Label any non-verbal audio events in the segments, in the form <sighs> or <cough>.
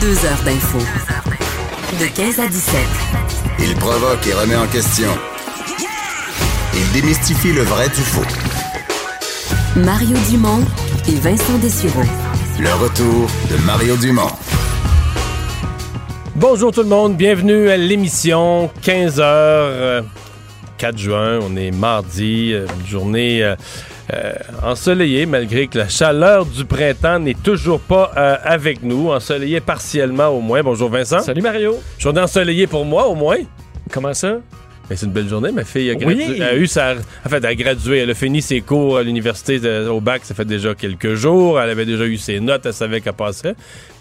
Deux heures d'info. De 15 à 17. Il provoque et remet en question. Il démystifie le vrai du faux. Mario Dumont et Vincent Dessureau. Le retour de Mario Dumont. Bonjour tout le monde, bienvenue à l'émission 15h 4 juin, on est mardi, euh, une journée euh, ensoleillée malgré que la chaleur du printemps n'est toujours pas euh, avec nous, ensoleillée partiellement au moins. Bonjour Vincent. Salut Mario. Journée ensoleillée pour moi au moins. Comment ça? Mais c'est une belle journée. Ma fille a, Oui. a eu sa. En fait, elle a gradué. Elle a fini ses cours à l'université au bac. Ça fait déjà quelques jours. Elle avait déjà eu ses notes. Elle savait qu'elle passait.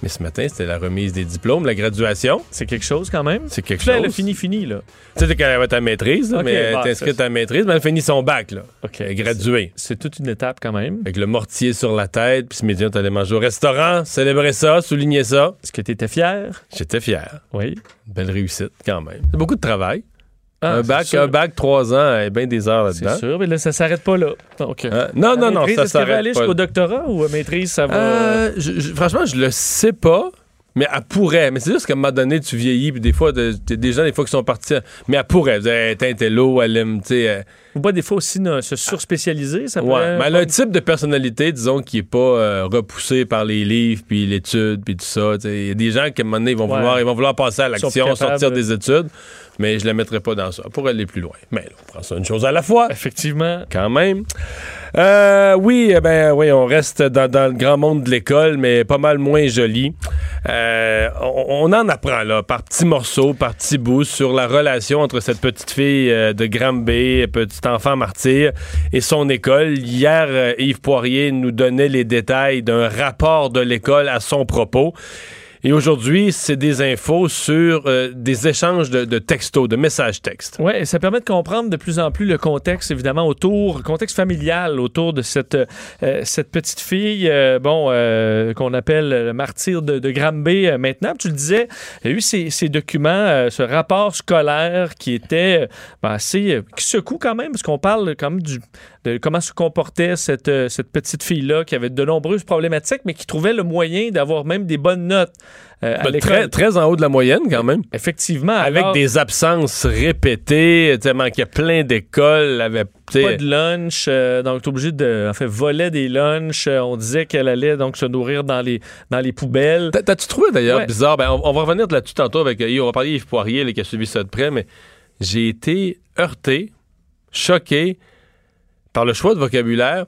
Mais ce matin, c'était la remise des diplômes, la graduation. C'est quelque chose quand même? C'est quelque là, chose. elle a fini, fini, là. Tu sais qu'elle avait ta maîtrise, là, mais elle bah, est inscrite à maîtrise, mais elle a fini son bac. Là. OK. Elle est graduée. C'est toute une étape quand même. Avec le mortier sur la tête, puis ce midi, on allé manger au restaurant, célébrer ça, souligner ça. Est-ce que tu étais fier? J'étais fier. Oui. Belle réussite, quand même. C'est beaucoup de travail. Ah, un, c'est bac, un bac, trois ans, et bien des heures C'est là-dedans. sûr, mais là, ça s'arrête pas là. Donc? Non, la non, non, maîtrise, ça est-ce qu'elle va s'arrête aller pas. jusqu'au doctorat ou à maîtrise, ça va... Euh, je- je- franchement, je le sais pas. Mais elle pourrait. Mais c'est juste qu'à un moment donné, tu vieillis, puis des fois, t'as des gens, des fois, qui sont partis. Mais elle pourrait. Elle est elle aime, tu sais. Ou pas des fois aussi ne- se surspécialiser, ça Ouais, pourrait- mais elle a un type de personnalité, disons, qui est pas euh, repoussé par les livres, puis l'étude, puis tout ça. Il y a des gens qui, à un moment donné, ils vont, Ouais. vouloir, ils vont vouloir passer à l'action, sortir des études, mais je la mettrai pas dans ça pour aller plus loin. Mais là, on prend ça une chose à la fois, Effectivement. quand même. Euh, oui, eh ben, oui, on reste dans, dans le grand monde de l'école, mais pas mal moins joli. Euh, on, on en apprend, là, par petits morceaux, par petits bouts, sur la relation entre cette petite fille euh, de Granby, petit enfant martyr, et son école. Hier, euh, Yves Poirier nous donnait les détails d'un rapport de l'école à son propos. Et aujourd'hui, c'est des infos sur euh, des échanges de, de textos, de messages textes. Oui, ça permet de comprendre de plus en plus le contexte, évidemment, autour, contexte familial autour de cette, euh, cette petite fille, euh, bon, qu'on appelle le martyr de, de maintenant. Tu le disais, il y a eu ces, ces documents, ce rapport scolaire qui était ben, assez, qui secoue quand même, parce qu'on parle même du, de comment se comportait cette, euh, cette petite fille-là, qui avait de nombreuses problématiques, mais qui trouvait le moyen d'avoir même des bonnes notes euh, Ben, très, très en haut de la moyenne, quand même. Effectivement. Avec alors- des absences répétées, tu manquait plein d'écoles, avait pas de lunch, euh, donc obligé de, en fait, voler des lunchs. Euh, on disait qu'elle allait donc se nourrir dans les, dans les poubelles. T'as- T'as-tu trouvé d'ailleurs Ouais. bizarre? Ben, on, on va revenir là-dessus tantôt avec. On va parler Yves Poirier là, qui a suivi ça de près, mais j'ai été heurté, choqué par le choix de vocabulaire.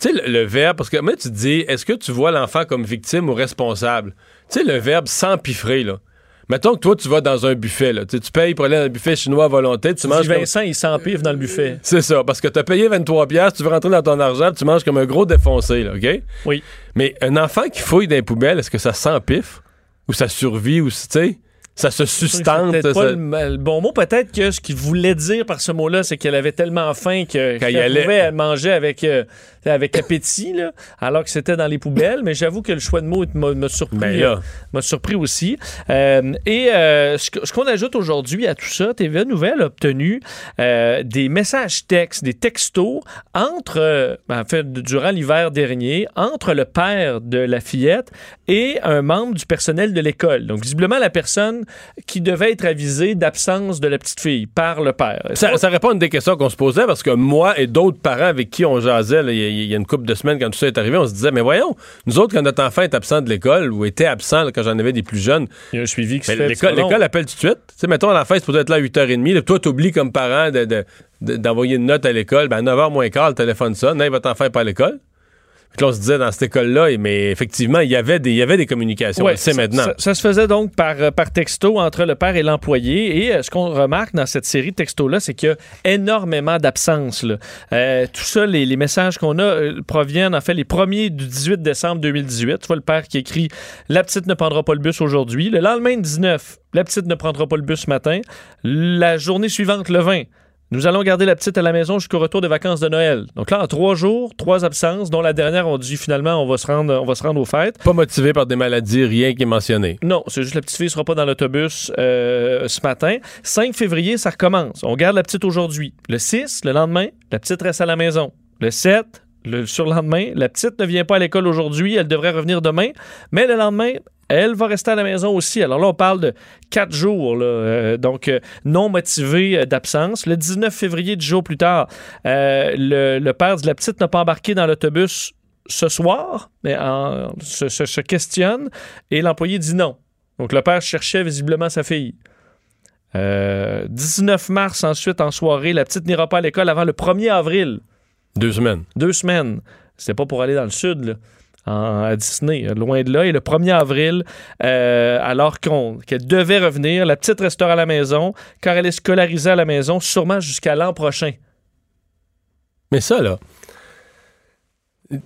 Tu sais, le, le verbe, parce que moi, tu te dis, est-ce que tu vois l'enfant comme victime ou responsable? Tu sais, le verbe s'empiffrer, là. Mettons que toi, tu vas dans un buffet, là. Tu payes pour aller dans un buffet chinois à volonté, tu Tu manges dis, comme- Vincent, il s'empiffe dans le buffet. C'est ça, parce que tu as payé 23 pièces, tu veux rentrer dans ton argent, tu manges comme un gros défoncé, là, OK? Oui. Mais un enfant qui fouille dans les poubelles, est-ce que ça s'empiffe? Ou ça survit? Ou, tu sais, ça se C'est sustente? ça- pas le, le bon mot. Peut-être que ce qu'il voulait dire par ce mot-là, c'est qu'elle avait tellement faim que Qu'elle allait. pouvait manger avec, euh, avec appétit, là, alors que c'était dans les poubelles. Mais j'avoue que le choix de mots m'a surpris, Ben là. euh, m'a surpris aussi. Euh, et euh, ce qu'on ajoute aujourd'hui à tout ça, TVA Nouvelle a obtenu des messages textes, des textos entre, en fait, durant l'hiver dernier, entre le père de la fillette et un membre du personnel de l'école. Donc, visiblement, la personne qui devait être avisée d'absence de la petite fille par le père. Ça, ça répond à une des questions qu'on se posait parce que moi et d'autres parents avec qui on jasait il y, a- il y a une couple de semaines quand tout ça est arrivé, on se disait mais voyons, nous autres quand notre enfant est absent de l'école ou était absent là, quand j'en avais des plus jeunes, Il y a un suivi qui se fait. l'école, l'école appelle tout de suite. Tu sais, mettons l'enfant est supposé être là à 8h30, là, toi t'oublies comme parent de- de- de- d'envoyer une note à l'école, ben à 9h moins quart, le téléphone sonne, hey, votre enfant est pas à l'école. Puis là, on se disait dans cette école-là, mais effectivement, il y avait des, il y avait des communications. Ouais, ça- maintenant. Ça, ça se faisait donc par, euh, par texto entre le père et l'employé. Et euh, ce qu'on remarque dans cette série de textos-là, c'est qu'il y a énormément d'absences. Euh, tout ça, les, les messages qu'on a euh, proviennent, en fait, les premiers du 18 décembre 2018. Tu vois le père qui écrit La petite ne prendra pas le bus aujourd'hui. Le lendemain, le 19, la petite ne prendra pas le bus ce matin. La journée suivante, le 20. Nous allons garder la petite à la maison jusqu'au retour des vacances de Noël. Donc là, en trois jours, trois absences, dont la dernière, on dit finalement, on va se rendre, on va se rendre aux fêtes. Pas motivé par des maladies, rien qui est mentionné. Non, c'est juste la petite fille sera pas dans l'autobus euh, ce matin. 5 février, ça recommence. On garde la petite aujourd'hui. Le 6, le lendemain, la petite reste à la maison. Le 7, le surlendemain, la petite ne vient pas à l'école aujourd'hui, elle devrait revenir demain. Mais le lendemain, elle va rester à la maison aussi. Alors là, on parle de quatre jours, là, euh, donc euh, non motivé euh, d'absence. Le 19 février, dix jours plus tard, euh, le, le père de la petite n'a pas embarqué dans l'autobus ce soir, mais en- se, se- se questionne et l'employé dit non. Donc le père cherchait visiblement sa fille. Euh, 19 mars, ensuite, en soirée, la petite n'ira pas à l'école avant le 1er avril. Deux semaines. Deux semaines. C'était pas pour aller dans le sud, là, en- à Disney, loin de là. Et le 1er avril, euh, alors qu'on- qu'elle devait revenir, la petite restera à la maison, car elle est scolarisée à la maison, sûrement jusqu'à l'an prochain. Mais ça, là,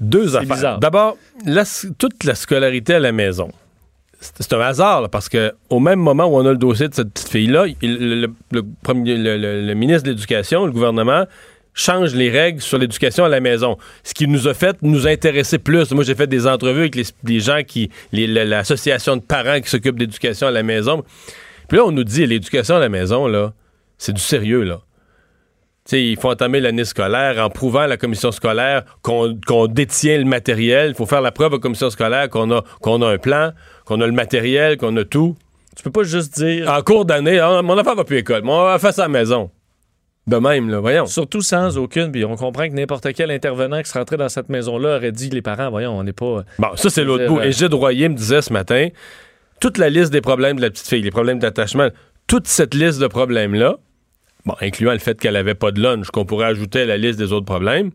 deux affaires. D'abord, toute la scolarité à la maison. C'est un hasard, là, parce que au même moment où on a le dossier de cette petite fille-là, le ministre de l'Éducation, le gouvernement, change les règles sur l'éducation à la maison. Ce qui nous a fait nous intéresser plus. Moi, j'ai fait des entrevues avec les, les gens qui. L'association de parents qui s'occupent d'éducation à la maison. Puis là, on nous dit l'éducation à la maison, là, c'est du sérieux, là. Tu sais, il faut entamer l'année scolaire en prouvant à la commission scolaire qu'on détient le matériel. Il faut faire la preuve à la commission scolaire qu'on a, qu'on a un plan, qu'on a le matériel, qu'on a tout. Tu peux pas juste dire, En cours d'année, Ah, mon enfant va plus à l'école, mais on va faire ça à la maison. De même, là, voyons. surtout sans aucune, puis on comprend que n'importe quel intervenant qui se rentrait dans cette maison-là aurait dit les parents, voyons, on n'est pas. Bon, ça, c'est l'autre bout. euh, Et Gilles Royer me disait ce matin, toute la liste des problèmes de la petite fille, les problèmes d'attachement, toute cette liste de problèmes-là, bon, incluant le fait qu'elle avait pas de lunch, qu'on pourrait ajouter à la liste des autres problèmes,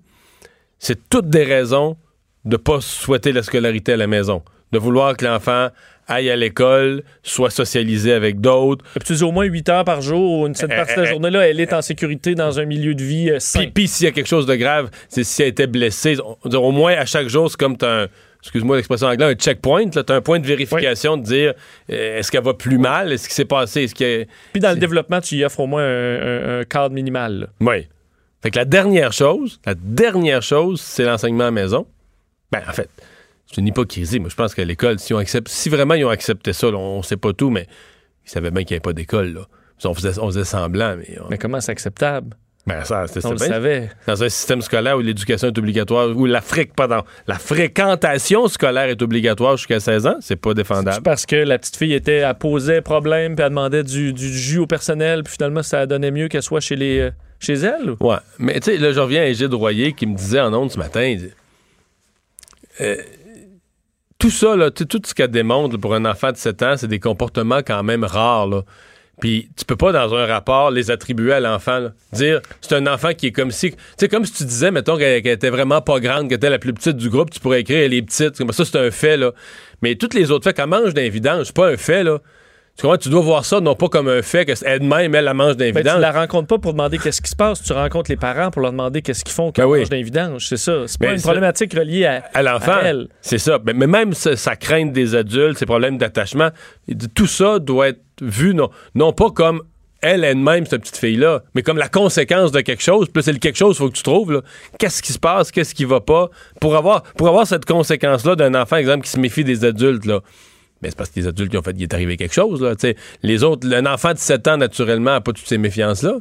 c'est toutes des raisons de pas souhaiter la scolarité à la maison, de vouloir que l'enfant aille à l'école, soit socialisé avec d'autres, tu dis au moins 8 heures par jour, une cette partie de la euh, journée-là, elle est en sécurité dans un milieu de vie euh, sain. Puis, s'il y a quelque chose de grave, c'est si elle était blessée, on- au moins à chaque jour, c'est comme t'as un, excuse-moi l'expression anglaise, un checkpoint, là, t'as un point de vérification de dire euh, est-ce qu'elle va plus mal, est-ce qui s'est passé, est-ce. Puis dans le développement, tu y offres au moins un, un- un cadre minimal. là. Oui. Fait que la dernière chose, la dernière chose, c'est l'enseignement à la maison. Ben, en fait, c'est une hypocrisie. Moi, je pense qu'à l'école, si, on accepte, si vraiment ils ont accepté ça, là, on sait pas tout, mais ils savaient bien qu'il n'y avait pas d'école, là. On faisait, on faisait semblant, mais... on- Mais comment c'est acceptable? ben, ça, c'était On le bien. savait. dans un système scolaire où l'éducation est obligatoire, où la, fréq- pardon, la fréquentation scolaire est obligatoire jusqu'à 16 ans, c'est pas C'est défendable. parce que la petite fille était, elle posait problème, puis elle demandait du, du jus au personnel, puis finalement, ça donnait mieux qu'elle soit chez, les, euh, chez elle. ou? Ouais. Mais tu sais, là, je reviens à Égide Royer qui me disait en ondes ce matin, il dit, euh, tout ça, là, tout ce qu'elle démontre pour un enfant de 7 ans, c'est des comportements quand même rares. Là. Puis tu peux pas, dans un rapport, les attribuer à l'enfant. Dire, c'est un enfant qui est comme si... Tu sais, comme si tu disais, mettons, qu'elle était vraiment pas grande, qu'elle était la plus petite du groupe, tu pourrais écrire, elle est petite. Ça, c'est un fait, là. Mais tous les autres faits, qu'elle mange d'un vidange, c'est pas un fait, là. Tu comprends? Tu dois voir ça non pas comme un fait que elle-même, elle, la mange d'un Ben, tu la rencontres pas pour demander qu'est-ce qui se passe, tu rencontres les parents pour leur demander qu'est-ce qu'ils font Ben oui. mangent vidange. C'est ça. C'est pas une problématique reliée à, à l'enfant. C'est ça. Mais, mais même sa, sa crainte des adultes, ses problèmes d'attachement, tout ça doit être vu non, non pas comme elle elle-même, cette petite fille-là, mais comme la conséquence de quelque chose. Puis là, c'est le quelque chose qu'il faut que tu trouves. Qu'est-ce qui se passe? Qu'est-ce qui va pas? Pour avoir, pour avoir cette conséquence-là d'un enfant, exemple, qui se méfie des adultes, là. Mais c'est parce que les adultes qui ont fait qu'il est arrivé quelque chose. Là, les autres, un enfant de 7 ans, naturellement, n'a pas toutes ces méfiances-là.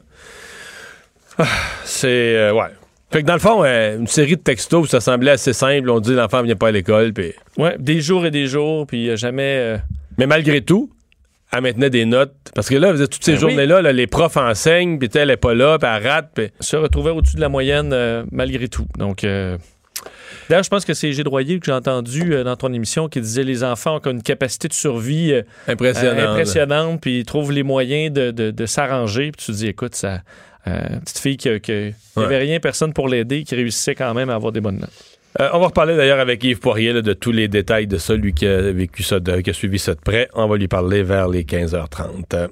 Ah, c'est. euh, ouais. Fait que dans le fond, euh, une série de textos, ça semblait assez simple. On dit l'enfant vient pas à l'école, puis. Ouais, des jours et des jours, puis jamais. euh, Mais malgré tout, elle maintenait des notes. Parce que là, vous toutes ces Ben oui. journées-là, là, les profs enseignent, puis elle est pas là, puis elle rate, puis. se retrouvait au-dessus de la moyenne malgré tout. Donc, euh, d'ailleurs, je pense que c'est Gilles Royer que j'ai entendu euh, dans ton émission qui disait les enfants ont une capacité de survie euh, euh, impressionnante, puis ils trouvent les moyens de, de- de s'arranger. Puis tu te dis, écoute, ça, petite fille qui, qui Ouais. rien, personne pour l'aider, qui réussissait quand même à avoir des bonnes notes. Euh, on va reparler d'ailleurs avec Yves Poirier là, de tous les détails de ça, lui qui a vécu ça, de, qui a suivi ça de près. On va lui parler vers les 15h30.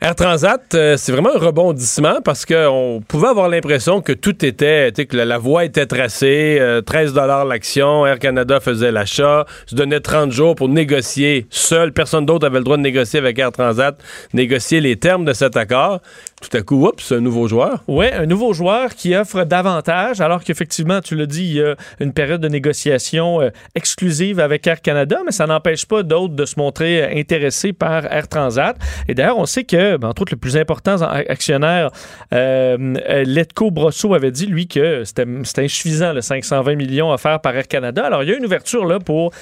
Air Transat, euh, c'est vraiment un rebondissement parce qu'on pouvait avoir l'impression que tout était, que la, voie était tracée, 13 dollars l'action, Air Canada faisait l'achat, se donnait 30 jours pour négocier seul, personne d'autre avait le droit de négocier avec Air Transat, négocier les termes de cet accord. Tout à coup, oups, un nouveau joueur. Oui, un nouveau joueur qui offre davantage, alors qu'effectivement, tu l'as dit, il y a une période de négociation euh, exclusive avec Air Canada, mais ça n'empêche pas d'autres de se montrer euh, intéressés par Air Transat. Et d'ailleurs, on sait que, ben, entre autres, le plus important actionnaire, euh, Letco Brosso, avait dit, lui, que c'était insuffisant, le 520 millions offerts par Air Canada. Alors, il y a une ouverture là pour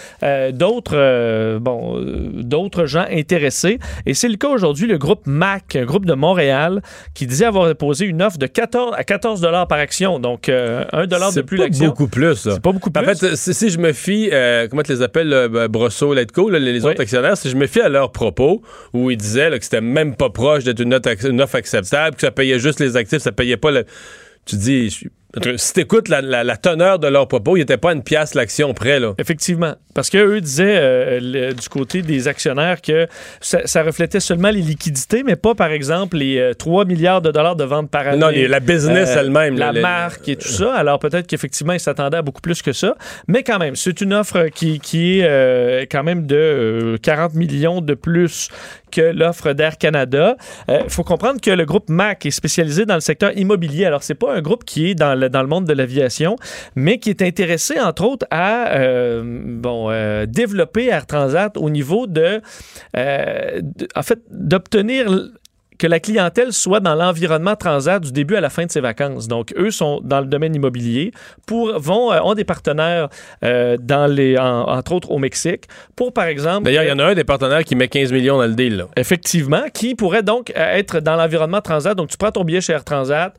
d'autres d'autres gens intéressés. Et c'est le cas aujourd'hui, le groupe MAC, un groupe de Montréal, qui disait avoir déposé une offre de 14 à 14 dollars par action. Donc, euh, 1 dollar de plus l'action. C'est beaucoup plus. C'est pas beaucoup plus. En fait, si, je me fie, euh, comment tu les appelles, euh, Brosso, Letco, les, autres actionnaires, si je me fie à leurs propos, où ils disaient que c'était même pas proche d'être une, une, offre acceptable, que ça payait juste les actifs, ça payait pas le... Tu dis, si t'écoutes la, la, teneur de leurs propos, il n'était pas une pièce l'action près, là. Effectivement. Parce qu'eux disaient euh, du côté des actionnaires que ça, reflétait seulement les liquidités, mais pas, par exemple, les 3 euh, milliards de dollars de ventes par année. Non, la business euh, elle-même. La marque et tout ça. Alors peut-être qu'effectivement, ils s'attendaient à beaucoup plus que ça. Mais quand même, c'est une offre qui, qui est quand même de 40 millions de plus que l'offre d'Air Canada. Il faut comprendre que le groupe MAC est spécialisé dans le secteur immobilier. Alors, c'est pas un groupe qui est dans le dans le monde de l'aviation, mais qui est intéressé, entre autres, à euh, bon, euh, développer Air Transat au niveau de, euh, de en fait, d'obtenir que la clientèle soit dans l'environnement transat du début à la fin de ses vacances. Donc, eux sont dans le domaine immobilier, pour, vont, euh, ont des partenaires, euh, dans les, entre autres au Mexique, pour, par exemple... D'ailleurs, il y en a un des partenaires qui met 15 millions dans le deal. Là. Effectivement, qui pourrait donc euh, être dans l'environnement transat. Donc, tu prends ton billet chez Air Transat,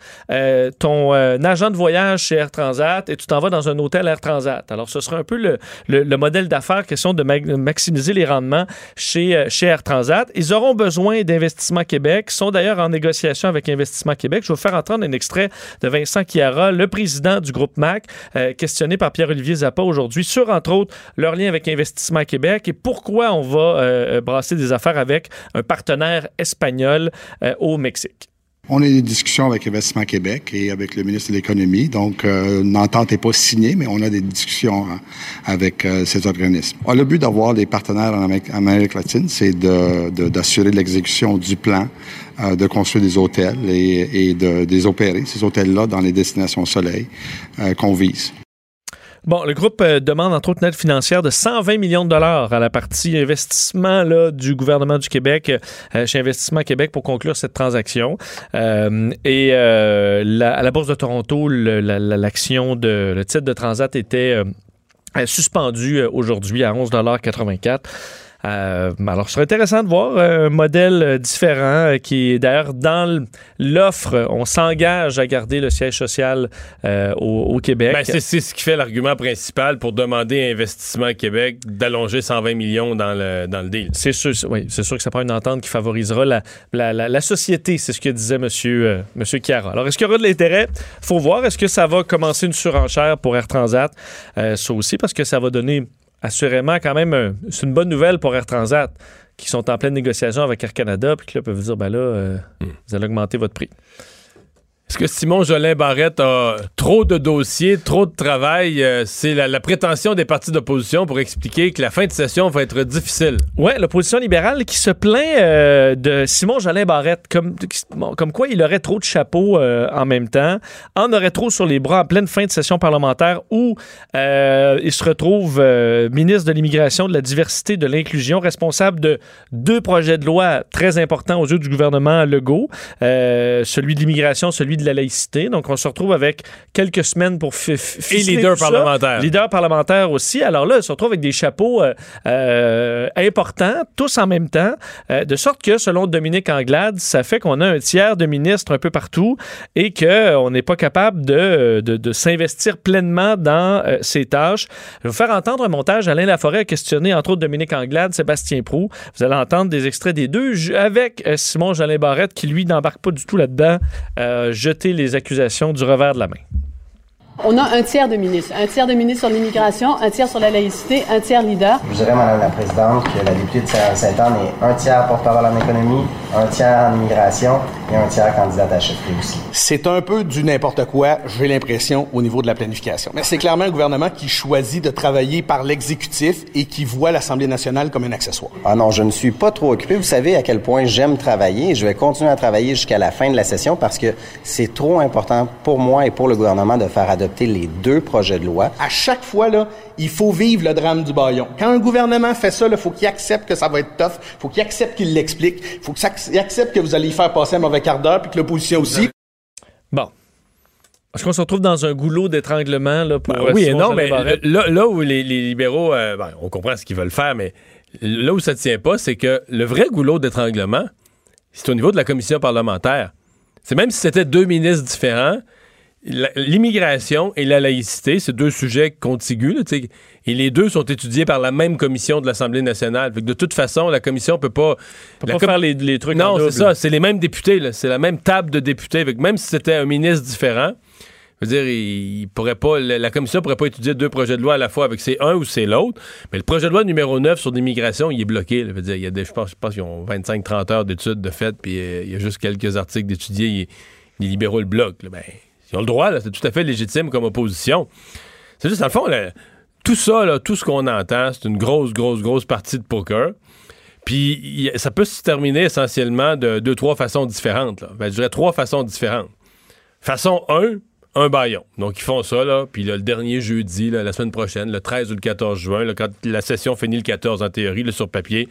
ton agent de voyage chez Air Transat, et tu t'en vas dans un hôtel Air Transat. Alors, ce sera un peu le, le, modèle d'affaires, question de maximiser les rendements chez, chez Air Transat. Ils auront besoin d'Investissement Québec sont d'ailleurs en négociation avec Investissement Québec. Je vais vous faire entendre un extrait de Vincent Chiara, le président du groupe MAC, euh, questionné par Pierre-Olivier Zappa aujourd'hui sur, entre autres, leur lien avec Investissement Québec et pourquoi on va euh, brasser des affaires avec un partenaire espagnol euh, au Mexique. On a des discussions avec Investissement Québec et avec le ministre de l'Économie. Donc, euh, l'entente n'est pas signée, mais on a des discussions hein, avec euh, ces organismes. le but d'avoir des partenaires en Amérique, latine, c'est d'assurer l'exécution du plan, euh, de construire des hôtels et, de, des opérer ces hôtels-là dans les destinations soleil euh, qu'on vise. Bon, le groupe euh, demande entre autres une aide financière de 120 millions de dollars à la partie investissement là, du gouvernement du Québec chez Investissement Québec pour conclure cette transaction. Et à la Bourse de Toronto, l'action de le titre de Transat était suspendu aujourd'hui à 11,84 euh, alors, ce serait intéressant de voir un modèle euh, différent euh, qui d'ailleurs dans l'offre. On s'engage à garder le siège social au, Québec. Ben, c'est ce qui fait l'argument principal pour demander à Investissement Québec d'allonger 120 millions dans le, dans le deal. C'est sûr, oui, c'est sûr que ça prend une entente qui favorisera la, la, société, c'est ce que disait M. Monsieur, Chiara. Alors, est-ce qu'il y aura de l'intérêt? faut voir. Est-ce que ça va commencer une surenchère pour Air Transat? ça aussi, parce que ça va donner assurément, quand même, c'est une bonne nouvelle pour Air Transat, qui sont en pleine négociation avec Air Canada, puis que là, peuvent dire, ben là, euh, hmm. vous allez augmenter votre prix. Est-ce que Simon Jolin Barrette a trop de dossiers, trop de travail? Euh, c'est la, prétention des partis d'opposition pour expliquer que la fin de session va être difficile. Oui, l'opposition libérale qui se plaint euh, de Simon Jolin Barrette, comme, comme quoi il aurait trop de chapeaux euh, en même temps, en aurait trop sur les bras en pleine fin de session parlementaire où il se retrouve ministre de l'Immigration, de la diversité, de l'inclusion, responsable de deux projets de loi très importants aux yeux du gouvernement Legault, celui de l'immigration, celui de la laïcité. Donc, on se retrouve avec quelques semaines pour Et leader parlementaire. Leader parlementaire aussi. Alors là, on se retrouve avec des chapeaux euh, euh, importants, tous en même temps, euh, de sorte que, selon Dominique Anglade, ça fait qu'on a un tiers de ministres un peu partout et qu'on n'est pas capable de, de, s'investir pleinement dans ces tâches. Je vais vous faire entendre un montage. Alain Laforêt a questionné, entre autres, Dominique Anglade, Sébastien Prou. Vous allez entendre des extraits des deux avec Simon Jolin Barrette, qui, lui, n'embarque pas du tout là-dedans jeter les accusations du revers de la main. On a un tiers de ministres. Un tiers de ministres sur l'immigration, un tiers sur la laïcité, un tiers leader. Je dirais, Madame la Présidente, que la députée de Saint-Anne est un tiers porte-parole en économie, un tiers en immigration et un tiers candidate à chefferie aussi. C'est un peu du n'importe quoi, j'ai l'impression, au niveau de la planification. Mais c'est clairement un gouvernement qui choisit de travailler par l'exécutif et qui voit l'Assemblée nationale comme un accessoire. Ah non, je ne suis pas trop occupé. Vous savez à quel point j'aime travailler et je vais continuer à travailler jusqu'à la fin de la session parce que c'est trop important pour moi et pour le gouvernement de faire adopter les deux projets de loi. À chaque fois, là, il faut vivre le drame du baillon. Quand un gouvernement fait ça, il faut qu'il accepte que ça va être tough, faut qu'il accepte qu'il l'explique, faut qu'il accepte que vous allez y faire passer un mauvais quart d'heure, puis que l'opposition aussi. Bon. Est-ce qu'on se retrouve dans un goulot d'étranglement là, pour... Ben oui et non, mais là, là, où les, les libéraux, euh, ben, on comprend ce qu'ils veulent faire, mais là où ça ne tient pas, c'est que le vrai goulot d'étranglement, c'est au niveau de la commission parlementaire. C'est même si c'était deux ministres différents, l'immigration et la laïcité, c'est deux sujets contigus, là, et les deux sont étudiés par la même commission de l'Assemblée nationale. de toute façon, la commission peut pas, peut pas faire les, les, trucs. Non, c'est ça, c'est les mêmes députés, c'est la même table de députés. même si c'était un ministre différent, je veux dire, il, pourrait pas, la commission pourrait pas étudier deux projets de loi à la fois avec c'est un ou c'est l'autre. Mais le projet de loi numéro 9 sur l'immigration, il est bloqué. Je veux dire, il y a des, je pense, je pense qu'ils ont 25-30 heures d'études de fait, puis euh, il y a juste quelques articles d'étudier. Les libéraux le bloquent. Ben, ils ont le droit, c'est tout à fait légitime comme opposition. C'est juste, dans le fond, tout ça, tout ce qu'on entend, c'est une grosse, grosse, grosse partie de poker. Puis ça peut se terminer essentiellement de deux, trois façons différentes. Ben, je dirais trois façons différentes. Façon 1, un baillon. Donc, ils font ça, là. Puis le dernier jeudi, la semaine prochaine, le 13 ou le 14 juin, quand la session finit le 14 en théorie, le sur papier,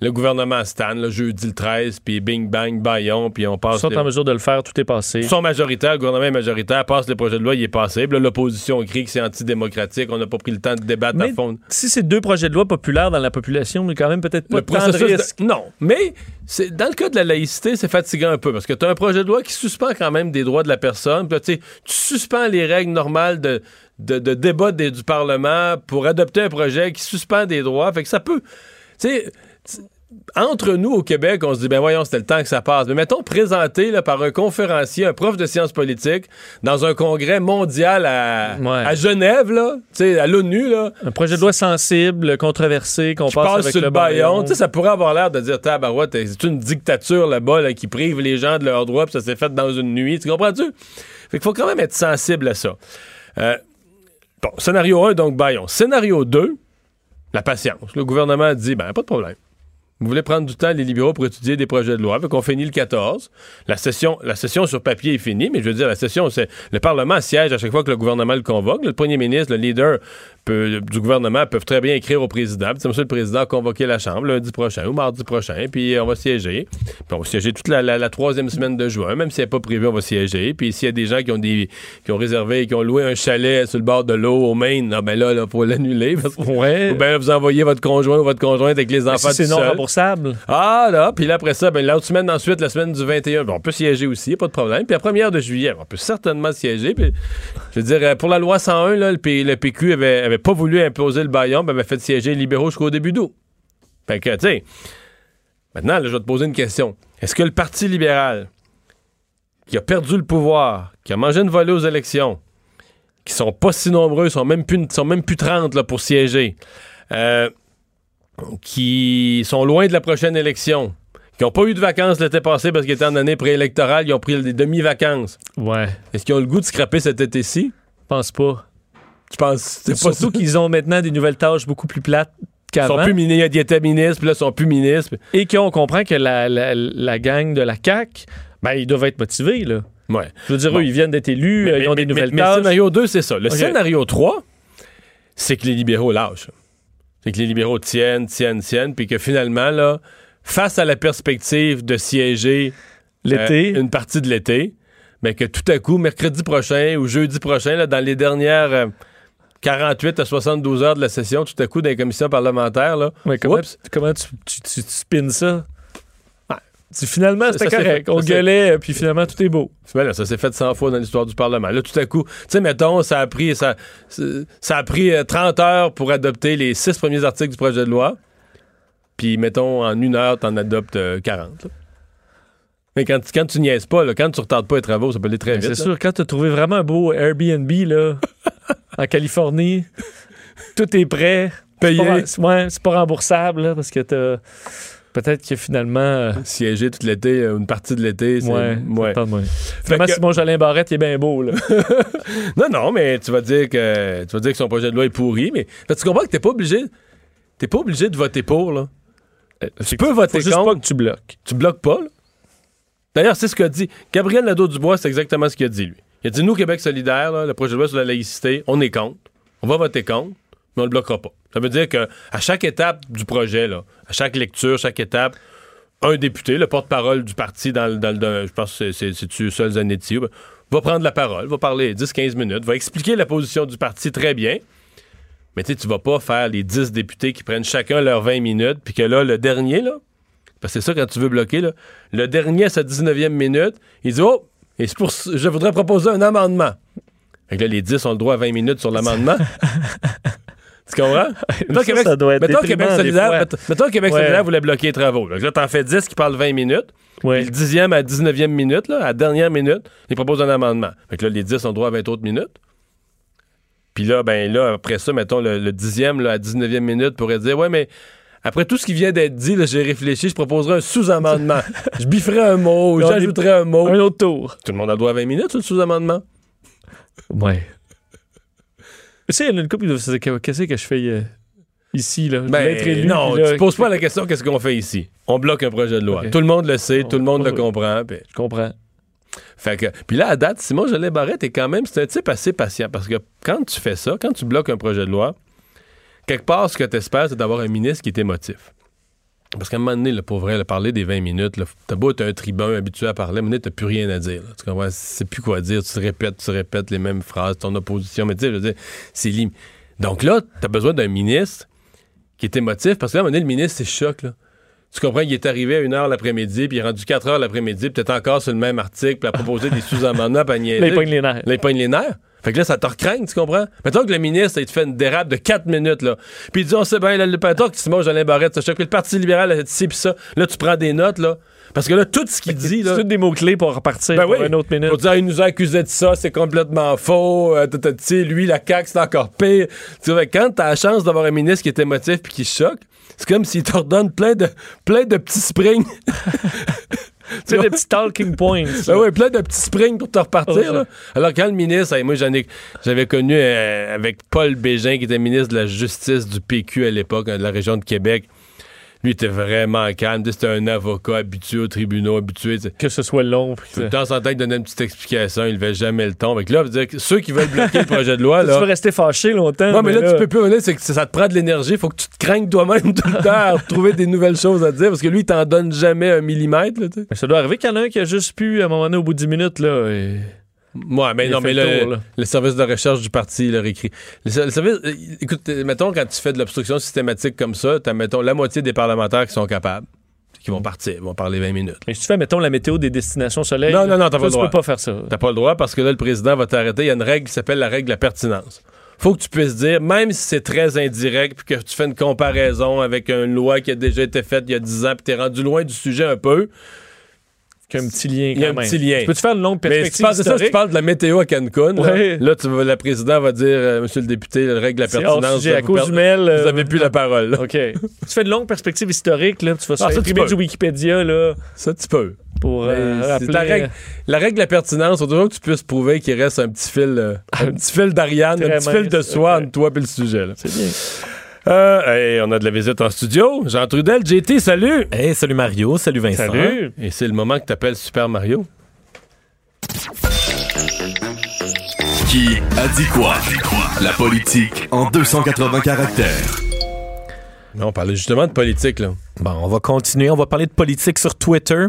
le gouvernement Stan, le jeudi le 13, puis bing, bang, baillon, puis on passe. Ils sont en mesure de le faire, tout est passé. Ils sont majoritaires, le gouvernement est majoritaire, passe le projet de loi, il est passé. L'opposition écrit que c'est antidémocratique, on n'a pas pris le temps de débattre à fond. Si c'est deux projets de loi populaires dans la population, mais quand même peut-être pas le de risque. Non, mais dans le cas de la laïcité, c'est fatigant un peu, parce que tu as un projet de loi qui suspend quand même des droits de la personne, puis tu suspends les règles normales de, de, débat du Parlement pour adopter un projet qui suspend des droits. Fait que ça peut. Tu sais, entre nous au Québec, on se dit, ben voyons, c'était le temps que ça passe. Mais mettons présenté là, par un conférencier, un prof de sciences politiques, dans un congrès mondial à, à Genève, là, à l'ONU. Un projet de loi sensible, controversé, qu'on passe, avec sur le baillon. Ça pourrait avoir l'air de dire, tabarouette, c'est une dictature là-bas là, qui prive les gens de leurs droits, puis ça s'est fait dans une nuit. Tu comprends-tu? Fait qu'il faut quand même être sensible à ça. Euh, bon, scénario 1, donc baillon. Scénario 2, la patience. Le gouvernement dit, ben, pas de problème. Vous voulez prendre du temps, les libéraux, pour étudier des projets de loi. Fait qu'on finit le 14. La session, la session sur papier est finie, mais je veux dire, la session, c'est le Parlement siège à chaque fois que le gouvernement le convoque. Le premier ministre, le leader du gouvernement peuvent très bien écrire au président. Puis, monsieur le président a convoqué la Chambre lundi prochain ou mardi prochain, puis on va siéger. Puis on va siéger toute la, troisième semaine de juin, même si n'est pas prévu, on va siéger. Puis s'il y a des gens qui ont des qui ont réservé, qui ont loué un chalet sur le bord de l'eau au Maine, ah, ben là, il faut l'annuler. Ouais. <laughs> Ou bien vous envoyez votre conjoint ou votre conjointe avec les enfants. c'est non remboursable. Ah là, puis là après ça, ben l'autre semaine ensuite, la semaine du 21, ben, on peut siéger aussi, pas de problème. Puis la première de juillet, on peut certainement siéger. Puis, je veux dire, pour la loi 101, là, le, PQ avait, avait pas voulu imposer le baillon, ben, fait siéger les libéraux jusqu'au début d'août. Fait que, tu sais, maintenant, je vais te poser une question. Est-ce que le Parti libéral, qui a perdu le pouvoir, qui a mangé une volée aux élections, qui sont pas si nombreux, sont même plus, sont même plus 30 là, pour siéger, euh, qui sont loin de la prochaine élection, qui n'ont pas eu de vacances l'été passé parce qu'ils étaient en année préélectorale, ils ont pris des demi-vacances. Ouais. Est-ce qu'ils ont le goût de scraper cet été-ci? Je pense pas. Je pense c'est pas Surtout qu'ils ont maintenant des nouvelles tâches beaucoup plus plates qu'avant. Ils sont plus ministres, ils étaient ministres, puis là, ils sont plus ministres. Et qu'on comprend que la, la, gang de la CAQ, ben, ils doivent être motivés, là. Ouais. Je veux dire, eux, ils viennent d'être élus, ils ont des nouvelles mais, tâches. Mais le scénario 2, c'est ça. Le scénario 3, c'est que les libéraux lâchent. C'est que les libéraux tiennent, tiennent, tiennent, puis que finalement, là, face à la perspective de siéger l'été, euh, une partie de l'été, mais que tout à coup, mercredi prochain ou jeudi prochain, là, dans les dernières... Euh, 48 à 72 heures de la session, tout à coup, dans les commissions parlementaires. Là. comment, comment tu, tu, spins ça? finalement, c'était correct. On gueulait, puis finalement, tout est beau. ça s'est fait 100 fois dans l'histoire du Parlement. Là, tout à coup, tu sais, mettons, ça a pris ça, ça a pris 30 euh, heures pour adopter les six premiers articles du projet de loi. Puis, mettons, en une heure, t'en adoptes 40. Euh, Mais quand, tu- quand tu niaises pas, là, quand tu retardes pas les travaux, ça peut aller très Ben, C'est vite. là. sûr, quand tu as trouvé vraiment un beau Airbnb là, <laughs> en Californie, tout est prêt. Payé. C'est pas, ouais, c'est pas remboursable là, parce que t'as. Peut-être que finalement. euh, Siéger tout l'été, euh, une partie de l'été, c'est. ouais, ouais. Finalement, que- Simon Jolin Barrette, il est bien beau. Là. <laughs> Non, non, mais tu vas dire que tu vas dire que son projet de loi est pourri, mais tu comprends que t'es pas obligé. T'es pas obligé de voter pour, là. tu peux voter Faut juste contre. pas que tu bloques. Tu bloques pas, là. D'ailleurs, c'est ce qu'a dit. Gabriel Nadeau-Dubois, c'est exactement ce qu'il a dit, lui. Il a dit, nous, Québec solidaire, le projet de loi sur la laïcité, on est contre. On va voter contre, mais on le bloquera pas. Ça veut dire que à chaque étape du projet, à chaque lecture, chaque étape, un député, le porte-parole du parti dans, le- dans je pense que c'est- c'est c'est-tu seul Zanetti, ben, va prendre la parole, va parler 10-15 minutes, va expliquer la position du parti très bien. Mais tu tu vas pas faire les 10 députés qui prennent chacun leurs 20 minutes, puis que là, le dernier, là, parce que c'est ça quand tu veux bloquer, là, le dernier à sa 19e minute, il dit Oh, et pour je voudrais proposer un amendement. Fait que là, les 10 ont le droit à 20 minutes sur l'amendement. <laughs> tu comprends? Mettons ça, Québec, ça doit être mettons Québec solidaire, mettons- Québec Ouais. solidaire voulait bloquer les travaux. Là, Là, t'en fais 10 qui parlent 20 minutes. Ouais. Puis le dixième à la 19e minute, là, à la dernière minute, il propose un amendement. Fait que là, les 10 ont le droit à 20 autres minutes. Puis là, ben là, après ça, mettons, le, le dixième là, à 19e minute pourrait dire Ouais, mais après tout ce qui vient d'être dit, j'ai réfléchi, je proposerai un sous-amendement. <laughs> je bifferai un mot, j'ajouterai un mot. Un autre tour. Tout le monde a droit à 20 minutes sur le sous-amendement? Ouais. Tu sais, il y a une couple qui se Qu'est-ce que je fais euh, ici là? Être élu, Ben, non, là, tu te poses pas la question qu'est-ce qu'on fait ici? On bloque un projet de loi. Tout le monde le sait, tout le monde le comprend. Je comprends. Fait que, puis là, à date, Simon Jolet Barrette est quand même, c'est un type assez patient parce que quand tu fais ça, quand tu bloques un projet de loi, quelque part, ce que tu espères, c'est d'avoir un ministre qui est émotif. Parce qu'à un moment donné, là, pour vrai, là, parler des 20 minutes, t'as beau être un tribun habitué à parler, à un moment donné, t'as plus rien à dire. là. Tu comprends? C'est plus quoi dire. Tu répètes, tu répètes les mêmes phrases, ton opposition. Mais tu sais, je veux dire, c'est lim. Donc là, t'as besoin d'un ministre qui est émotif parce que là, à un moment donné, le ministre, c'est choc, là. Tu comprends, il est arrivé à 1h l'après-midi, puis il est rendu 4h l'après-midi, puis t'es encore sur le même article, puis à proposer des <laughs> sous-amendements, puis à niaiser. Les nerfs. Les nerfs. Fait que là, ça te recraint, tu comprends? Mettons que le ministre, il te fait une dérape de 4 minutes, là. Puis il dit, on sait bien, là, le mettons que Simon Jolin Barrette, ça choque, puis le Parti libéral dit ci, puis ça. Là, tu prends des notes, là. Parce que là, tout ce qu'il dit, là. C'est des mots-clés pour repartir Ben pour oui. une autre minute? Pour dire, il nous a accusé de ça, c'est complètement faux. Euh, tu sais, lui, la CAQ, c'est encore pire. Tu vois, quand t'as la chance d'avoir un ministre qui est émotif puis qui choque, c'est comme s'il t'ordonne plein de, plein de petits springs. <laughs> Tu sais, des petits talking points. Ben ouais, plein de petits springs pour te repartir. Ouais. là. Alors, quand le ministre, moi, j'en ai, j'avais connu euh, avec Paul Bégin, qui était ministre de la Justice du PQ à l'époque, hein, de la région de Québec. Lui, était vraiment calme. Tu C'était un avocat habitué aux tribunaux, habitué. tu. Que ce soit long. Tout le temps, sans tête, donner une petite explication. Il levait jamais le ton. Là, dire que ceux qui veulent bloquer le projet de loi, <laughs> Tu là. peux rester fâché longtemps. Ouais, mais là, tu peux plus. Là, c'est que ça te prend de l'énergie. Faut que tu te craignes toi-même tout le temps à <laughs> trouver des nouvelles choses à dire parce que lui, il t'en donne jamais un millimètre. Là, tu. Mais ça doit arriver qu'il y en a un qui a juste pu, à un moment donné, au bout de 10 minutes, là. et- Ouais, mais Il non, mais le tour, service de recherche du parti, leur écrit. Le, ser- le service, euh, écoute, euh, mettons, quand tu fais de l'obstruction systématique comme ça, t'as, mettons, la moitié des parlementaires qui sont capables, qui vont partir, vont parler 20 minutes. Mais si tu fais, mettons, la météo des destinations soleil. Non, non, non, t'as pas le tu droit. peux pas faire ça. T'as pas le droit parce que là, le président va t'arrêter. Il y a une règle qui s'appelle la règle de la pertinence. Faut que tu puisses dire, même si c'est très indirect, puis que tu fais une comparaison avec une loi qui a déjà été faite il y a 10 ans, puis t'es rendu loin du sujet un peu, Qu'il y a un petit lien Il y a quand un même. petit lien. Tu peux-tu faire une longue Mais perspective si tu parles de ça, si tu historique? parles de la météo à Cancun, là, Ouais. là, tu vas, la présidente va dire, euh, Monsieur le député, la règle de la C'est hors pertinence. sujet. là, À vous cause per- du mail, Vous euh, avez plus la parole. là. OK. tu fais une longue perspective historique, là, tu vas Ah, ça, tu supprimer peux. du Wikipédia, là, Ça, tu peux. pour Mais euh, c'est rappeler... la, règle, la règle de la pertinence, faut toujours que tu puisses prouver qu'il reste un petit fil, euh, un <laughs> petit fil d'Ariane, un Très petit fil de ok. entre toi et le sujet. là. C'est bien. Euh, hey, on a de la visite en studio. Jean Trudel, JT, salut! Hey, salut Mario, salut Vincent. Salut. Et c'est le moment que t'appelles Super Mario. Qui a dit quoi? La politique en 280 caractères. Non, on parlait justement de politique, là. Bon, on va continuer. On va parler de politique sur Twitter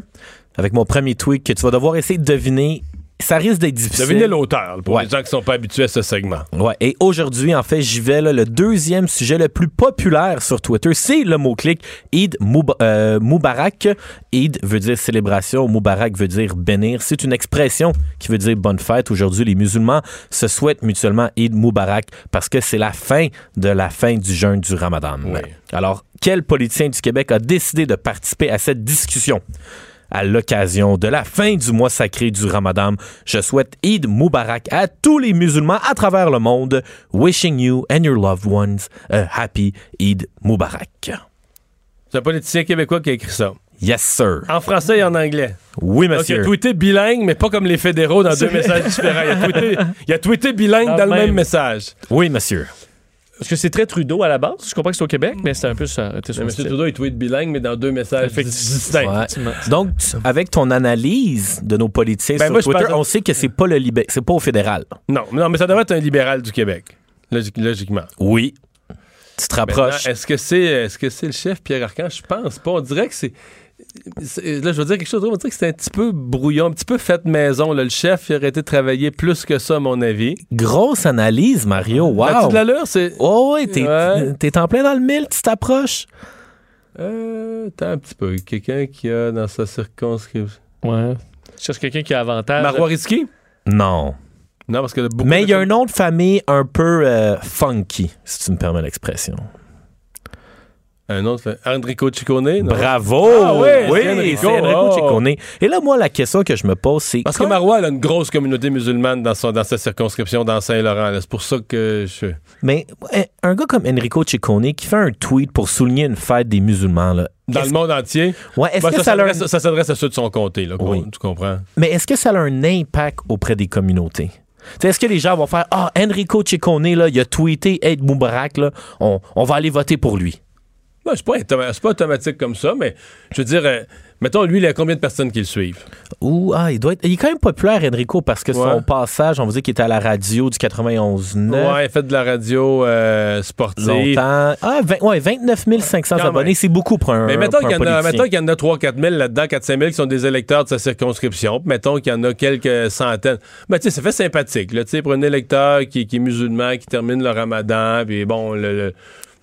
avec mon premier tweet que tu vas devoir essayer de deviner. Ça risque d'être difficile. Devinez l'auteur, pour Ouais. les gens qui sont pas habitués à ce segment. Ouais, et aujourd'hui, en fait, j'y vais. là, le deuxième sujet le plus populaire sur Twitter, c'est le mot-clic Eid Moub- euh, Moubarak. Eid veut dire célébration, Moubarak veut dire bénir. C'est une expression qui veut dire bonne fête. Aujourd'hui, les musulmans se souhaitent mutuellement Eid Moubarak parce que c'est la fin de la fin du jeûne du Ramadan. Oui. Alors, quel politicien du Québec a décidé de participer à cette discussion? À l'occasion de la fin du mois sacré du Ramadan. Je souhaite Eid Mubarak à tous les musulmans à travers le monde. Wishing you and your loved ones a happy Eid Mubarak. C'est un politicien québécois qui a écrit ça. Yes, sir. En français et en anglais. Oui, Donc, il monsieur. a tweeté bilingue, mais pas comme les fédéraux dans deux messages différents. Il a tweeté, il a tweeté bilingue Dans dans, le le même même. message. Oui, monsieur. Parce que c'est très Trudeau à la base. Je comprends que c'est au Québec, mais c'est un peu ça. M. Trudeau, il tweet bilingue, mais dans deux messages distincts. Ouais. Donc, avec ton analyse de nos politiciens Ben, sur moi, Twitter, pense- on sait que c'est pas le libé- c'est pas au fédéral. Non, mais non, mais ça devrait être un libéral du Québec. Logique- logiquement. Oui. Tu te rapproches. Est-ce que c'est est-ce que c'est le chef Pierre Arcan? Je pense pas. On dirait que c'est. C'est- Là, je veux dire quelque chose. On dirait que c'est un petit peu brouillon, un petit peu fait maison. là. Le chef, il aurait été travaillé plus que ça, à mon avis. Grosse analyse, Mario. Wow. de l'allure? C'est. Oh, oui, t'es Ouais. t'es en plein dans le mille, tu t'approches. Euh, attends un petit peu. Quelqu'un qui a dans sa circonscription. Ouais. Je cherche quelqu'un qui a avantage. Marois Risky? Non. Non, parce que beaucoup Mais il y a un nom de famille un peu euh, funky, si tu me permets l'expression. Un autre fait. Enrico Ciccone? non? Bravo! Ah ouais, oui, c'est Enrico, c'est Enrico oh. Ciccone. Et là, moi, la question que je me pose, c'est... Parce que Marois elle a une grosse communauté musulmane dans, son, dans sa circonscription dans Saint-Laurent. C'est pour ça que je. Mais ouais, un gars comme Enrico Ciccone qui fait un tweet pour souligner une fête des musulmans, là, Dans le monde entier? Ouais, est-ce Ben, que ça leur- s'adresse ça s'adresse à ceux de son comté, là, Oui. tu comprends? Mais est-ce que ça a un impact auprès des communautés? Est-ce que les gens vont faire Ah, Enrico Ciccone, là, il a tweeté Aide Moubarak, là, on, on va aller voter pour lui? Ben, c'est pas, pas automatique comme ça, mais je veux dire, euh, mettons, lui, il y a combien de personnes qui le suivent? Ou, ah, il doit être. Il est quand même populaire, Enrico, parce que Ouais. son passage, on vous dit qu'il était à la radio du 91.9. Ouais, il fait de la radio euh, sportive. Longtemps. Ah, ouais, 29 500 Quand abonnés, c'est beaucoup pour un. Mais mettons qu'il y, un en a- politicien. mettons qu'il y en a 3-4 000 là-dedans, 4-5 000 qui sont des électeurs de sa circonscription. Puis mettons qu'il y en a quelques centaines. Ben, tu sais, ça fait sympathique, là, tu sais, pour un électeur qui, qui est musulman, qui termine le ramadan, puis bon, le- le-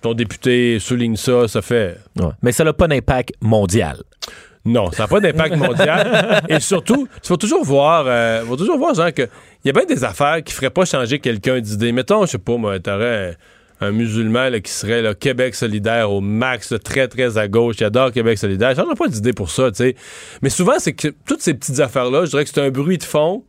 ton député souligne ça, ça fait... Ouais. Mais ça n'a pas d'impact mondial. Non, ça n'a pas d'impact <laughs> mondial. Et surtout, tu vas toujours voir, euh, faut toujours voir, genre, que il y a bien des affaires qui feraient pas changer quelqu'un d'idée. Mettons, je sais pas, moi, t'aurais un, un musulman là, qui serait là, Québec solidaire au max, très, très à gauche, qui adore Québec solidaire. Je changerais pas d'idée pour ça, tu sais. Mais souvent, c'est que toutes ces petites affaires-là, je dirais que c'est un bruit de fond.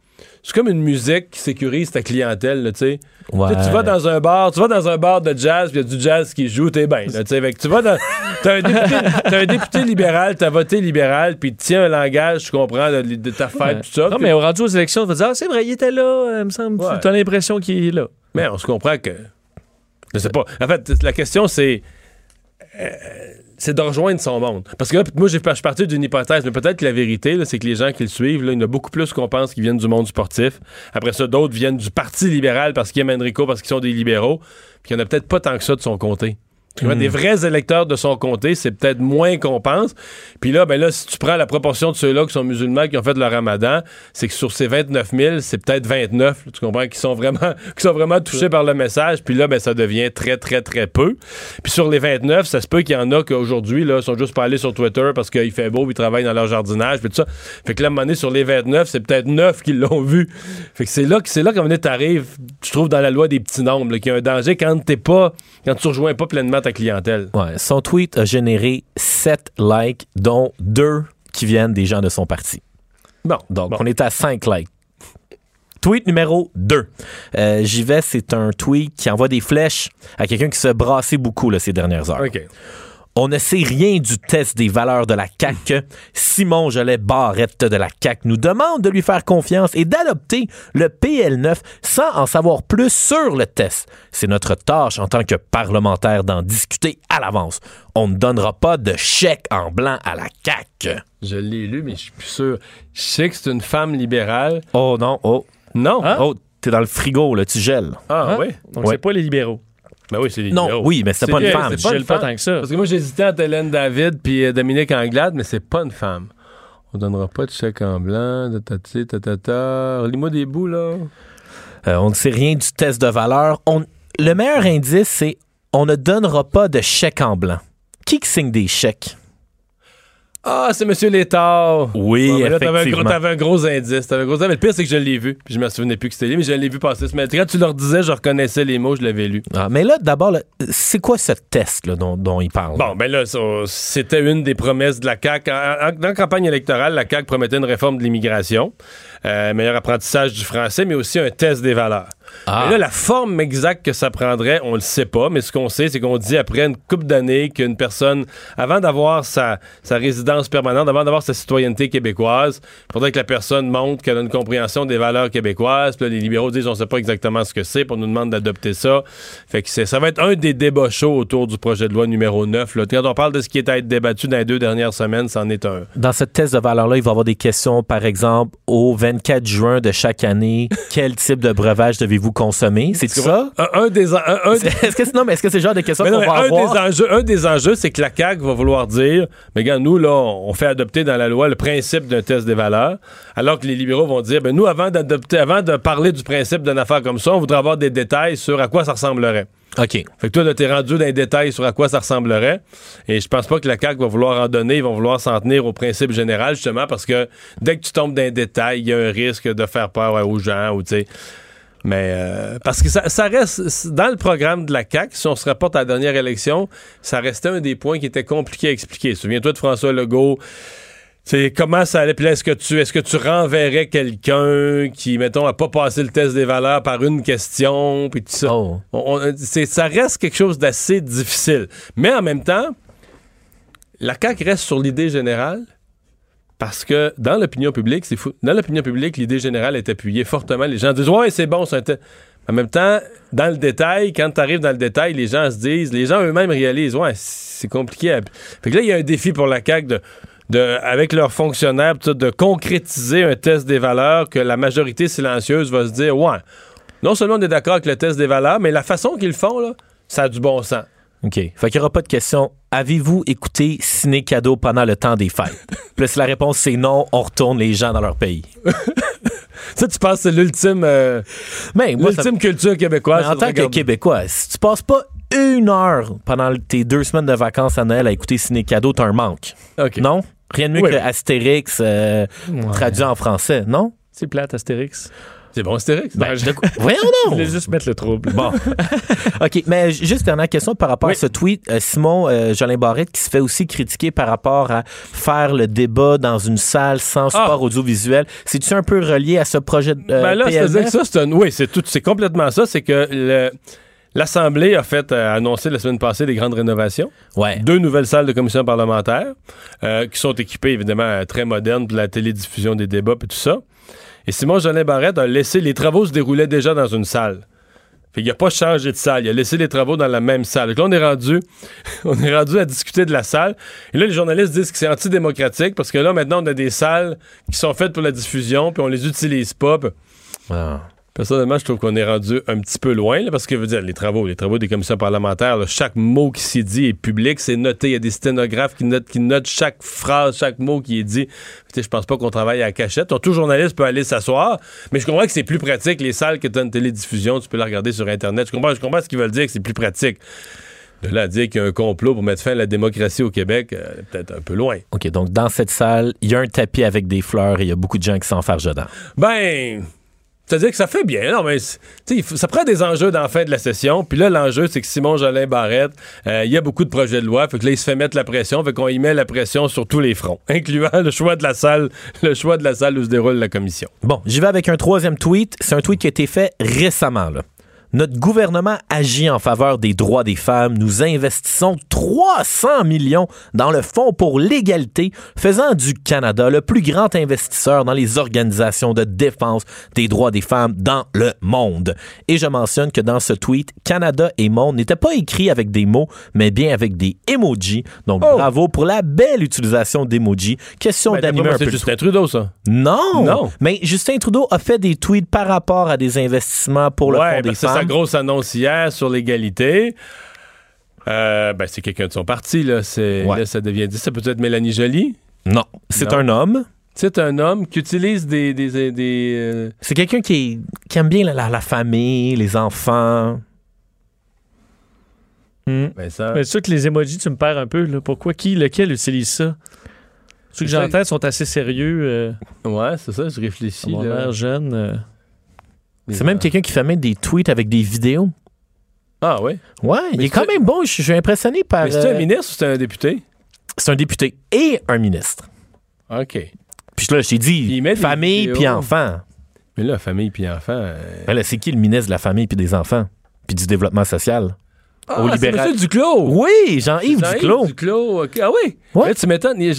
C'est comme une musique qui sécurise ta clientèle, là, tu sais. Ouais. Tu tu vas dans un bar, tu vas dans un bar de jazz, puis il y a du jazz qui joue, t'es bien. tu sais. Tu vas dans. T'as un, député, <laughs> t'as un député libéral, t'as voté libéral, puis il tient un langage, tu comprends, de, de ta fête, tout ça. Non, mais au rendu aux élections, on va dire Ah, c'est vrai, il était là, euh, me semble. Ouais. T'as l'impression qu'il est là. Mais on se comprend que. Je sais pas. En fait, la question, c'est. euh, c'est de rejoindre son monde. Parce que là, moi, je parti d'une hypothèse, mais peut-être que la vérité, c'est que les gens qui le suivent, là, il y en a beaucoup plus qu'on pense qui viennent du monde sportif. Après ça, d'autres viennent du Parti libéral parce qu'ils aiment Enrico, parce qu'ils sont des libéraux. Puis il y en a peut-être pas tant que ça de son comté. Tu comprends? Des vrais électeurs de son comté, c'est peut-être moins qu'on pense. Puis là, ben là, si tu prends la proportion de ceux-là qui sont musulmans, qui ont fait le ramadan, c'est que sur ces 29 000, c'est peut-être 29, tu comprends, qui sont vraiment, <laughs> qui sont vraiment touchés par le message. Puis là, ben, ça devient très, très, très peu. Puis sur les 29, ça se peut qu'il y en a qu'aujourd'hui, là, sont juste pas allés sur Twitter parce qu'il fait beau, ils travaillent dans leur jardinage, puis tout ça. Fait que là, à un moment donné, sur les 29, c'est peut-être 9 qui l'ont vu. Fait que c'est là que c'est là qu'à un moment donné, t'arrives, tu trouves dans la loi des petits nombres, qu'il y a un danger quand t'es pas, quand tu rejoins pas pleinement ta clientèle. Ouais, son tweet a généré 7 likes, dont 2 qui viennent des gens de son parti. Bon. Donc, Bon. on est à 5 likes. Tweet numéro 2. Euh, J'y vais, c'est un tweet qui envoie des flèches à quelqu'un qui se brassait beaucoup là, ces dernières heures. OK. On ne sait rien du test des valeurs de la CAQ. Simon Jolet Barrette de la CAQ nous demande de lui faire confiance et d'adopter le PL9 sans en savoir plus sur le test. C'est notre tâche en tant que parlementaire d'en discuter à l'avance. On ne donnera pas de chèque en blanc à la CAQ. Je l'ai lu, mais je suis plus sûr. Je sais que c'est une femme libérale. Oh non, oh, Non. oh, t'es dans le frigo, là, tu gèles. Ah, Hein? oui. Donc, Ouais. c'est pas les libéraux. Ben oui, c'est Non, oui, mais c'est pas une femme. C'est pas Je une femme. tant que ça. Parce que moi, j'hésitais entre Hélène David puis euh, Dominique Anglade, mais c'est pas une femme. On donnera pas de chèque en blanc, de tati, tatata. Relis-moi des bouts, là. Euh, on ne sait rien du test de valeur. On- le meilleur indice, c'est on ne donnera pas de chèque en blanc. Qui qui signe des chèques? Ah, c'est M. Létard. Oui, ben là, t'avais un, gros- effectivement. t'avais un gros indice. T'avais un gros indice. Mais le pire, c'est que je l'ai vu. Puis je me souvenais plus que c'était lui, mais je l'ai vu passer. Mais quand tu leur disais, je reconnaissais les mots, je l'avais lu. Ah, mais là, d'abord, c'est quoi ce test là, dont, dont il parle? Bon, ben là, c'était une des promesses de la CAQ. En- en- dans la campagne électorale, la CAQ promettait une réforme de l'immigration, euh, meilleur apprentissage du français, mais aussi un test des valeurs. Ah. Là, la forme exacte que ça prendrait, on le sait pas, mais ce qu'on sait, c'est qu'on dit après une couple d'années qu'une personne, avant d'avoir sa, sa résidence permanente, avant d'avoir sa citoyenneté québécoise, il faudrait que la personne montre qu'elle a une compréhension des valeurs québécoises. Puis là, les libéraux disent on sait pas exactement ce que c'est, puis on nous demande d'adopter ça. Fait que ça va être un des débats chauds autour du projet de loi numéro 9. Là. Quand on parle de ce qui est à être débattu dans les deux dernières semaines, c'en est un. Dans ce test de valeur-là, il va y avoir des questions, par exemple, au 24 juin de chaque année, <laughs> quel type de breuvage devez-vous consommer? C'est ça? Un, un des, un, un <laughs> des- Est-ce que c'est, non, mais est-ce que c'est le genre de questions Mais qu'on va un, avoir? des enjeux, un des enjeux, c'est que la CAQ va vouloir dire, mais regarde, nous, là, on fait adopter dans la loi le principe d'un test des valeurs, alors que les libéraux vont dire, ben nous, avant d'adopter, avant de parler du principe d'une affaire comme ça, on voudrait avoir des détails sur à quoi ça ressemblerait. OK. Fait que toi, là, t'es rendu dans les détails sur à quoi ça ressemblerait. Et je pense pas que la CAQ va vouloir en donner. Ils vont vouloir s'en tenir au principe général, justement, parce que dès que tu tombes dans les détails, il y a un risque de faire peur ouais, aux gens ou, tu sais. Mais euh, parce que ça, ça reste dans le programme de la CAQ, si on se rapporte à la dernière élection, ça restait un des points qui était compliqué à expliquer. Souviens-toi de François Legault. C'est comment ça allait. Puis là, est-ce que tu est-ce que tu renverrais quelqu'un qui, mettons, a pas passé le test des valeurs par une question, puis tout ça? Oh. On- on- c'est- ça reste quelque chose d'assez difficile. Mais en même temps, la CAQ reste sur l'idée générale parce que dans l'opinion publique. Dans l'opinion publique, l'idée générale est appuyée fortement. Les gens disent Ouais, c'est bon, c'est En même temps, dans le détail, quand tu arrives dans le détail, les gens se disent, les gens eux-mêmes réalisent Ouais, c'est compliqué. Fait que là, il y a un défi pour la CAQ de. avec leurs fonctionnaires, de concrétiser un test des valeurs que la majorité silencieuse va se dire Ouais, non seulement on est d'accord avec le test des valeurs, mais la façon qu'ils le font, là, ça a du bon sens. OK. Fait qu'il n'y aura pas de question. Avez-vous écouté Ciné Cadeau pendant le temps des fêtes? <laughs> Si la réponse c'est non, on retourne les gens dans leur pays. <laughs> Ça, tu penses c'est l'ultime euh, ça- l'ultime culture québécoise. En tant que. Québécois, si tu passes pas une heure pendant tes deux semaines de vacances à Noël à écouter Ciné Cadeau, t'as un manque. OK. Non? Rien de mieux Oui. que Astérix euh, traduit en français, non? C'est plate, Astérix. C'est bon, Astérix? Ben, de quoi- <laughs> Voyons Je donc! voulais juste mettre le trouble. Bon. <laughs> OK, mais juste dernière question par rapport Oui. à ce tweet. Euh, Simon euh, Jolin Barrette qui se fait aussi critiquer par rapport à faire le débat dans une salle sans support audiovisuel. C'est-tu un peu relié à ce projet de euh, ben là, c'est-à-dire que ça, c'est un. Oui, c'est tout. C'est complètement ça. C'est que le- L'Assemblée a fait euh, annoncer la semaine passée des grandes rénovations. Ouais. Deux nouvelles salles de commission parlementaire euh, qui sont équipées, évidemment, très modernes pour la télédiffusion des débats et tout ça. Et Simon Jolin Barrette a laissé. Les travaux se déroulaient déjà dans une salle. Fait qu'il n'a pas changé de salle. Il a laissé les travaux dans la même salle. Là, on est rendu, <laughs> on est rendu à discuter de la salle. Et là, les journalistes disent que c'est antidémocratique parce que là, maintenant, on a des salles qui sont faites pour la diffusion, puis on les utilise pas. Ah. Personnellement, je trouve qu'on est rendu un petit peu loin, là, parce que, je veux dire, les travaux, les travaux des commissions parlementaires, là, chaque mot qui s'y dit est public, c'est noté. Il y a des sténographes qui notent, qui notent chaque phrase, chaque mot qui est dit. Je pense pas qu'on travaille à la cachette. Donc, tout journaliste peut aller s'asseoir, mais je comprends que c'est plus pratique. Les salles que tu as une télédiffusion, tu peux la regarder sur Internet. Je comprends, je comprends ce qu'ils veulent dire, que c'est plus pratique. De là à dire qu'il y a un complot pour mettre fin à la démocratie au Québec, euh, peut-être un peu loin. OK, donc dans cette salle, il y a un tapis avec des fleurs et il y a beaucoup de gens qui s'enfargent dedans. Ben, c'est-à-dire que ça fait bien. Non, mais ça prend des enjeux dans la fin de la session. Puis là, l'enjeu, c'est que Simon Jolin Barrette, euh, il y a beaucoup de projets de loi. Fait que là, il se fait mettre la pression. Fait qu'on y met la pression sur tous les fronts, <laughs> incluant le choix de la salle, le choix de la salle où se déroule la commission. Bon, j'y vais avec un troisième tweet. C'est un tweet qui a été fait récemment. Là. Notre gouvernement agit en faveur des droits des femmes. Nous investissons 300 millions dans le Fonds pour l'égalité, faisant du Canada le plus grand investisseur dans les organisations de défense des droits des femmes dans le monde. Et je mentionne que dans ce tweet, Canada et monde n'étaient pas écrits avec des mots, mais bien avec des emojis. Donc Oh! bravo pour la belle utilisation d'emojis. Question Ben, d'animer moi, un peu c'est Justin Trudeau, ça. non! Non. Mais Justin Trudeau a fait des tweets par rapport à des investissements pour le ouais, Fonds ben, des c'est sa grosse annonce hier sur l'égalité. Euh, ben, c'est quelqu'un de son parti, là. Ouais. là, ça devient dit. Ça peut être Mélanie Joly? Non. C'est un homme. C'est un homme qui utilise des. des, des, des, euh, C'est quelqu'un qui, qui aime bien la, la- la famille, les enfants. Hmm. ben, ça- Mais c'est sûr que les emojis, tu me perds un peu. Là. Pourquoi? Qui, lequel utilise ça? Ceux que tête sont assez sérieux. euh, Ouais, c'est ça, je réfléchis. ont là. euh. C'est même quelqu'un qui fait même des tweets avec des vidéos. Ah ouais? Ouais, il est quand même bon. Je suis impressionné par. Mais c'est un euh, ministre ou c'est un député? C'est un député et un ministre. OK. Puis là, je t'ai dit, famille puis enfants. Mais là, famille puis enfant. euh, Ben là, c'est qui le ministre de la famille puis des enfants? Puis du développement social? Ah, Au libéral. Duclos! Oui, Jean-Yves Duclos. Duclos. Ah oui? Ouais. Là, tu m'étonnes. Il,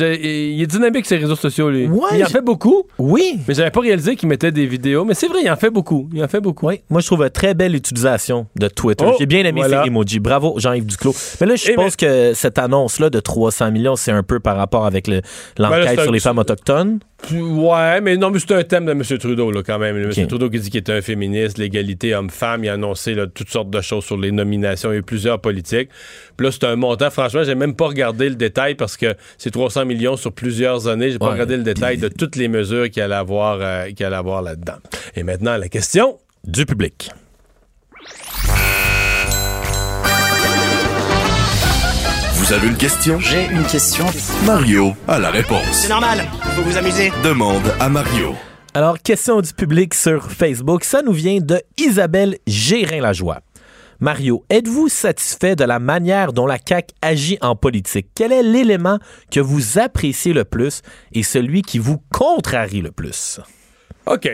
est dynamique sur les réseaux sociaux, lui. Ouais, il en fait beaucoup. Oui. Mais j'avais pas réalisé qu'il mettait des vidéos. Mais c'est vrai, il en fait beaucoup. Il en fait beaucoup. Oui, moi je trouve une très belle utilisation de Twitter. Oh, J'ai bien aimé voilà. ces emojis. Bravo Jean-Yves Duclos. Mais là, je Eh suppose que cette annonce-là de 300 millions, c'est un peu par rapport avec le- l'enquête Ben c'est sur les femmes autochtones. Ouais, mais non, mais c'est un thème de M. Trudeau, là, quand même. M. Trudeau qui dit qu'il était un féministe, l'égalité homme-femme. Il a annoncé là, toutes sortes de choses sur les nominations. Il y a eu plusieurs politiques. Puis là, c'est un montant. Franchement, j'ai même pas regardé le détail parce que c'est 300 millions sur plusieurs années. J'ai pas Ouais, regardé le détail de toutes les mesures qu'il allait avoir, euh, qu'il allait avoir là-dedans. Et maintenant, la question. Du public. Vous avez une question? J'ai une question. Mario a la réponse. C'est normal, faut vous amuser. Demande à Mario. Alors, question du public sur Facebook. Ça nous vient de Isabelle Gérin-Lajoie. Mario, êtes-vous satisfait de la manière dont la CAQ agit en politique? Quel est l'élément que vous appréciez le plus et celui qui vous contrarie le plus? OK.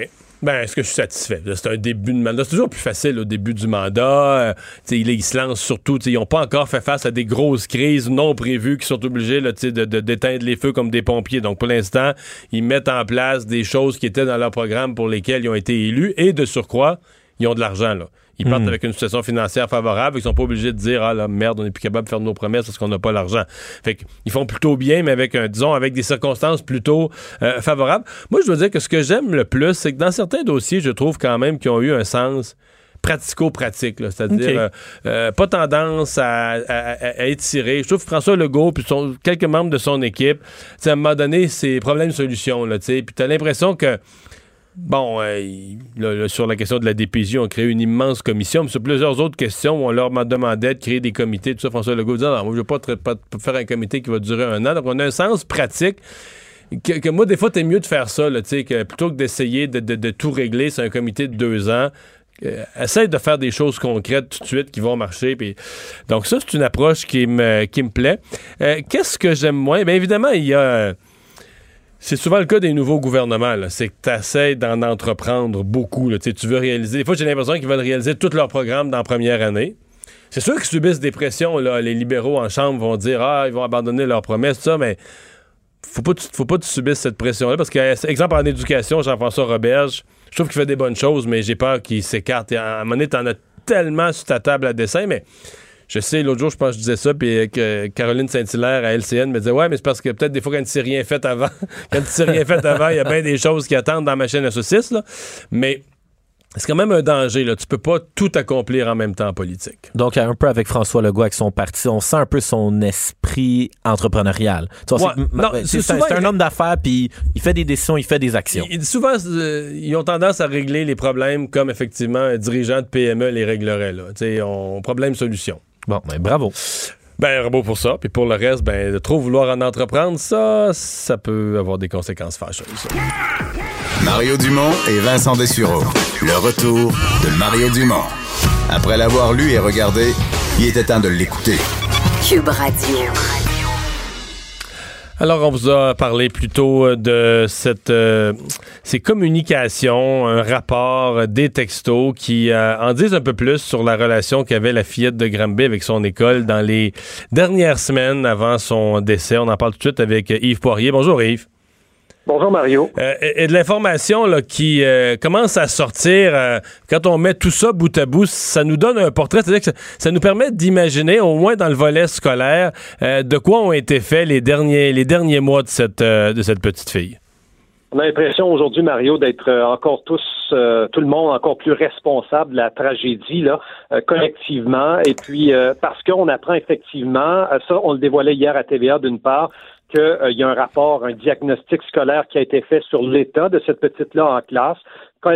Ben, est-ce que je suis satisfait? C'est un début de mandat. C'est toujours plus facile au début du mandat. Euh, ils se lancent surtout. Ils n'ont pas encore fait face à des grosses crises non prévues qui sont obligés de- d'éteindre les feux comme des pompiers. Donc, pour l'instant, ils mettent en place des choses qui étaient dans leur programme pour lesquelles ils ont été élus. Et de surcroît, ils ont de l'argent. là. Ils partent Mhm. avec une situation financière favorable. Ils sont pas obligés de dire Ah la merde, on n'est plus capable de faire nos promesses parce qu'on n'a pas l'argent. Fait qu'ils font plutôt bien, mais avec un, disons, avec des circonstances plutôt euh, favorables. Moi, je dois dire que ce que j'aime le plus, c'est que dans certains dossiers, je trouve quand même qu'ils ont eu un sens pratico-pratique, là. c'est-à-dire euh, euh, pas tendance à, à- à- à étirer. Je trouve que François Legault puis son- quelques membres de son équipe, à un moment donné, c'est problème-solution, là, tu sais. Puis t'as l'impression que Bon, euh, là, sur la question de la DPJ, on crée une immense commission, mais sur plusieurs autres questions, on leur demandait de créer des comités, tout ça. François Legault disait, non, moi, je veux pas, faire un comité qui va durer un an. Donc, on a un sens pratique que, moi, des fois, t'es mieux de faire ça, là, que plutôt que d'essayer de, tout régler, c'est un comité de deux ans. Euh, essaye de faire des choses concrètes tout de suite qui vont marcher. Donc, ça, c'est une approche qui me, qui me plaît. Euh, Qu'est-ce que j'aime moins? Bien évidemment, il y a. c'est souvent le cas des nouveaux gouvernements. C'est que tu essaies d'en entreprendre beaucoup. Tu veux réaliser. Des fois, j'ai l'impression qu'ils veulent réaliser tout leur programme dans la première année. C'est sûr qu'ils subissent des pressions. Les libéraux en chambre vont dire Ah, ils vont abandonner leurs promesses, tout ça, mais faut pas, faut pas que tu subisses cette pression-là. Parce que, exemple, en éducation, Jean-François Roberge, je trouve qu'il fait des bonnes choses, mais j'ai peur qu'il s'écarte. À un moment donné, t'en as tellement sur ta table à dessin, mais je sais, l'autre jour, je pense que je disais ça, puis euh, que Caroline Saint-Hilaire à LCN me disait Ouais, mais c'est parce que peut-être des fois, quand tu sais rien fait avant, <laughs> quand tu sais rien fait avant, il y a bien des choses qui attendent dans la machine à saucisses, là. Mais c'est quand même un danger, là. Tu peux pas tout accomplir en même temps en politique. Donc, un peu avec François Legault, avec son parti, on sent un peu son esprit entrepreneurial. Ouais, c'est- un, homme d'affaires, puis il fait des décisions, il fait des actions. Il- souvent, euh, ils ont tendance à régler les problèmes comme effectivement un dirigeant de PME les réglerait. Là. Tu sais, on problème-solution. Bon, ben bravo. Ben, bravo pour ça. Puis pour le reste, ben, de trop vouloir en entreprendre, ça, ça peut avoir des conséquences fâcheuses. Mario Dumont et Vincent Dessureau. Le retour de Mario Dumont. Après l'avoir lu et regardé, il était temps de l'écouter. Cube Radio. Alors, on vous a parlé plutôt euh, de cette, euh, ces communications, un rapport, euh, des textos qui euh, en disent un peu plus sur la relation qu'avait la fillette de Granby avec son école dans les dernières semaines avant son décès. On en parle tout de suite avec euh, Yves Poirier. Bonjour Yves. Bonjour Mario. Euh, et, et de l'information là, qui euh, commence à sortir, euh, quand on met tout ça bout à bout, ça nous donne un portrait, c'est-à-dire que ça, ça nous permet d'imaginer, au moins dans le volet scolaire, euh, de quoi ont été faits les derniers, les derniers mois de cette, euh, de cette petite fille. On a l'impression aujourd'hui, Mario, d'être encore tous, euh, tout le monde encore plus responsable de la tragédie, là, euh, collectivement. Et puis, euh, parce qu'on apprend effectivement, ça, on le dévoilait hier à TVA d'une part, qu'il y a un rapport, un diagnostic scolaire qui a été fait sur l'état de cette petite-là en classe,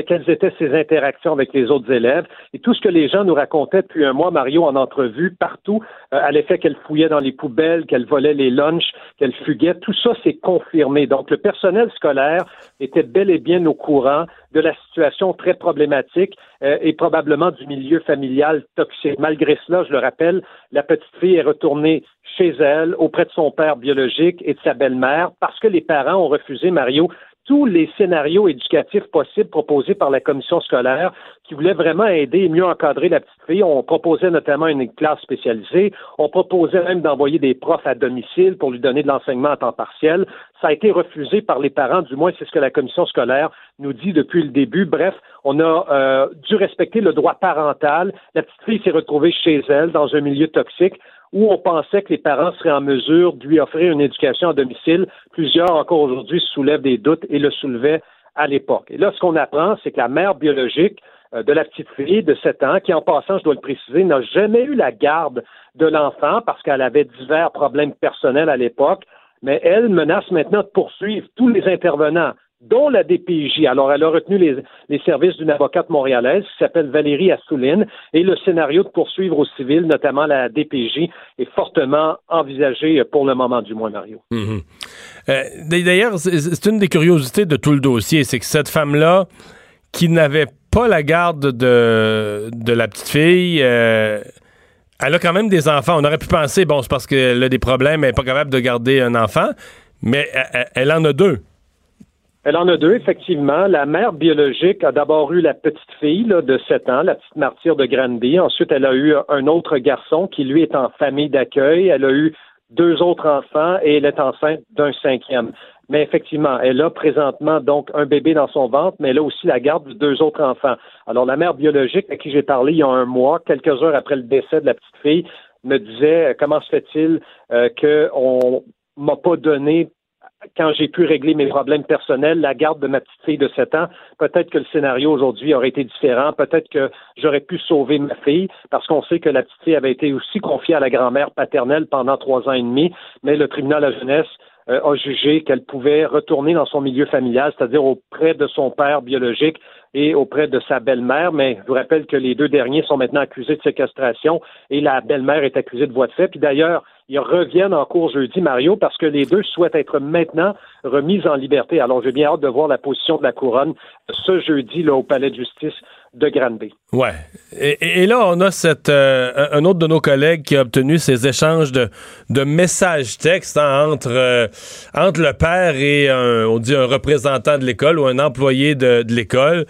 quelles étaient ses interactions avec les autres élèves. Et tout ce que les gens nous racontaient depuis un mois, Mario, en entrevue, partout, euh, à l'effet qu'elle fouillait dans les poubelles, qu'elle volait les lunchs, qu'elle fuguait, tout ça s'est confirmé. Donc, le personnel scolaire était bel et bien au courant de la situation très problématique euh, et probablement du milieu familial toxique. Malgré cela, je le rappelle, la petite fille est retournée chez elle, auprès de son père biologique et de sa belle-mère, parce que les parents ont refusé, Mario, tous les scénarios éducatifs possibles proposés par la commission scolaire qui voulait vraiment aider et mieux encadrer la petite fille. On proposait notamment une classe spécialisée. On proposait même d'envoyer des profs à domicile pour lui donner de l'enseignement à temps partiel. Ça a été refusé par les parents, du moins c'est ce que la commission scolaire nous dit depuis le début. Bref, on a euh, dû respecter le droit parental. La petite fille s'est retrouvée chez elle dans un milieu toxique où on pensait que les parents seraient en mesure de lui offrir une éducation à domicile. Plusieurs, encore aujourd'hui, soulèvent des doutes et le soulevaient à l'époque. Et là, ce qu'on apprend, c'est que la mère biologique euh, de la petite fille de 7 ans, qui en passant, je dois le préciser, n'a jamais eu la garde de l'enfant parce qu'elle avait divers problèmes personnels à l'époque, mais elle menace maintenant de poursuivre tous les intervenants dont la DPJ. Alors, elle a retenu les, services d'une avocate montréalaise qui s'appelle Valérie Assouline et le scénario de poursuivre au civil, notamment la DPJ, est fortement envisagé pour le moment du mois, Mario. Mhm. Euh, d'ailleurs, c'est une des curiosités de tout le dossier, c'est que cette femme-là, qui n'avait pas la garde de, de la petite fille, euh, elle a quand même des enfants. On aurait pu penser, bon, c'est parce qu'elle a des problèmes, elle n'est pas capable de garder un enfant, mais elle en a deux. Elle en a deux, effectivement. La mère biologique a d'abord eu la petite fille de 7 ans, la petite martyre de Granby. Ensuite, elle a eu un autre garçon qui, lui, est en famille d'accueil. Elle a eu deux autres enfants et elle est enceinte d'un cinquième. Mais effectivement, elle a présentement donc un bébé dans son ventre, mais elle a aussi la garde de deux autres enfants. Alors, la mère biologique à qui j'ai parlé il y a un mois, quelques heures après le décès de la petite fille, me disait comment se fait-il euh, qu'on m'a pas donné quand j'ai pu régler mes problèmes personnels, la garde de ma petite fille de 7 ans, peut-être que le scénario aujourd'hui aurait été différent, peut-être que j'aurais pu sauver ma fille, parce qu'on sait que la petite fille avait été aussi confiée à la grand-mère paternelle pendant trois ans et demi, mais le tribunal de la jeunesse euh, a jugé qu'elle pouvait retourner dans son milieu familial, c'est-à-dire auprès de son père biologique et auprès de sa belle-mère. Mais je vous rappelle que les deux derniers sont maintenant accusés de séquestration et la belle-mère est accusée de voie de fait. Puis d'ailleurs, ils reviennent en cours jeudi, Mario, parce que les deux souhaitent être maintenant remis en liberté. Alors, j'ai bien hâte de voir la position de la couronne ce jeudi là, au palais de justice de Granby. Ouais. Et, là, on a cette, euh, un autre de nos collègues qui a obtenu ces échanges de, de messages textes hein, entre, euh, entre le père et un, on dit un représentant de l'école ou un employé de, de l'école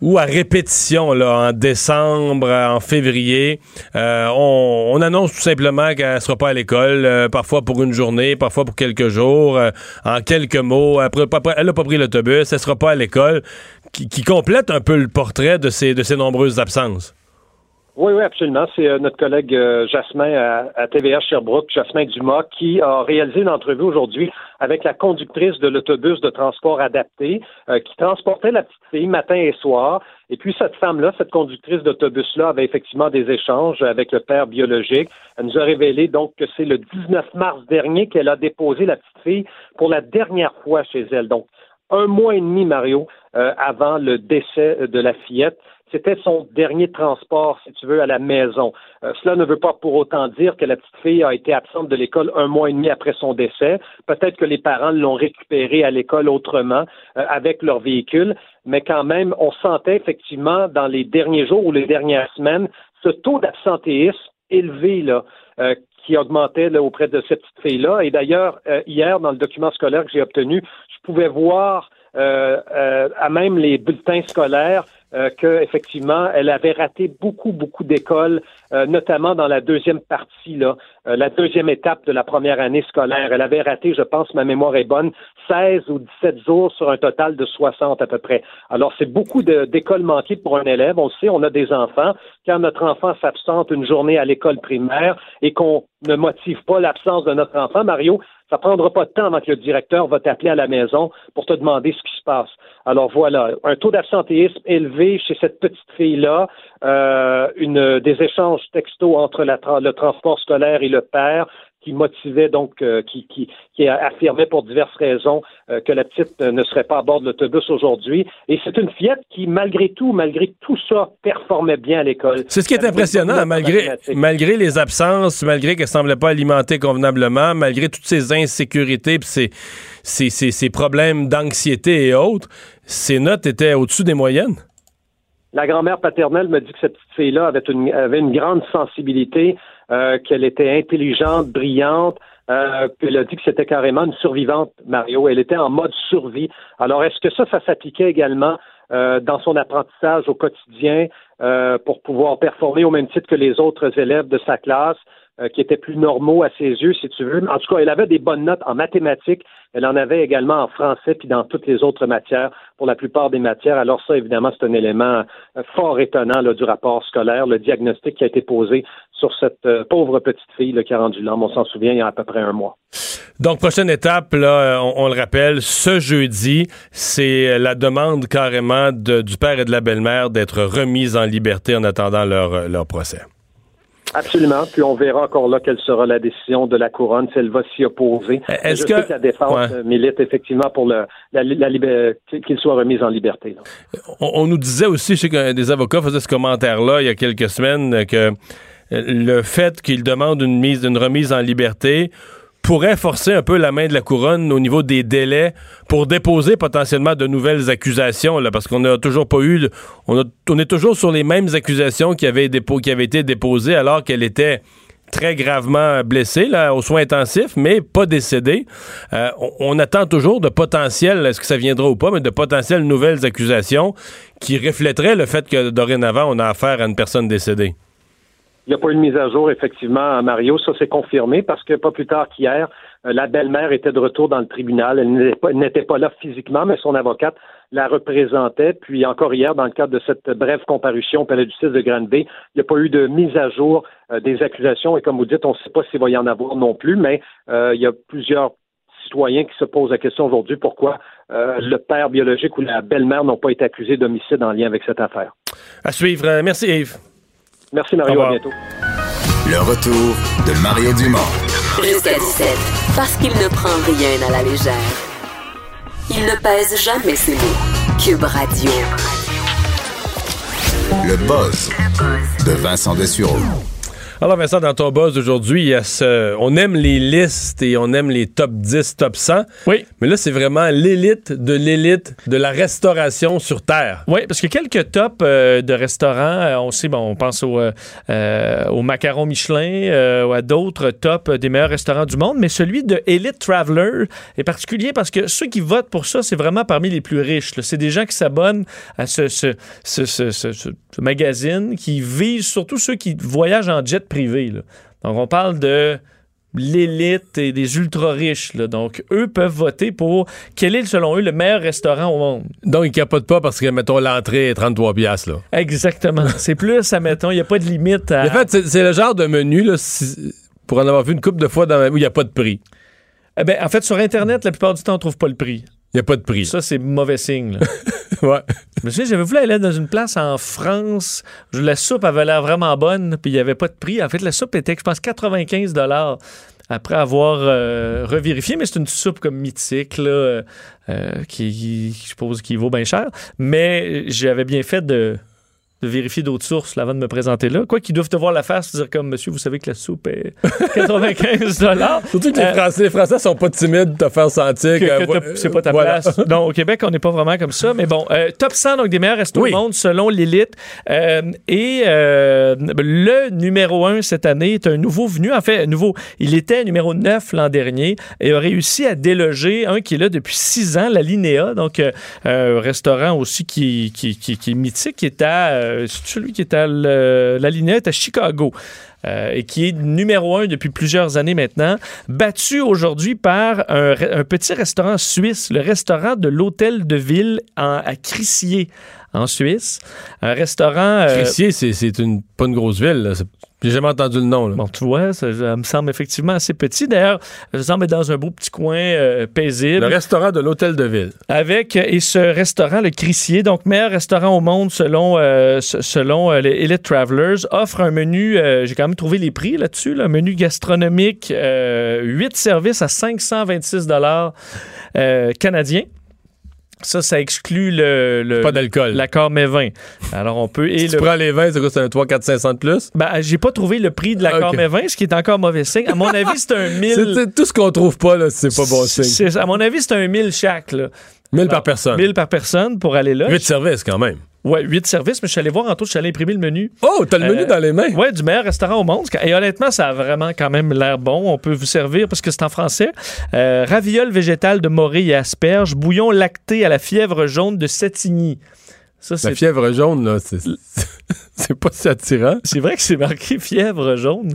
ou à répétition là, en décembre, en février, euh, on, annonce tout simplement qu'elle sera pas à l'école, euh, parfois pour une journée, parfois pour quelques jours, euh, en quelques mots. Après, elle n'a pas pris l'autobus, elle sera pas à l'école, qui, qui, complète un peu le portrait de ces, de ces nombreuses absences. Oui, oui, absolument. C'est euh, notre collègue euh, Jasmin à, à, TVA Sherbrooke, Jasmin Dumas, qui a réalisé une entrevue aujourd'hui avec la conductrice de l'autobus de transport adapté euh, qui transportait la petite fille matin et soir. Et puis cette femme-là, cette conductrice d'autobus-là, avait effectivement des échanges avec le père biologique. Elle nous a révélé donc que c'est le 19 mars dernier qu'elle a déposé la petite fille pour la dernière fois chez elle. Donc un mois et demi, Mario, avant le décès de la fillette. C'était son dernier transport, si tu veux, à la maison. Euh, cela ne veut pas pour autant dire que la petite fille a été absente de l'école un mois et demi après son décès. Peut-être que les parents l'ont récupérée à l'école autrement, euh, avec leur véhicule, mais quand même, on sentait effectivement dans les derniers jours ou les dernières semaines ce taux d'absentéisme élevé là, euh, qui augmentait auprès de cette petite fille-là. Et d'ailleurs, hier, dans le document scolaire que j'ai obtenu, je pouvais voir à même les bulletins scolaires euh, qu'effectivement, elle avait raté beaucoup, beaucoup d'écoles, euh, notamment dans la deuxième partie, là, euh, la deuxième étape de la première année scolaire. Elle avait raté, je pense, ma mémoire est bonne, 16 ou 17 jours sur un total de 60 à peu près. Alors, c'est beaucoup d'écoles manquées pour un élève. On le sait, on a des enfants. Quand notre enfant s'absente une journée à l'école primaire et qu'on ne motive pas l'absence de notre enfant, Mario, ça prendra pas de temps avant que le directeur va t'appeler à la maison pour te demander ce qui se passe. Alors voilà, un taux d'absentéisme élevé chez cette petite fille-là, euh, une, des échanges textos entre la, le transport scolaire et le père, qui motivait donc, euh, qui, qui, qui affirmait pour diverses raisons euh, que la petite euh, ne serait pas à bord de l'autobus aujourd'hui. Et c'est une fillette qui, malgré tout, malgré tout ça, performait bien à l'école. C'est ce qui est impressionnant, malgré, malgré les absences, malgré qu'elle semblait pas alimenter convenablement, malgré toutes ces insécurités, puis ces, ces, ces, ces problèmes d'anxiété et autres, ses notes étaient au-dessus des moyennes. La grand-mère paternelle me dit que cette petite fille-là avait une, avait une grande sensibilité, euh, qu'elle était intelligente, brillante, euh, qu'elle a dit que c'était carrément une survivante, Mario. Elle était en mode survie. Alors, est-ce que ça, ça s'appliquait également euh, dans son apprentissage au quotidien euh, pour pouvoir performer au même titre que les autres élèves de sa classe? Euh, qui étaient plus normaux à ses yeux, si tu veux. En tout cas, elle avait des bonnes notes en mathématiques. Elle en avait également en français puis dans toutes les autres matières, pour la plupart des matières. Alors ça, évidemment, c'est un élément euh, fort étonnant là, du rapport scolaire, le diagnostic qui a été posé sur cette euh, pauvre petite fille là, qui a rendu l'âme. On s'en souvient il y a à peu près un mois. Donc, prochaine étape, là, on, le rappelle, ce jeudi, c'est la demande carrément du père et de la belle-mère d'être remise en liberté en attendant leur, leur procès. Absolument. Puis on verra encore là quelle sera la décision de la couronne si elle va s'y opposer. Est-ce que- la défense Ouais. euh, milite effectivement pour le, la, la libé- qu'il soit remis en liberté. là. On, on nous disait aussi, je sais que des avocats faisaient ce commentaire-là il y a quelques semaines, euh, que euh, le fait qu'ils demandent une mise, une remise en liberté pourrait forcer un peu la main de la couronne au niveau des délais pour déposer potentiellement de nouvelles accusations, là, parce qu'on n'a toujours pas eu, on, on est toujours sur les mêmes accusations qui avaient, dépo- qui avaient été déposées alors qu'elle était très gravement blessée là, aux soins intensifs, mais pas décédée. Euh, on, on attend toujours de potentielles, est-ce que ça viendra ou pas, mais de potentielles nouvelles accusations qui reflèteraient le fait que dorénavant, on a affaire à une personne décédée. Il n'y a pas eu de mise à jour, effectivement, à Mario. Ça, c'est confirmé parce que pas plus tard qu'hier, euh, la belle-mère était de retour dans le tribunal. Elle n'était pas- là physiquement, mais son avocate la représentait. Puis encore hier, dans le cadre de cette brève comparution au palais de justice de Granby, il n'y a pas eu de mise à jour euh, des accusations. Et comme vous dites, on ne sait pas s'il va y en avoir non plus, mais euh, il y a plusieurs citoyens qui se posent la question aujourd'hui pourquoi le père biologique ou la belle-mère n'ont pas été accusés d'homicide en lien avec cette affaire. À suivre. Merci Yves. Merci Mario, à bientôt. Le retour de Mario Dumont. Jusqu'à 17. Parce qu'il ne prend rien à la légère. Il ne pèse jamais ses mots. Cube Radio. Le buzz de Vincent Dessureau. Alors Vincent, dans ton buzz aujourd'hui, ce... on aime les listes et on aime les top 10, top 100. Oui. Mais là, c'est vraiment l'élite de l'élite de la restauration sur Terre. Oui, parce que quelques tops euh, de restaurants, euh, on sait, bon, on pense au, euh, au macaron Michelin ou à d'autres tops des meilleurs restaurants du monde, mais celui de Elite Traveler est particulier parce que ceux qui votent pour ça, c'est vraiment parmi les plus riches. C'est des gens qui s'abonnent à ce- ce magazine, qui visent surtout ceux qui voyagent en jet privé. là. Donc, on parle de l'élite et des ultra riches. là. Donc, eux peuvent voter pour quel est, selon eux, le meilleur restaurant au monde. Donc, ils capotent pas parce que, mettons, l'entrée est 33 piastres, là. Exactement. <laughs> C'est plus, admettons, il n'y a pas de limite à. En fait, c'est- c'est le genre de menu, là, si- pour en avoir vu une couple de fois dans ma- où il n'y a pas de prix. Eh ben, en fait, sur Internet, la plupart du temps, on trouve pas le prix. Il n'y a pas de prix. Ça, c'est mauvais signe. <laughs> <laughs> ouais. Je me souviens, j'avais voulu aller dans une place en France. Je- La soupe avait l'air vraiment bonne, puis il n'y avait pas de prix. En fait, la soupe était, je pense, 95 après avoir euh, revérifié, mais c'est une soupe comme mythique, là, euh, euh, qui, qui- je suppose, qui vaut bien cher. Mais j'avais bien fait de, de vérifier d'autres sources là, avant de me présenter là. Quoi qu'ils doivent te voir la face, dire comme, monsieur, vous savez que la soupe est <laughs> 95 Surtout que les Euh, Français, les Français sont pas timides de te faire sentir que- que, que t'as- c'est pas ta voilà. place. <laughs> Non, au Québec, on n'est pas vraiment comme ça. Mais bon, euh, top 100 donc des meilleurs restos Oui. au monde selon l'élite. Euh, et le numéro 1 cette année est un nouveau venu. En fait, nouveau. Il était numéro 9 l'an dernier et a réussi à déloger un qui est là depuis 6 ans, la Linéa. Donc, un restaurant aussi qui, qui, qui, qui est mythique, qui est à. Euh, celui qui est à. le- la Linéa est à Chicago. euh, et qui est numéro un depuis plusieurs années maintenant, battu aujourd'hui par un, petit restaurant suisse, le restaurant de l'hôtel de ville à Crissier, en Suisse. Un restaurant... euh, Crissier, c'est une, pas une grosse ville. J'ai jamais entendu le nom. Là. Bon, tu vois, ça, ça me semble effectivement assez petit. D'ailleurs, ça semble être dans un beau petit coin euh, paisible. Le restaurant de l'hôtel de ville. Avec, euh, et ce restaurant, le Crissier, donc meilleur restaurant au monde selon, euh, selon les Elite Travelers, offre un menu, j'ai quand même trouvé les prix là-dessus, là, un menu gastronomique, 8 services à 526 dollars canadiens. Ça, ça exclut le, le- Pas d'alcool. l'accord Mévin. Alors, on peut... Et Si tu le- prends les vins, c'est quoi? C'est un 3, 4, 500 de plus? ben, j'ai pas trouvé le prix de l'accord Ok. Mévin, ce qui est encore mauvais signe. À mon avis, c'est un <laughs> 1000... C'est tout ce qu'on trouve pas, là, c'est pas bon signe. À mon avis, c'est un 1000 chaque. Là. 1000 par personne. 1000 par personne pour aller là. 8 services, quand même. Ouais, 8 services, mais je suis allé voir en tout, je suis allé imprimer le menu. Oh, t'as le menu Euh, dans les mains. Ouais, du meilleur restaurant au monde. Et honnêtement, ça a vraiment quand même l'air bon. On peut vous servir parce que c'est en français. Euh, ravioles végétales de morée et asperges, bouillon lacté à la fièvre jaune de Satigny. Ça, La fièvre jaune, là, c'est <laughs> c'est pas si attirant. c'est vrai que c'est marqué fièvre jaune.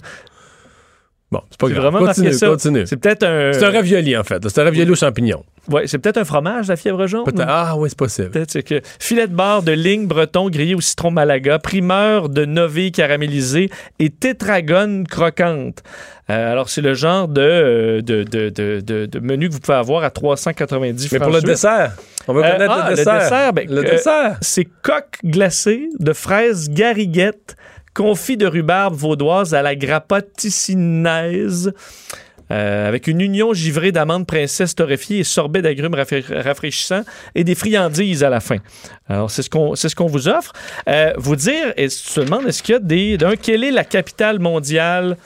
Bon, c'est pas C'est grave. vraiment continue, marqué ça. continue. C'est peut-être un. C'est un ravioli, en fait. C'est un ravioli aux champignons. Ouais, c'est peut-être un fromage, la fièvre jaune. Ah, oui, c'est possible. Peut-être que filet de bar de ligne breton grillé au citron malaga, primeur de noville caramélisé et tétragone croquante. Euh, alors, c'est le genre de, euh, de, de, de, de- menu que vous pouvez avoir à 390 Mais francs pour le dessert, on veut Euh, connaître ah, le dessert. ben, le euh, dessert. C'est coque glacée de fraises gariguettes, confit de rhubarbe vaudoise à la grappa ticinaise. euh, avec une union givrée d'amandes princesse torréfiées et sorbet d'agrumes rafra- rafraîchissants et des friandises à la fin. Alors, c'est ce qu'on ce qu'on vous offre. Euh, vous dire, et tu te demandes, est-ce qu'il y a des... d'un, quelle est la capitale mondiale...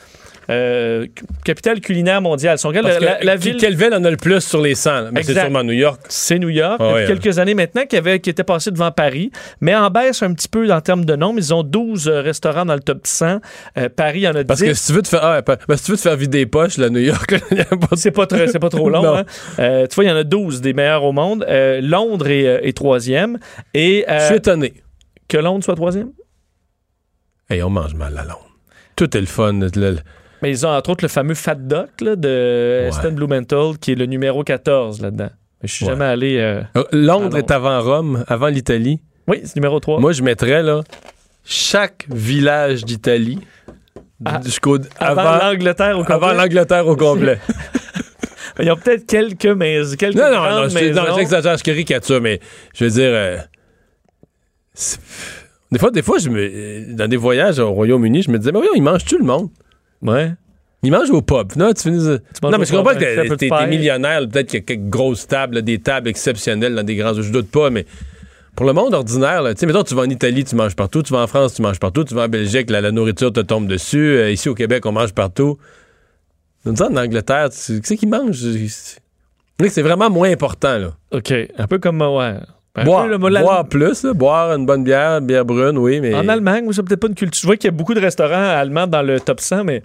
euh, capitale culinaire mondiale. Si on regarde Parce la, la ville... Quelle ville en a le plus sur les 100? là? Mais c'est sûrement New York. C'est New York, Ah depuis ouais, quelques années maintenant, qui, avait, qui était passé devant Paris, mais en baisse un petit peu en termes de nombre. Ils ont 12 euh, restaurants dans le top 100. Euh, Paris en a 10. Parce que si tu veux te faire, ah, ben, si tu veux te faire vider les poches, là, New York, c'est pas, c'est pas trop <laughs> long. Hein. Euh, tu vois, il y en a 12 des meilleurs au monde. Londres est, est troisième. Et Je suis étonné. que Londres soit troisième? Hey, on mange mal à Londres. Tout est le fun. le- le- Mais ils ont entre autres le fameux Fat Duck là, de Ouais. Aston Blumenthal, qui est le numéro 14 là-dedans. Mais je suis Ouais. jamais allé. euh, Euh, Londres est avant Rome, avant l'Italie. Oui, c'est numéro 3. Moi, je mettrais là, chaque village d'Italie Ah, jusqu'au avant avant, l'Angleterre au avant complet. l'Angleterre au <laughs> complet. Ils ont peut-être quelques maisons. Quelques non, non, non, j'exagère, je caricature, mais je veux dire. euh, des fois, des fois je me, dans des voyages au Royaume-Uni, je me disais, mais voyons, ils mangent tout le monde? Ouais. Ils mangent au pub. Non, tu finis. manges non, mais je comprends que t'es- millionnaire, peut-être qu'il y a quelques grosses tables, là, des tables exceptionnelles dans des grands. Je doute pas, mais pour le monde ordinaire, tu sais, mettons, tu vas en Italie, tu manges partout, tu vas en France, tu manges partout, tu vas en Belgique, la, la nourriture te tombe dessus. Euh, ici au Québec, on mange partout. Nous en Angleterre, tu sais qu'ils mangent. C'est c'est vraiment moins important, là. OK. Un peu comme. euh, Ouais. Un boire, peu boire plus, là, boire une bonne bière, bière brune, oui, mais. En Allemagne, c'est peut-être pas une culture. Je vois qu'il y a beaucoup de restaurants allemands dans le top 100, mais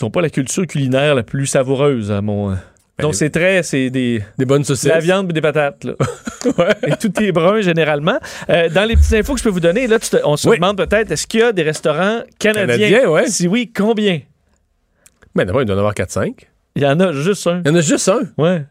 ils n'ont pas la culture culinaire la plus savoureuse, à mon. euh. Donc, c'est très. C'est des. Des bonnes de saucisses. La viande et des patates, là. <laughs> Et tout est brun, généralement. Euh, dans les petites infos que je peux vous donner, là, tu te- on se Oui. demande peut-être, est-ce qu'il y a des restaurants canadiens? Ouais. Si oui, combien? Mais d'abord, il doit en avoir 4-5. Il y en a juste un. Il y en a juste un. Ouais.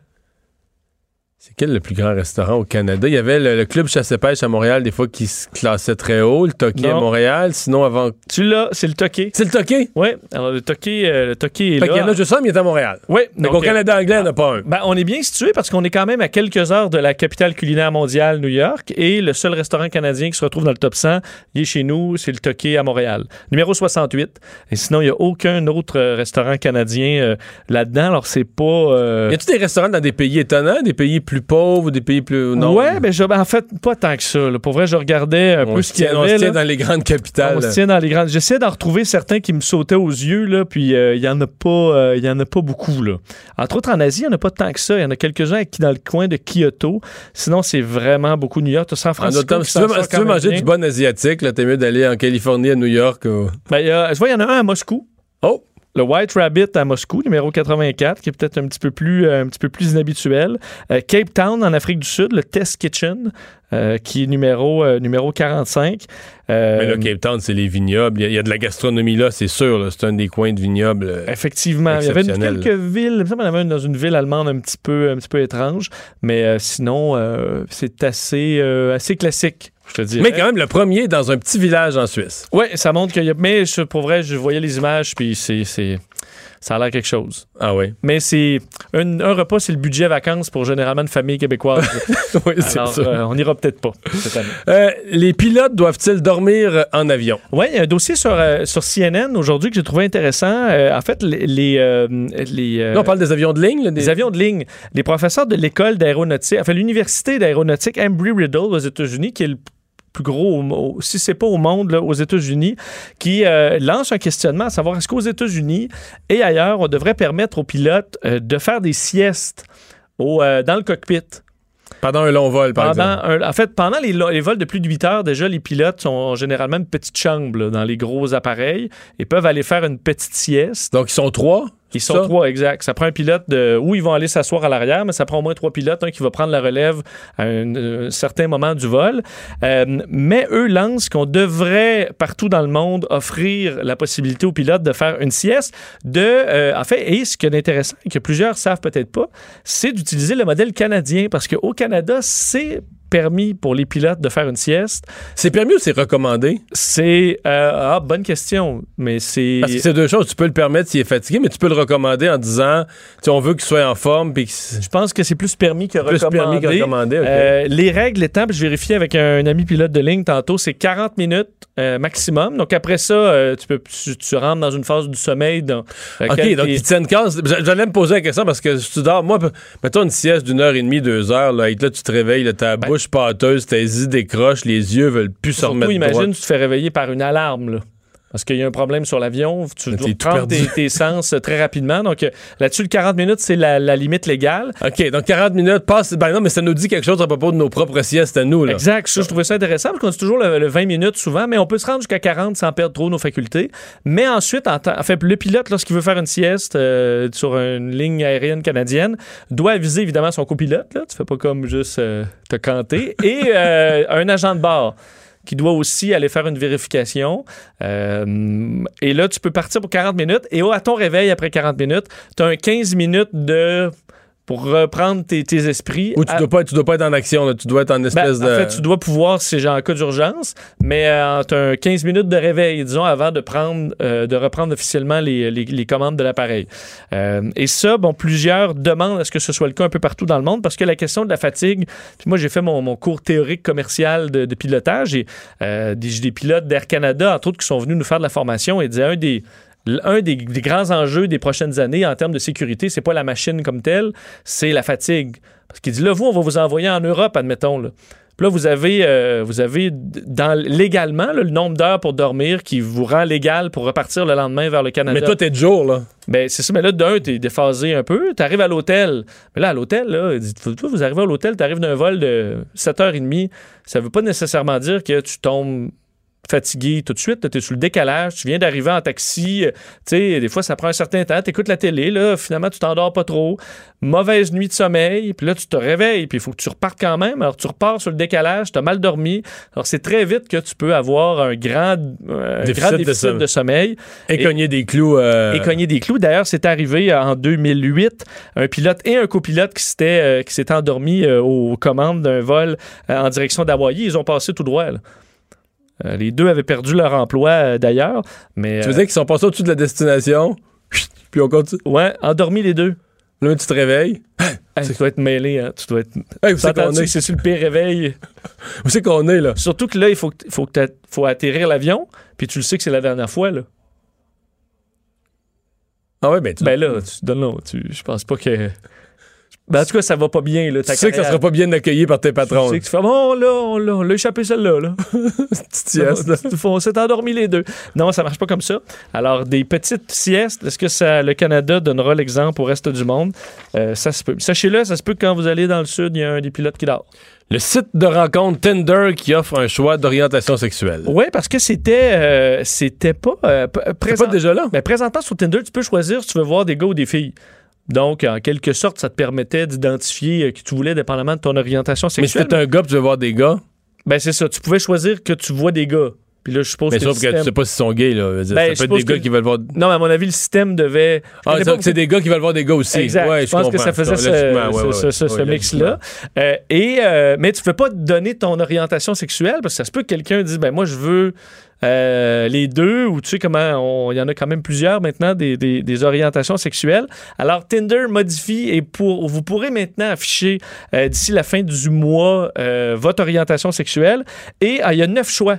C'est quel le plus grand restaurant au Canada? Il y avait le, le club chasse-pêche à Montréal, des fois, qui se classait très haut, le Toqué à. Montréal. Sinon, avant. Tu l'as, c'est le toqué. C'est le Toqué? Oui. Alors, le toqué, euh, le toqué est Fait qu'il y en là. a juste un, mais il est à Montréal. Oui. Donc, au Canada anglais, il n'y en a pas un. Ben, on est bien situé parce qu'on est quand même à quelques heures de la capitale culinaire mondiale, New York, et le seul restaurant canadien qui se retrouve dans le top 100, il est chez nous, c'est le Toqué à Montréal. Numéro 68. Et sinon, il n'y a aucun autre euh, restaurant canadien euh, là-dedans. Alors, c'est pas... euh, Y a-tu des restaurants dans des pays étonnants, des pays plus pauvres ou des pays plus. Non. Ouais, ben, je- ben, en fait, pas tant que ça. là. Pour vrai, je regardais un on peu ce qu'il y tient, on avait. se tient dans les grandes capitales. On se tient dans les grandes. J'essaie d'en retrouver certains qui me sautaient aux yeux, là, puis euh, il y en a pas, euh, y en a pas beaucoup, là. Entre autres, en Asie, il n'y en a pas tant que ça. Il y en a quelques-uns qui dans le coin de Kyoto. Sinon, c'est vraiment beaucoup New York. San En Francisco. automne, qui si tu veux, si tu veux manger bien. du bon asiatique, là, t'es mieux d'aller en Californie, à New York. ou- Ben, je vois, il y en a un à Moscou. Oh! Le White Rabbit à Moscou, numéro 84, qui est peut-être un petit peu plus, euh, un petit peu plus inhabituel. Euh, Cape Town en Afrique du Sud, le Test Kitchen, euh, qui est numéro, numéro 45. Euh, Mais là, Cape Town, c'est les vignobles. Il y a- il y, a de la gastronomie là, c'est sûr. C'est un des coins de vignobles. Effectivement, il y avait quelques villes, il y en avait une dans une ville allemande un petit peu, un petit peu étrange, mais euh, sinon, euh, c'est assez, euh, assez classique Je te dis. Mais quand même, le premier dans un petit village en Suisse. Oui, ça montre qu'il y a. Mais je- pour vrai, je voyais les images, puis c'est. Ça a l'air quelque chose. Ah oui. Mais c'est. Un, un repas, c'est le budget vacances pour généralement une famille québécoise. <laughs> oui, c'est ça. euh, on n'ira peut-être pas cette année. Euh, les pilotes doivent-ils dormir en avion? Oui, il y a un dossier sur, euh, sur CNN aujourd'hui que j'ai trouvé intéressant. En fait, les. les, on parle des avions de ligne. là, des... des avions de ligne. Les professeurs de l'école d'aéronautique, enfin l'université d'aéronautique Embry-Riddle aux États-Unis, qui est le plus gros, au- si c'est pas au monde, là, aux États-Unis, qui euh, lance un questionnement à savoir est-ce qu'aux États-Unis et ailleurs, on devrait permettre aux pilotes euh, de faire des siestes au, euh, dans le cockpit. Pendant un long vol, par Pendant exemple. un- en fait, pendant les, les vols de plus de 8 heures, déjà, les pilotes ont généralement une petite chambre là, dans les gros appareils et peuvent aller faire une petite sieste. Donc, ils sont trois? Ils sont ça? trois, exact. Ça prend un pilote de, où ils vont aller s'asseoir à l'arrière, mais ça prend au moins trois pilotes, un qui va prendre la relève à un, euh, certain moment du vol. Euh, mais eux lancent qu'on devrait, partout dans le monde, offrir la possibilité aux pilotes de faire une sieste. De, euh, en fait, et ce qui est intéressant, et que plusieurs savent peut-être pas, c'est d'utiliser le modèle canadien, parce qu'au Canada, c'est permis pour les pilotes de faire une sieste. C'est permis ou c'est recommandé? C'est... euh, ah, bonne question, mais c'est... Parce que c'est deux choses. Tu peux le permettre s'il est fatigué, mais tu peux le recommander en disant, tu on veut qu'il soit en forme. Puis Je pense que c'est plus permis que Plus recommandé. permis que recommandé, ok. Euh, les règles étant, puis je vérifiais avec un, ami pilote de ligne tantôt, c'est 40 minutes euh, maximum. Donc après ça, tu, peux, tu, tu rentres dans une phase du sommeil. Dans, OK, donc ils tiennent casse. J'a- J'allais me poser la question parce que si tu dors, moi, mettons une sieste d'une heure et demie, deux heures, là, et là, tu te réveilles, là, ta bouche pâteuse, tes yeux décrochent, les yeux veulent plus se Surtout, remettre imagine, droit. tu te fais réveiller par une alarme. Là. Parce qu'il y a un problème sur l'avion, tu Mais dois t'es tout prendre perdu. tes, tes sens euh, très rapidement. Donc euh, là-dessus, le 40 minutes, c'est la, la limite légale. OK, donc 40 minutes passe. Ben non, mais ça nous dit quelque chose à propos de nos propres siestes à nous, là. Exact. Ça, je trouvais ça intéressant parce qu'on dit toujours le, le 20 minutes souvent, mais on peut se rendre jusqu'à 40 sans perdre trop nos facultés. Mais ensuite, en, fait, le pilote, lorsqu'il veut faire une sieste euh, sur une ligne aérienne canadienne, doit aviser évidemment son copilote. Là. Tu fais pas comme juste euh, te canter. Et euh, <laughs> un agent de bord qui doit aussi aller faire une vérification. Euh, et là, tu peux partir pour 40 minutes. Et à ton réveil, après 40 minutes, tu as un 15 minutes de pour reprendre tes, tes esprits. Ou tu À- dois, pas, tu dois pas être en action, là. tu dois être en ben, espèce de. En fait, tu dois pouvoir, si j'ai en cas d'urgence, mais euh, tu as un 15 minutes de réveil, disons, avant de prendre, euh, de reprendre officiellement les, les- les commandes de l'appareil. Euh, et ça, bon, plusieurs demandent à ce que ce soit le cas un peu partout dans le monde parce que la question de la fatigue, puis moi, j'ai fait mon, mon cours théorique commercial de, de pilotage et euh, des, j'ai des pilotes d'Air Canada, entre autres, qui sont venus nous faire de la formation et disaient un des un des, des grands enjeux des prochaines années en termes de sécurité, c'est pas la machine comme telle, c'est la fatigue. Parce qu'il dit là, vous, on va vous envoyer en Europe, admettons. Là. Puis là, vous avez, euh, vous avez dans, légalement là, le nombre d'heures pour dormir qui vous rend légal pour repartir le lendemain vers le Canada. Mais toi, t'es de jour, là. Ben, c'est ça, mais là, d'un, t'es déphasé un peu. T'arrives à l'hôtel. Mais là, à l'hôtel, là, toi, vous arrivez à l'hôtel, t'arrives d'un vol de 7h30. Ça veut pas nécessairement dire que tu tombes fatigué tout de suite. Tu es sur le décalage. Tu viens d'arriver en taxi. euh, Tu sais, des fois, ça prend un certain temps. Tu écoutes la télé. Là, finalement, tu t'endors pas trop. Mauvaise nuit de sommeil. Puis là, tu te réveilles. Puis il faut que tu repartes quand même. Alors, tu repars sur le décalage. Tu as mal dormi. Alors, c'est très vite que tu peux avoir un grand, euh, Déficit grand de déficit sommeil. de sommeil. Et cogner des clous. euh, Et cogner des clous. D'ailleurs, c'est arrivé en 2008. Un pilote et un copilote qui s'étaient euh, qui euh, aux commandes d'un vol euh, en direction d'Hawaï. Ils ont passé tout droit. là. Euh, les deux avaient perdu leur emploi euh, d'ailleurs. Mais, Tu veux euh, dire qu'ils sont passés au-dessus de la destination, <laughs> puis on continue. Ouais, endormis les deux. Là, tu te réveilles. Hey, tu dois être mêlé, hein. Tu dois être. Hey, c'est sur le pire réveil? <laughs> Où c'est qu'on est, là? Surtout que là, il faut, que- faut, que faut atterrir l'avion, puis tu le sais que c'est la dernière fois, là. Ah ouais, ben tu Ben là, tu donnes là. Tu, je pense pas que. Ben, en tout cas, ça va pas bien, là. tu sais que ça sera pas bien accueilli par tes Tu patrons. sais que tu fais, bon, là, on l'a, on l'a échappé celle-là, là. <laughs> Petite sieste, là. on s'est endormis les deux. Non, ça marche pas comme ça. Alors, des petites siestes, est-ce que ça, le Canada donnera l'exemple au reste du monde? Euh, ça se peut. Sachez-le, ça se peut que quand vous allez dans le sud, il y a un des pilotes qui dort. Le site de rencontre Tinder qui offre un choix d'orientation sexuelle. Oui, parce que c'était euh, c'était pas euh, présent- pas déjà là? Ben, présentement sur Tinder, tu peux choisir si tu veux voir des gars ou des filles. Donc, en quelque sorte, ça te permettait d'identifier euh, qui tu voulais, dépendamment de ton orientation Mais si sexuelle. t'es un gars tu veux voir des gars, Ben, c'est ça. Tu pouvais choisir que tu vois des gars. Puis là, je suppose Mais que. le sauf que tu sais pas s'ils sont gays, là. Dire, Ben, ça peut être des gars que- qui veulent voir. Non, mais à mon avis, le système devait. Ah, que c'est des gars qui veulent voir des gars aussi. Exact. Ouais, je pense que ça faisait ce, Logiquement, ouais, ce- ouais, ce- ce- ouais, ce ouais, mix-là. Euh, et, euh, mais tu ne peux pas donner ton orientation sexuelle parce que ça se peut que quelqu'un dise ben moi, je veux euh, les deux, ou tu sais comment, il y en a quand même plusieurs maintenant, des, des- des orientations sexuelles. Alors, Tinder modifie et pour, vous pourrez maintenant afficher euh, d'ici la fin du mois euh, votre orientation sexuelle. Et ah, il y a neuf choix.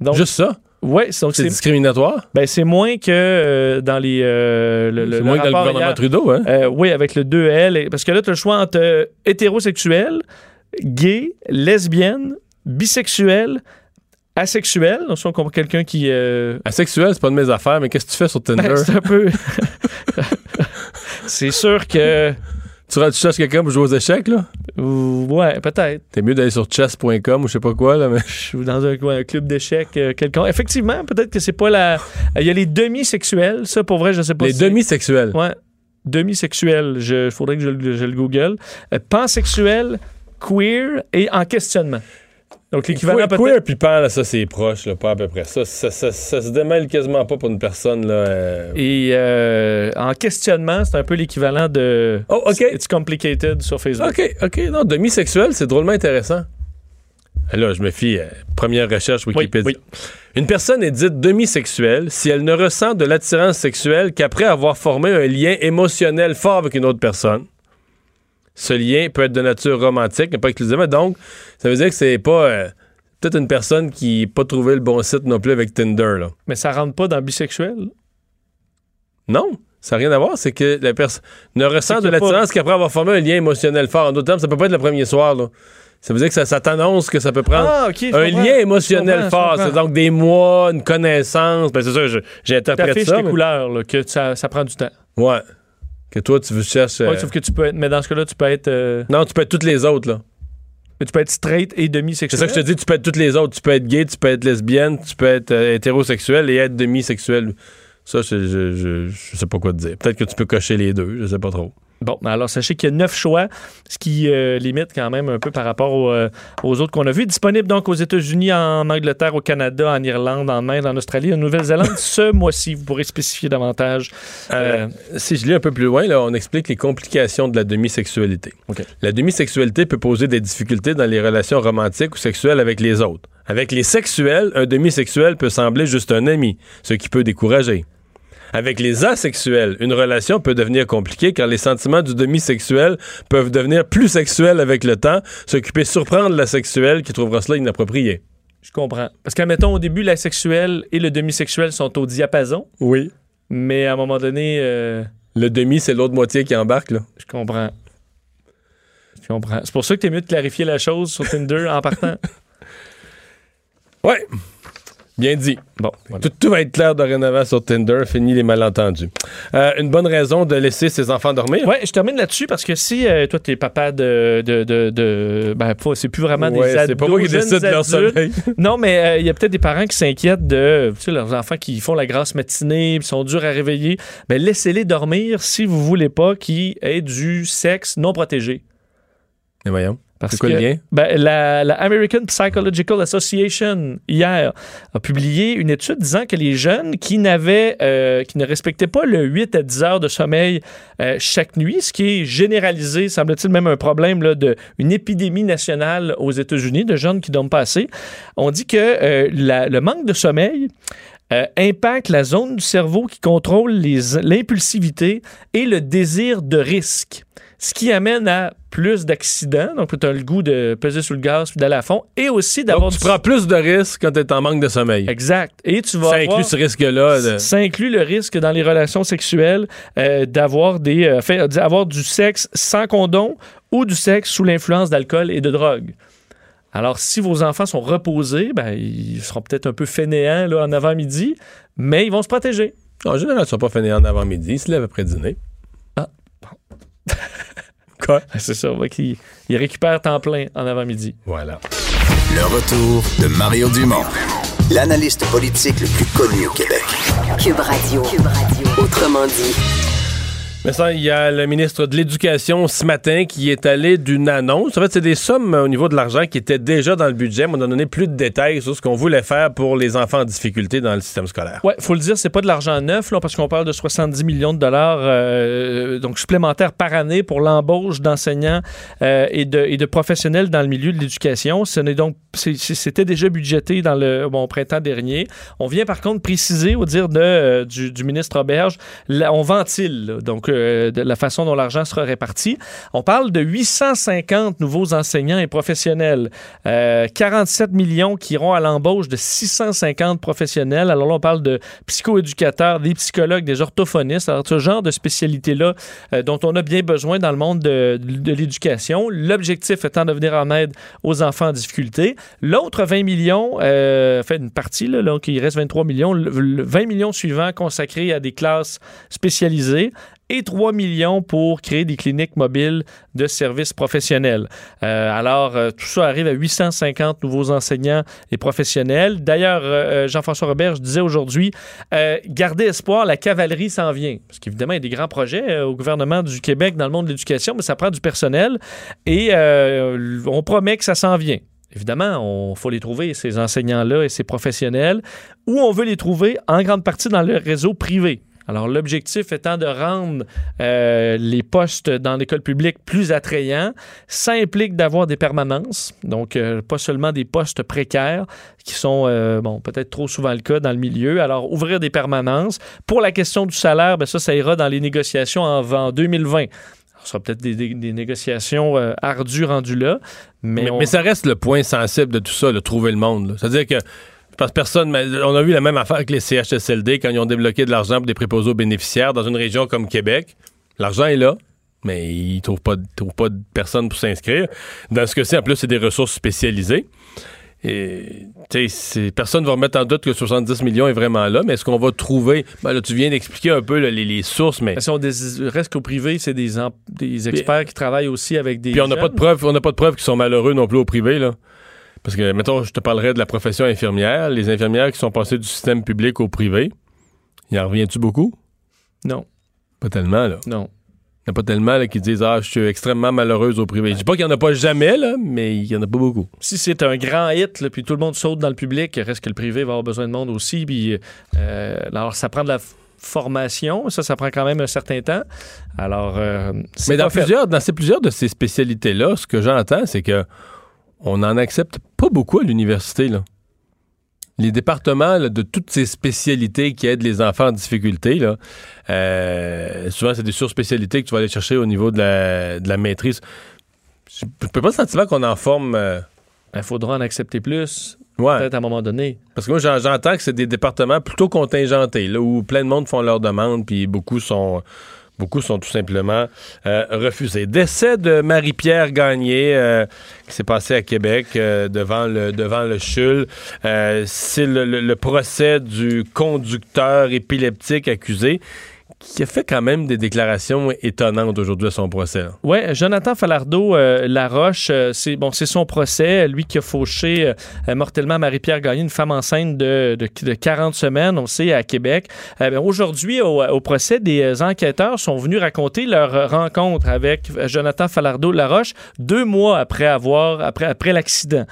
Donc, Juste ça? Oui, donc C'est discriminatoire? ben, c'est moins que euh, dans les. euh, le, C'est moins que dans le gouvernement hier. Trudeau, hein? Euh, oui, avec le 2L. et- Parce que là, tu as le choix entre hétérosexuel, gay, lesbienne, bisexuel, asexuel. Donc, si on comprend quelqu'un qui. euh, Asexuel, c'est pas de mes affaires, mais qu'est-ce que tu fais sur Tinder? ben, c'est un peu. <laughs> c'est sûr que. tu, tu cherches quelqu'un pour jouer aux échecs, là? Ouais, peut-être. T'es mieux d'aller sur chess.com ou je sais pas quoi, là, mais. Je suis dans un, un club d'échecs euh, quelconque. Effectivement, peut-être que c'est pas la. Il y a les demi-sexuels. Ça, pour vrai, je sais pas Les si demi-sexuels. Ouais. Demi-sexuel, il faudrait que je, le- je le google. Euh, pansexuel, queer et en questionnement. Donc l'équivalent peut-être. queer puis pan, là, ça c'est proche, là, pas à peu près. Ça, ça, ça, ça se démêle quasiment pas pour une personne. Là, euh, Et euh, en questionnement, c'est un peu l'équivalent de Oh, OK. It's complicated sur Facebook. OK, OK. Non, demi-sexuel, c'est drôlement intéressant. Là, je me fie à première recherche Wikipédia. Une personne est dite demi-sexuelle si elle ne ressent de l'attirance sexuelle qu'après avoir formé un lien émotionnel fort avec une autre personne. Ce lien peut être de nature romantique, mais pas exclusivement. Donc, ça veut dire que c'est pas euh, peut-être une personne qui n'a pas trouvé le bon site non plus avec Tinder. Là. Mais ça rentre pas dans bisexuel? Non, ça n'a rien à voir. C'est que la personne ne ressent de pas- l'attirance qu'après avoir formé un lien émotionnel fort. En d'autres termes, ça peut pas être le premier soir. Là. Ça veut dire que ça, ça t'annonce que ça peut prendre Ah, un comprends. lien émotionnel fort. C'est donc des mois, une connaissance. Ben, c'est ça, j'interprète ça. mais- couleurs, là, que ça, ça prend du temps. Ouais. Que toi, tu veux chercher. Ouais, sauf que tu peux être. Mais dans ce cas-là, tu peux être. euh, Non, tu peux être toutes les autres, là. mais tu peux être straight et C'est demi-sexuel. ça que je te dis, tu peux être toutes les autres. Tu peux être gay, tu peux être lesbienne, tu peux être euh, hétérosexuel et être demi-sexuel. Ça, je, je, je, je sais pas quoi te dire. Peut-être que tu peux cocher les deux, je sais pas trop. Bon, alors sachez qu'il y a neuf choix, ce qui euh, limite quand même un peu par rapport aux, euh, aux autres qu'on a vus. Disponible donc aux États-Unis, en Angleterre, au Canada, en Irlande, en Inde, en Australie, en Nouvelle-Zélande. <laughs> ce mois-ci, vous pourrez spécifier davantage. Euh, si je lis un peu plus loin, là, on explique les complications de la demi-sexualité. La demi-sexualité peut poser des difficultés dans les relations romantiques ou sexuelles avec les autres. Avec les sexuels, un demi-sexuel peut sembler juste un ami, ce qui peut décourager. Avec les asexuels, une relation peut devenir compliquée car les sentiments du demi-sexuel peuvent devenir plus sexuels avec le temps, peut surprendre la sexuelle qui trouvera cela inapproprié. Je comprends. Parce qu'à mettons, au début, la sexuelle et le demi-sexuel sont au diapason, Oui. mais à un moment donné, euh, Le demi, c'est l'autre moitié qui embarque, là. je comprends. Je comprends. C'est pour ça que t'es mieux de clarifier la chose sur Tinder en partant. <laughs> Ouais. Bien dit. Bon, Tout, tout va être clair dorénavant sur Tinder. Fini les malentendus. Euh, une bonne raison de laisser ses enfants dormir? Ouais, je termine là-dessus parce que si euh, toi, t'es papa de. de, de, de- ben, c'est plus vraiment Ouais, des c'est ados. pas moi qui décide de leur sommeil. <laughs> non, mais euh, il y a peut-être des parents qui s'inquiètent de tu sais, leurs enfants qui font la grasse matinée, puis sont durs à réveiller. Ben, laissez-les dormir si vous voulez pas qu'ils aient du sexe non protégé. Mais voyons. Parce que, ben, la, la American Psychological Association, hier, a publié une étude disant que les jeunes qui, n'avaient, euh, qui ne respectaient pas le 8 à 10 heures de sommeil euh, chaque nuit, ce qui est généralisé, semble-t-il même un problème là, de une épidémie nationale aux États-Unis de jeunes qui dorment pas assez, on dit que euh, la- le manque de sommeil euh, impacte la zone du cerveau qui contrôle les- l'impulsivité et le désir de risque. Ce qui amène à plus d'accidents. Donc, tu as le goût de peser sur le gaz puis d'aller à fond. Et aussi d'avoir Donc, tu du- prends plus de risques quand tu es en manque de sommeil. Exact. Et tu vas Ça avoir- inclut ce risque-là. de- ça inclut le risque dans les relations sexuelles euh, d'avoir des euh, fait, d'avoir du sexe sans condom ou du sexe sous l'influence d'alcool et de drogue. Alors, si vos enfants sont reposés, ben, ils seront peut-être un peu fainéants là, en avant-midi, mais ils vont se protéger. En général, ils ne sont pas finis en avant-midi. Ils se lèvent après dîner. Ah, <laughs> Quoi? C'est ça, ouais, qu'ils ils récupèrent temps plein en avant-midi. Voilà. Le retour de Mario Dumont, l'analyste politique le plus connu au Québec. Cube Radio. Cube Radio. Autrement dit. Il y a le ministre de l'Éducation ce matin qui est allé d'une annonce. En fait, c'est des sommes au niveau de l'argent qui étaient déjà dans le budget, mais on a donné plus de détails sur ce qu'on voulait faire pour les enfants en difficulté dans le système scolaire. Oui, faut le dire, c'est pas de l'argent neuf, parce qu'on parle de 70 millions de dollars euh, donc supplémentaires par année pour l'embauche d'enseignants euh, et, de, professionnels dans le milieu de l'éducation. Ce n'est donc c'était déjà budgété dans le bon, printemps dernier. On vient par contre préciser, au dire de, euh, du, ministre Auberge, on ventile donc euh, de la façon dont l'argent sera réparti. On parle de 850 nouveaux enseignants et professionnels, Euh, 47 millions qui iront à l'embauche de 650 professionnels. Alors là, on parle de psychoéducateurs, des psychologues, des orthophonistes, ce genre de spécialité-là euh, dont on a bien besoin dans le monde de, l'éducation. L'objectif étant de venir en aide aux enfants en difficulté. L'autre 20 millions, euh, fait une partie, là, donc il reste 23 millions, le, le 20 millions suivants consacrés à des classes spécialisées et 3 millions pour créer des cliniques mobiles de services professionnels. Euh, alors, euh, tout ça arrive à 850 nouveaux enseignants et professionnels. D'ailleurs, euh, Jean-François Robert, je disais aujourd'hui, gardez espoir, la cavalerie s'en vient. Parce qu'évidemment, il y a des grands projets au gouvernement du Québec dans le monde de l'éducation, mais ça prend du personnel et on promet que ça s'en vient. Évidemment, il faut les trouver, ces enseignants-là et ces professionnels, où on veut les trouver? En grande partie dans le réseau privé. Alors, l'objectif étant de rendre euh, les postes dans l'école publique plus attrayants, ça implique d'avoir des permanences, donc euh, pas seulement des postes précaires qui sont, euh, bon, peut-être trop souvent le cas dans le milieu. Alors, ouvrir des permanences. Pour la question du salaire, ben ça, ça ira dans les négociations en, en 2020. Ce sera peut-être des, des- des négociations euh, ardues rendues là, mais, Mais, on- mais ça reste le point sensible de tout ça, le trouver le monde. C'est-à-dire que parce que personne, on a vu la même affaire avec les CHSLD quand ils ont débloqué de l'argent pour des préposés aux bénéficiaires dans une région comme Québec. L'argent est là, mais ils ne trouvent pas, de- trouvent pas de personne pour s'inscrire. Dans ce cas-ci, en plus, c'est des ressources spécialisées. Et tu sais, c'est- personne ne va remettre en doute que 70 millions est vraiment là, mais est-ce qu'on va trouver. Ben là, tu viens d'expliquer un peu là, les, les sources, mais. Si on reste qu'au privé, c'est des, experts qui travaillent aussi avec des. Puis on n'a pas de preuves, on n'a pas de preuves qu'ils sont malheureux non plus au privé là. Parce que mettons, je te parlerai de la profession infirmière, les infirmières qui sont passées du système public au privé. Y en revient-tu beaucoup? Non. Pas tellement là. Non. Il n'y en a pas tellement là, qui disent ah je suis extrêmement malheureuse au privé. Je dis pas qu'il y en a pas jamais là, mais il y en a pas beaucoup. Si c'est un grand hit, là, puis tout le monde saute dans le public, reste que le privé va avoir besoin de monde aussi. Puis, euh, alors, ça prend de la formation. Ça, ça prend quand même un certain temps. Alors, euh, Mais dans fait. plusieurs, dans ces, plusieurs de ces spécialités là, ce que j'entends, c'est que on en accepte pas beaucoup à l'université là. Les départements là, de toutes ces spécialités qui aident les enfants en difficulté, là, euh, souvent c'est des surspécialités que tu vas aller chercher au niveau de la, de la maîtrise. Je je peux pas sentir qu'on en forme. euh, Il faudra en accepter plus. Ouais. Peut-être à un moment donné. Parce que moi, j'en- j'entends que c'est des départements plutôt contingentés, là, où plein de monde font leurs demandes, puis beaucoup sont, beaucoup sont tout simplement euh, refusés. Décès de Marie-Pierre Gagné, euh, qui s'est passé à Québec euh, devant le devant le CHUL. C'est le procès du conducteur épileptique accusé, qui a fait quand même des déclarations étonnantes aujourd'hui à son procès. Oui, Jonathan Falardeau euh, Laroche, euh, c'est bon, c'est son procès, lui qui a fauché euh, mortellement Marie-Pierre Gagné, une femme enceinte de, de, de 40 semaines, on sait, à Québec. Ben, Aujourd'hui, au, procès, des enquêteurs sont venus raconter leur rencontre avec Jonathan Falardeau Laroche deux mois après avoir après, après l'accident.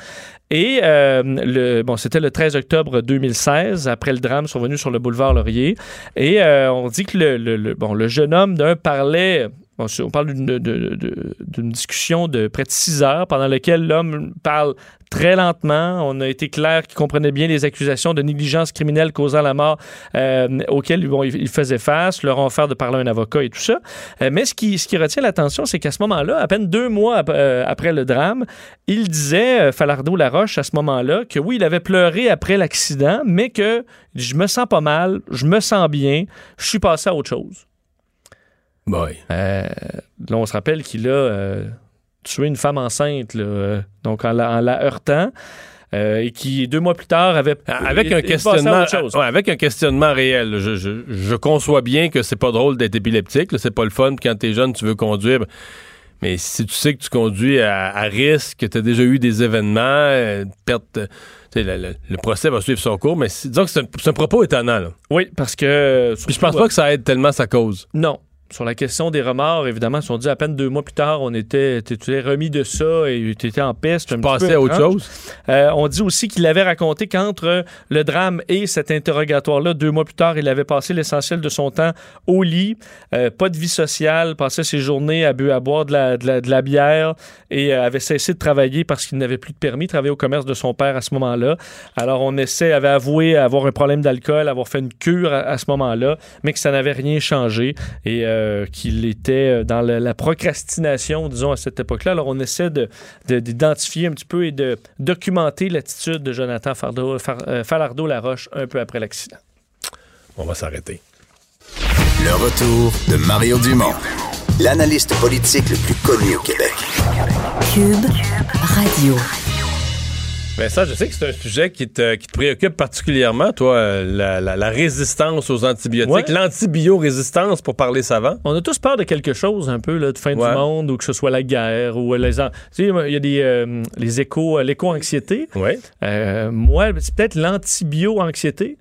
Et euh, le, bon, c'était le 13 octobre 2016. Après le drame, venus sur le boulevard Laurier. Et euh, on dit que le, le- le- bon, le jeune homme d'un parlait. On parle d'une discussion de près de six heures pendant laquelle l'homme parle très lentement. On a été clair qu'il comprenait bien les accusations de négligence criminelle causant la mort euh, auxquelles bon, il faisait face, leur offert de parler à un avocat et tout ça. Euh, mais ce qui, retient l'attention, c'est qu'à ce moment-là, à peine deux mois euh, après le drame, il disait, Falardeau Laroche, à ce moment-là, que oui, il avait pleuré après l'accident, mais que je me sens pas mal, je me sens bien, je suis passé à autre chose. Boy. Euh, là, on se rappelle qu'il a euh, tué une femme enceinte, là, euh, donc en la, en la heurtant. euh, et qui, deux mois plus tard, avait. Avec il- un questionnement, ouais, avec un questionnement réel. Je, je- je conçois bien que c'est pas drôle d'être épileptique, c'est pas le fun. Quand t'es jeune, tu veux conduire. ben, Mais si tu sais que tu conduis à, à risque, que tu as déjà eu des événements, euh, perte, le, le- le procès va suivre son cours, mais disons que c'est un, c'est un propos étonnant. Là. Oui, parce que. Puis je pense pas que ça aide tellement sa cause. Non. Sur la question des remords, évidemment, ils sont dit à peine deux mois plus tard, on était, remis de ça et tu étais en peste. Tu passais à autre chose? Euh, on dit aussi qu'il avait raconté qu'entre le drame et cet interrogatoire-là, deux mois plus tard, il avait passé l'essentiel de son temps au lit, euh, pas de vie sociale, passait ses journées à, bu, à boire de la, de, la, de la bière et euh, avait cessé de travailler parce qu'il n'avait plus de permis, travailler au commerce de son père à ce moment-là. Alors on essaie, avait avoué avoir un problème d'alcool, avoir fait une cure à, à ce moment-là, mais que ça n'avait rien changé. Et euh, qu'il était dans la, la, procrastination, disons, à cette époque-là. Alors, on essaie d'identifier de, un petit peu et de documenter l'attitude de Jonathan Fardo, Far, euh, Falardeau-Laroche un peu après l'accident. On va s'arrêter. Le retour de Mario Dumont, l'analyste politique le plus connu au Québec. Cube Radio. Mais ça, je sais que c'est un sujet qui te, qui te, préoccupe particulièrement, toi, la, la, la résistance aux antibiotiques, ouais. l'antibiorésistance, pour parler savant. On a tous peur de quelque chose, un peu, là, de fin ouais. du monde, ou que ce soit la guerre, ou les... Tu sais, il y a des, euh, les échos, l'éco-anxiété. Oui. Euh, moi, c'est peut-être l'antibio-anxiété.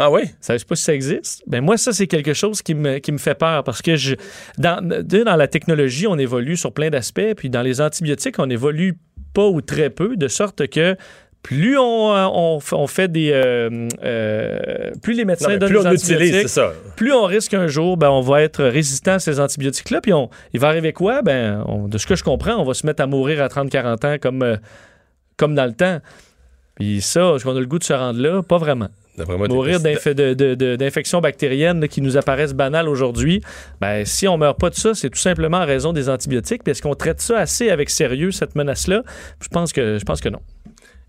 Ah oui? Ça, je sais pas si ça existe. Ben moi, ça, c'est quelque chose qui me, qui me fait peur parce que je, dans, dans la technologie, on évolue sur plein d'aspects, puis dans les antibiotiques, on évolue pas ou très peu, de sorte que plus on, on, on fait des. Euh, euh, plus les médecins non, donnent plus des on antibiotiques, utilise, ça. plus on risque un jour, ben, on va être résistant à ces antibiotiques-là. Puis on, il va arriver quoi? Ben, on, de ce que je comprends, on va se mettre à mourir à 30-40 ans comme, euh, comme dans le temps. Puis ça, est-ce qu'on a le goût de se rendre là? Pas vraiment. Moi, Mourir d'infections bactériennes là, qui nous apparaissent banales aujourd'hui, ben, si on meurt pas de ça, c'est tout simplement en raison des antibiotiques. Puis est-ce qu'on traite ça assez avec sérieux, cette menace-là? Je pense que, je pense que non.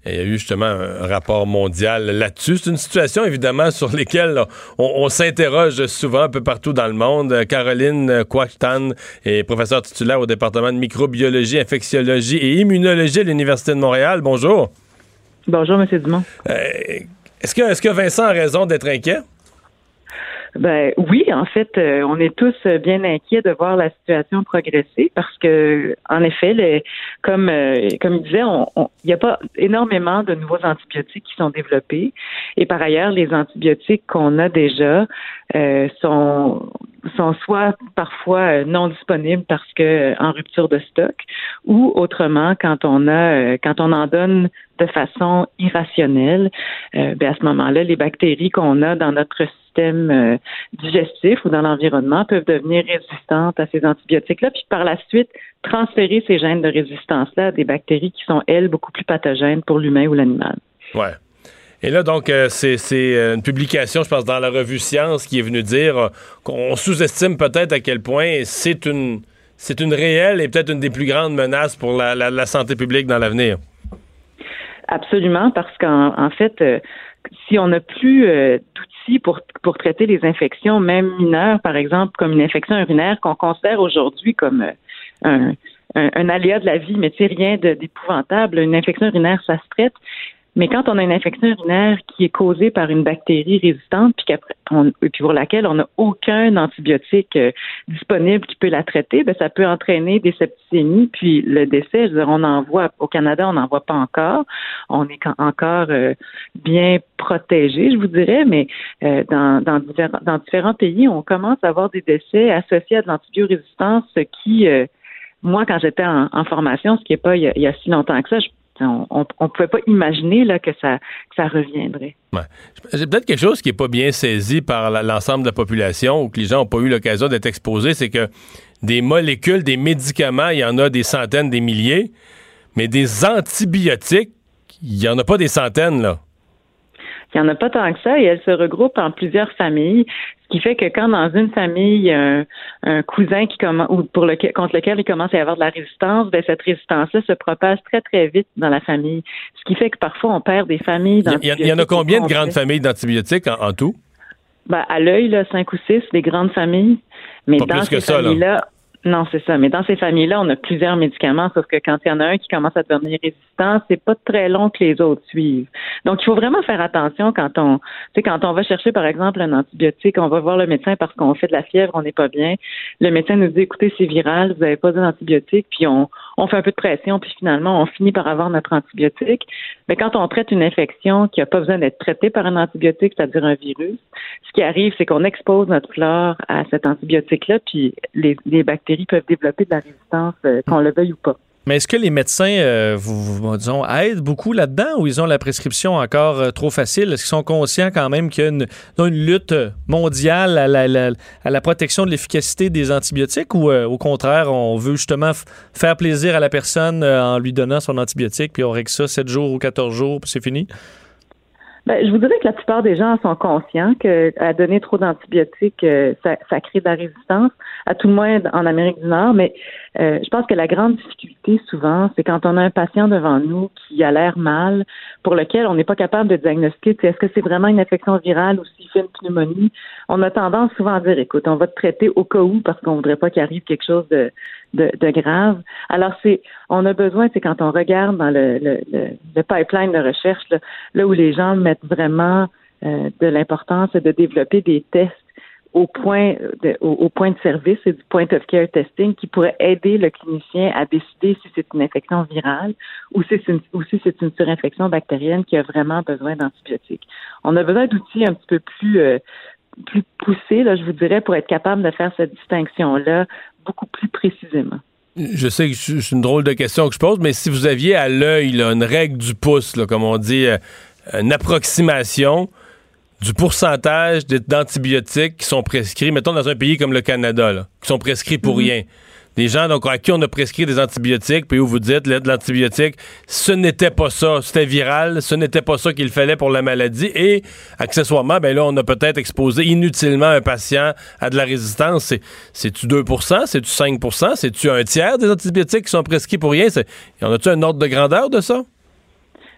Il y a eu justement un rapport mondial là-dessus. C'est une situation, évidemment, sur laquelle on, on s'interroge souvent un peu partout dans le monde. Caroline Quachtan est professeure titulaire au département de microbiologie, infectiologie et immunologie à l'Université de Montréal. Bonjour. Bonjour, M. Dumont. Euh, est-ce que, est que Vincent a raison d'être inquiet? Ben oui, en fait, euh, on est tous bien inquiets de voir la situation progresser parce que, en effet, comme euh, comme il disait, il n'y a pas énormément de nouveaux antibiotiques qui sont développés et par ailleurs, les antibiotiques qu'on a déjà euh, sont sont soit parfois non disponibles parce que en rupture de stock ou autrement quand on a quand on en donne de façon irrationnelle, euh, ben à ce moment-là, les bactéries qu'on a dans notre système euh, digestif ou dans l'environnement peuvent devenir résistantes à ces antibiotiques-là, puis par la suite transférer ces gènes de résistance-là à des bactéries qui sont, elles, beaucoup plus pathogènes pour l'humain ou l'animal. Ouais. Et là, donc, euh, c'est une publication, je pense, dans la revue Science qui est venue dire euh, qu'on sous-estime peut-être à quel point c'est une, c'est une réelle et peut-être une des plus grandes menaces pour la, santé publique dans l'avenir. Absolument, parce qu'en en fait, euh, si on n'a plus euh, d'outils pour, pour traiter les infections, même mineures, par exemple, comme une infection urinaire qu'on considère aujourd'hui comme euh, un, un, un, aléa de la vie, mais c'est rien d'épouvantable. Une infection urinaire, ça se traite. Mais quand on a une infection urinaire qui est causée par une bactérie résistante, puis, on, pour laquelle on n'a aucun antibiotique euh, disponible qui peut la traiter, ben ça peut entraîner des septicémies, puis le décès. Je veux dire, on en voit au Canada, on n'en voit pas encore. On est encore euh, bien protégé, je vous dirais, mais euh, dans, dans, dans différents pays, on commence à avoir des décès associés à de l'antibiorésistance, ce qui moi, quand j'étais en, en, formation, ce qui n'est pas il y, a, il y, a, si longtemps que ça, je on ne pouvait pas imaginer que, ça, reviendrait. Ouais. C'est peut-être quelque chose qui n'est pas bien saisi par l'ensemble de la population ou que les gens n'ont pas eu l'occasion d'être exposés, c'est que des molécules, des médicaments, il y en a des centaines, des milliers, mais des antibiotiques, il n'y en a pas des centaines. Il n'y en a pas tant que ça et elles se regroupent en plusieurs familles, ce qui fait que quand dans une famille, il y a un, un cousin qui commence ou pour lequel, contre lequel il commence à y avoir de la résistance, ben cette résistance-là se propage très très vite dans la famille, ce qui fait que parfois on perd des familles. Il y, y, en a combien de grandes familles d'antibiotiques en, en, tout? Ben, à l'œil, là, cinq ou six, des grandes familles, mais pas dans plus ces que ça, familles-là. Non, c'est ça. Mais dans ces familles-là, on a plusieurs médicaments, sauf que quand il y en a un qui commence à devenir résistant, c'est pas très long que les autres suivent. Donc, il faut vraiment faire attention quand on, quand on va chercher, par exemple, un antibiotique, on va voir le médecin parce qu'on fait de la fièvre, on n'est pas bien. Le médecin nous dit, écoutez, c'est viral, vous n'avez pas d'antibiotique, puis on, on fait un peu de pression, puis finalement, on finit par avoir notre antibiotique. Mais quand on traite une infection qui n'a pas besoin d'être traitée par un antibiotique, c'est-à-dire un virus, ce qui arrive, c'est qu'on expose notre flore à cet antibiotique-là, puis les, les bactéries peuvent développer de la résistance, euh, qu'on le veuille ou pas. Mais est-ce que les médecins, euh, vous, disons, aident beaucoup là-dedans ou ils ont la prescription encore euh, trop facile? Est-ce qu'ils sont conscients quand même qu'il y a une, lutte mondiale à la, protection de l'efficacité des antibiotiques ou euh, au contraire, on veut justement faire plaisir à la personne en lui donnant son antibiotique puis on règle ça 7 jours ou 14 jours puis c'est fini? Ben, je vous dirais que la plupart des gens sont conscients que à donner trop d'antibiotiques, euh, ça, ça crée de la résistance, à tout le moins en Amérique du Nord. Mais euh, je pense que la grande difficulté souvent, c'est quand on a un patient devant nous qui a l'air mal, pour lequel on n'est pas capable de diagnostiquer est-ce que c'est vraiment une infection virale ou s'il fait une pneumonie? On a tendance souvent à dire, écoute, on va te traiter au cas où parce qu'on voudrait pas qu'il arrive quelque chose de, de, de grave. Alors c'est, on a besoin, c'est quand on regarde dans le, le, le, pipeline de recherche, là, là où les gens mettent vraiment euh, de l'importance de développer des tests au point de, au, au point de service et du point of care testing qui pourrait aider le clinicien à décider si c'est une infection virale ou si c'est une, ou si c'est une surinfection bactérienne qui a vraiment besoin d'antibiotiques. On a besoin d'outils un petit peu plus euh, plus poussés, là, je vous dirais, pour être capable de faire cette distinction-là beaucoup plus précisément. Je sais que c'est une drôle de question que je pose, mais si vous aviez à l'œil une règle du pouce, là, comme on dit, euh, une approximation du pourcentage d'antibiotiques qui sont prescrits, mettons dans un pays comme le Canada, là, qui sont prescrits pour Mhm. rien. Des gens donc, à qui on a prescrit des antibiotiques, puis où vous dites, là, de l'antibiotique, ce n'était pas ça, c'était viral, ce n'était pas ça qu'il fallait pour la maladie, et accessoirement, ben là, on a peut-être exposé inutilement un patient à de la résistance. C'est- C'est-tu 2% c'est-tu 5% c'est-tu un tiers des antibiotiques qui sont prescrits pour rien? Y en a-tu un ordre de grandeur de ça?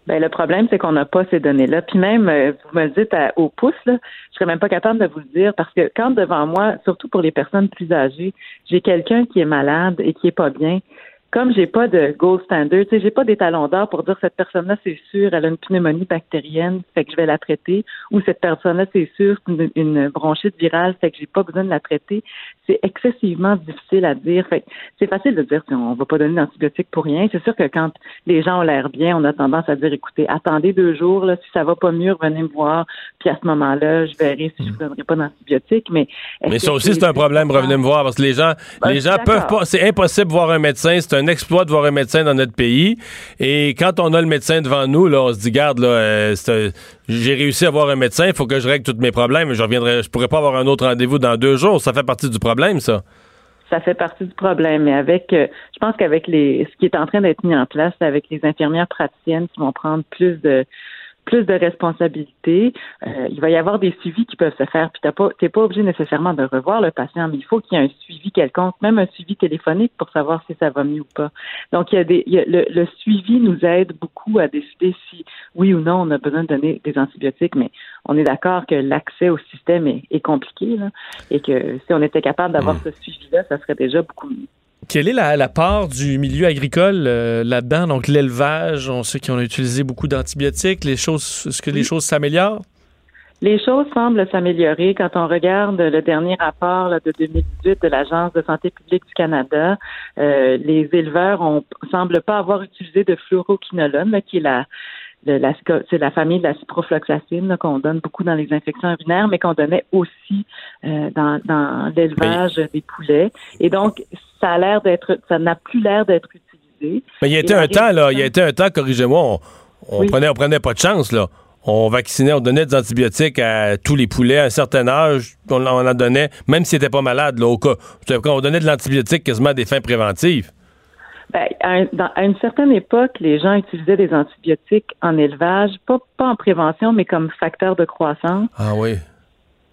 Ben, le problème, c'est qu'on n'a pas ces données-là. Puis même, euh, vous me le dites à- au pouce, là, je serais même pas capable de vous le dire parce que quand devant moi, surtout pour les personnes plus âgées, j'ai quelqu'un qui est malade et qui est pas bien, comme j'ai pas de gold standard, tu sais, j'ai pas d'étalon d'or pour dire cette personne-là, c'est sûr, elle a une pneumonie bactérienne, fait que je vais la traiter, ou cette personne-là, c'est sûr, une, une bronchite virale, fait que j'ai pas besoin de la traiter. C'est excessivement difficile à dire. Fait que c'est facile de dire qu'on va pas donner d'antibiotiques pour rien. C'est sûr que quand les gens ont l'air bien, on a tendance à dire, écoutez, attendez deux jours, là, si ça va pas mieux, revenez me voir, puis à ce moment-là, je verrai si je vous donnerai pas d'antibiotiques. Mais, Mais ça aussi, c'est un problème, revenez me voir, parce que les gens, Ben, les gens peuvent pas, c'est impossible de voir un médecin, c'est un exploit de voir un médecin dans notre pays. Et quand on a le médecin devant nous, là, on se dit, garde, là, euh, un- j'ai réussi à voir un médecin, il faut que je règle tous mes problèmes, je reviendrai, je pourrais pas avoir un autre rendez-vous dans deux jours, ça fait partie du problème, ça. ça fait partie du problème. Mais avec, euh, je pense qu'avec les, ce qui est en train d'être mis en place, avec les infirmières praticiennes qui vont prendre plus de plus de responsabilités, euh, il va y avoir des suivis qui peuvent se faire. Puis t'as pas, t'es pas obligé nécessairement de revoir le patient, mais il faut qu'il y ait un suivi quelconque, même un suivi téléphonique pour savoir si ça va mieux ou pas. Donc il y a des, il y a- le, le suivi nous aide beaucoup à décider si oui ou non on a besoin de donner des antibiotiques, mais on est d'accord que l'accès au système est, est compliqué là, et que si on était capable d'avoir ce suivi-là, ça serait déjà beaucoup mieux. Quelle est la, la part du milieu agricole euh, là-dedans? Donc, l'élevage, on sait qu'on a utilisé beaucoup d'antibiotiques. Les choses, est-ce que les choses s'améliorent? Les choses semblent s'améliorer quand on regarde le dernier rapport là, de 2018 de l'Agence de santé publique du Canada. euh, les éleveurs ont semblent pas avoir utilisé de fluoroquinolone, là, qui est la de la, c'est la famille de la ciprofloxacine qu'on donne beaucoup dans les infections urinaires, mais qu'on donnait aussi euh, dans, dans l'élevage des poulets. Et donc, ça a l'air d'être, ça n'a plus l'air d'être utilisé. Mais il y a été un temps, là, il y a été un temps, corrigez-moi, on, on Oui. prenait, on prenait pas de chance, là. On vaccinait, on donnait des antibiotiques à tous les poulets à un certain âge. On, on en donnait, même s'ils n'étaient pas malades, là, au cas. On donnait de l'antibiotique quasiment à des fins préventives. Ben, à, un- dans- à une certaine époque, les gens utilisaient des antibiotiques en élevage, pas, pas en prévention, mais comme facteur de croissance, Ah oui.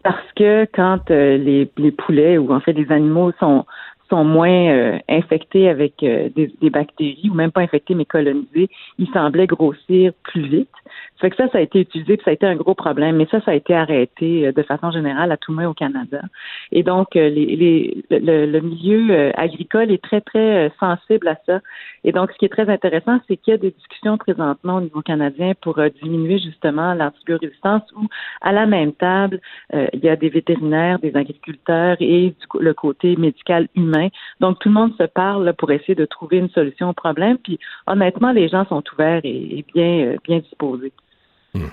parce que quand euh, les, les poulets ou en fait les animaux sont sont moins euh, infectés avec euh, des, des, bactéries ou même pas infectés mais colonisés, ils semblaient grossir plus vite. Ça fait que ça, ça a été utilisé, puis ça a été un gros problème, mais ça, ça a été arrêté euh, de façon générale à tout monde au Canada. Et donc, les, les, le, le, milieu agricole est très, très sensible à ça. Et donc, ce qui est très intéressant, c'est qu'il y a des discussions présentement au niveau canadien pour diminuer justement l'antibiorésistance où, à la même table, il y a des vétérinaires, des agriculteurs et le côté médical humain. Donc, tout le monde se parle pour essayer de trouver une solution au problème. Puis, honnêtement, les gens sont ouverts et, bien, euh, bien disposés. Hmm.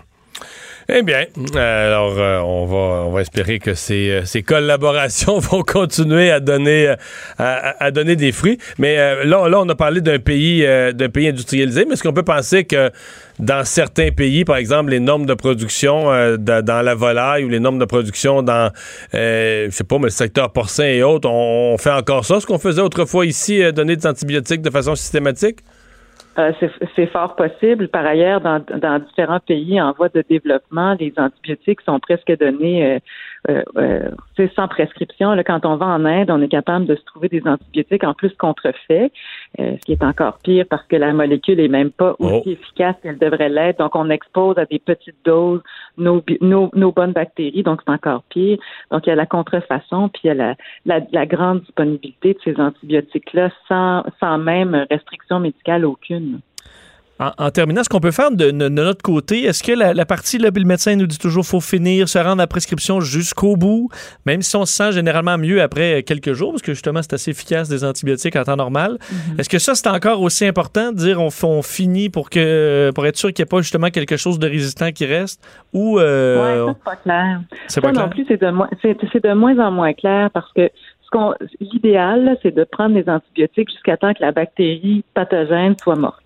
Eh bien, euh, alors euh, on va on va espérer que ces, ces collaborations <laughs> vont continuer à donner à, donner des fruits. Mais là, là, on a parlé d'un pays d'un pays industrialisé, mais est-ce qu'on peut penser que dans certains pays, par exemple, les normes de production dans la volaille ou les normes de production dans je sais pas, mais le secteur porcin et autres, on, fait encore ça, ce qu'on faisait autrefois ici, donner des antibiotiques de façon systématique? Euh, c'est fort possible. Par ailleurs, dans, dans, différents pays en voie de développement, les antibiotiques sont presque donnés euh, euh, euh sans prescription. Là, quand on va en Inde, on est capable de se trouver des antibiotiques en plus contrefaits, ce qui est encore pire parce que la molécule est même pas aussi oh. efficace qu'elle devrait l'être. Donc, on expose à des petites doses nos, nos, nos bonnes bactéries, donc c'est encore pire. Donc, il y a la contrefaçon, puis il y a la, la, la grande disponibilité de ces antibiotiques-là sans, sans même restriction médicale aucune. En, terminant, ce qu'on peut faire de, notre côté, est-ce que la, partie, là, le médecin nous dit toujours faut finir, se rendre à la prescription jusqu'au bout, même si on se sent généralement mieux après quelques jours, parce que justement, c'est assez efficace des antibiotiques en temps normal. Mm-hmm. Est-ce que ça, c'est encore aussi important de dire on, on finit pour, que, pour être sûr qu'il n'y ait pas justement quelque chose de résistant qui reste? Ou, euh, c'est pas clair. C'est pas non plus, c'est de, de moins en moins clair parce que l'idéal, c'est de prendre les antibiotiques jusqu'à temps que la bactérie pathogène soit morte.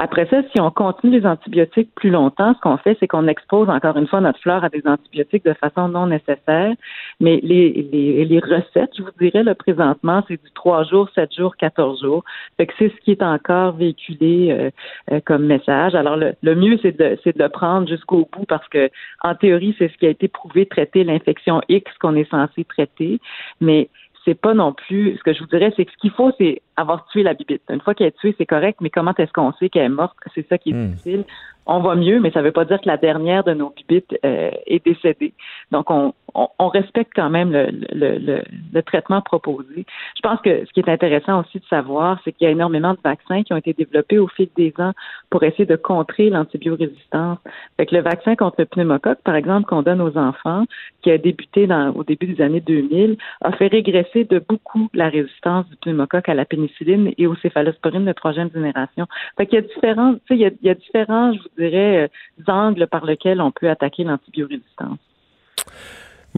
Après ça, si on continue les antibiotiques plus longtemps, ce qu'on fait, c'est qu'on expose encore une fois notre flore à des antibiotiques de façon non nécessaire. Mais les, les, les recettes, je vous dirais, là, présentement, c'est du 3 jours, 7 jours, 14 jours. Fait que c'est ce qui est encore véhiculé euh, euh, comme message. Alors, le, le mieux, c'est de, c'est de le prendre jusqu'au bout parce que, en théorie, c'est ce qui a été prouvé, traiter l'infection X qu'on est censé traiter. Mais c'est pas non plus. Ce que je vous dirais, c'est que ce qu'il faut, c'est avoir tué la bibite. Une fois qu'elle est tuée, c'est correct, mais comment est-ce qu'on sait qu'elle est morte? C'est ça qui est hmm. difficile on va mieux, mais ça ne veut pas dire que la dernière de nos bibites euh, est décédée. Donc, on, on, respecte quand même le, le, le, traitement proposé. Je pense que ce qui est intéressant aussi de savoir, c'est qu'il y a énormément de vaccins qui ont été développés au fil des ans pour essayer de contrer l'antibiorésistance. Fait que le vaccin contre le pneumocoque, par exemple, qu'on donne aux enfants, qui a débuté dans, au début des années 2000, a fait régresser de beaucoup la résistance du pneumocoque à la pénicilline et aux céphalosporines de troisième génération. Fait qu'il y a différents, il y a, il y a différents, dirais, euh, angles par lesquels on peut attaquer l'antibiorésistance.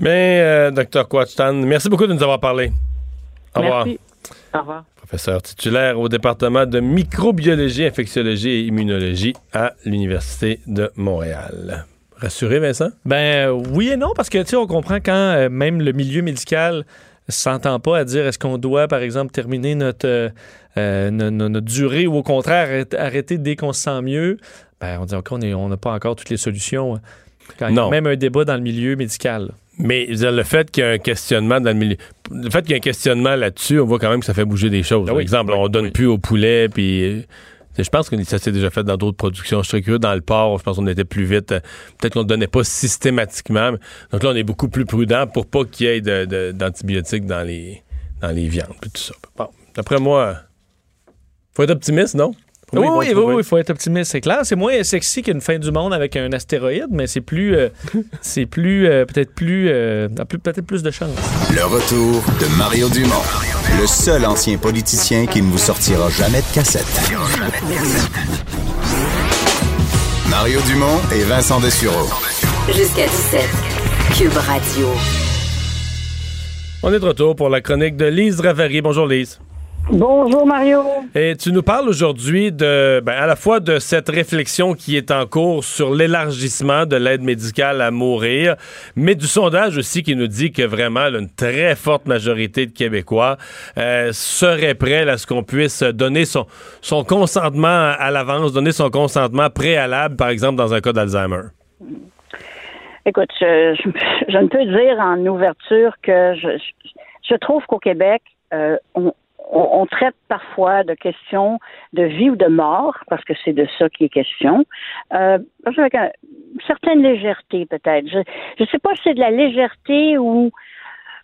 Mais, euh, docteur Quatstan, merci beaucoup de nous avoir parlé. Au revoir. Au revoir. Professeur titulaire au département de microbiologie, infectiologie et immunologie à l'Université de Montréal. Rassuré, Vincent? Ben euh, oui et non, parce que tu sais, on comprend quand même le milieu médical s'entend pas à dire est-ce qu'on doit, par exemple, terminer notre, notre, durée ou au contraire arrêter dès qu'on se sent mieux ben, on dit encore on n'a pas encore toutes les solutions. Hein. Quand Il y a même un débat dans le milieu médical. Mais le fait qu'il y a un questionnement dans le milieu, le fait qu'il y a un questionnement là-dessus, on voit quand même que ça fait bouger des choses. Ah Par exemple, on donne plus au poulet, puis euh, je pense que ça s'est déjà fait dans d'autres productions. Je suis curieux dans le porc, je pense qu'on était plus vite. Peut-être qu'on ne donnait pas systématiquement. Donc là, on est beaucoup plus prudent pour pas qu'il y ait d'antibiotiques dans les dans les viandes, tout ça. Bon, d'après moi, faut être optimiste, non? Oui, oui, oui, il faut être optimiste, c'est clair. C'est moins sexy qu'une fin du monde avec un astéroïde, mais c'est plus, euh, <laughs> c'est plus, euh, peut-être plus, euh, peut-être plus de chance. Le retour de Mario Dumont, le seul ancien politicien qui ne vous sortira jamais de cassette. Mario Dumont et Vincent Dessureau. Jusqu'à 17, Cube Radio. On est de retour pour la chronique de Lise Ravary. Bonjour Lise. Bonjour Mario. Et tu nous parles aujourd'hui de, ben, à la fois de cette réflexion qui est en cours sur l'élargissement de l'aide médicale à mourir, mais du sondage aussi qui nous dit que vraiment une très forte majorité de Québécois euh, seraient prêts à ce qu'on puisse donner son, son consentement à l'avance, donner son consentement préalable, par exemple dans un cas d'Alzheimer. Écoute, je, ne peux dire en ouverture que je, je trouve qu'au Québec, euh, on, on, on traite parfois de questions de vie ou de mort, parce que c'est de ça qui est question, euh, avec un- une certaine légèreté peut-être. Je ne sais pas si c'est de la légèreté ou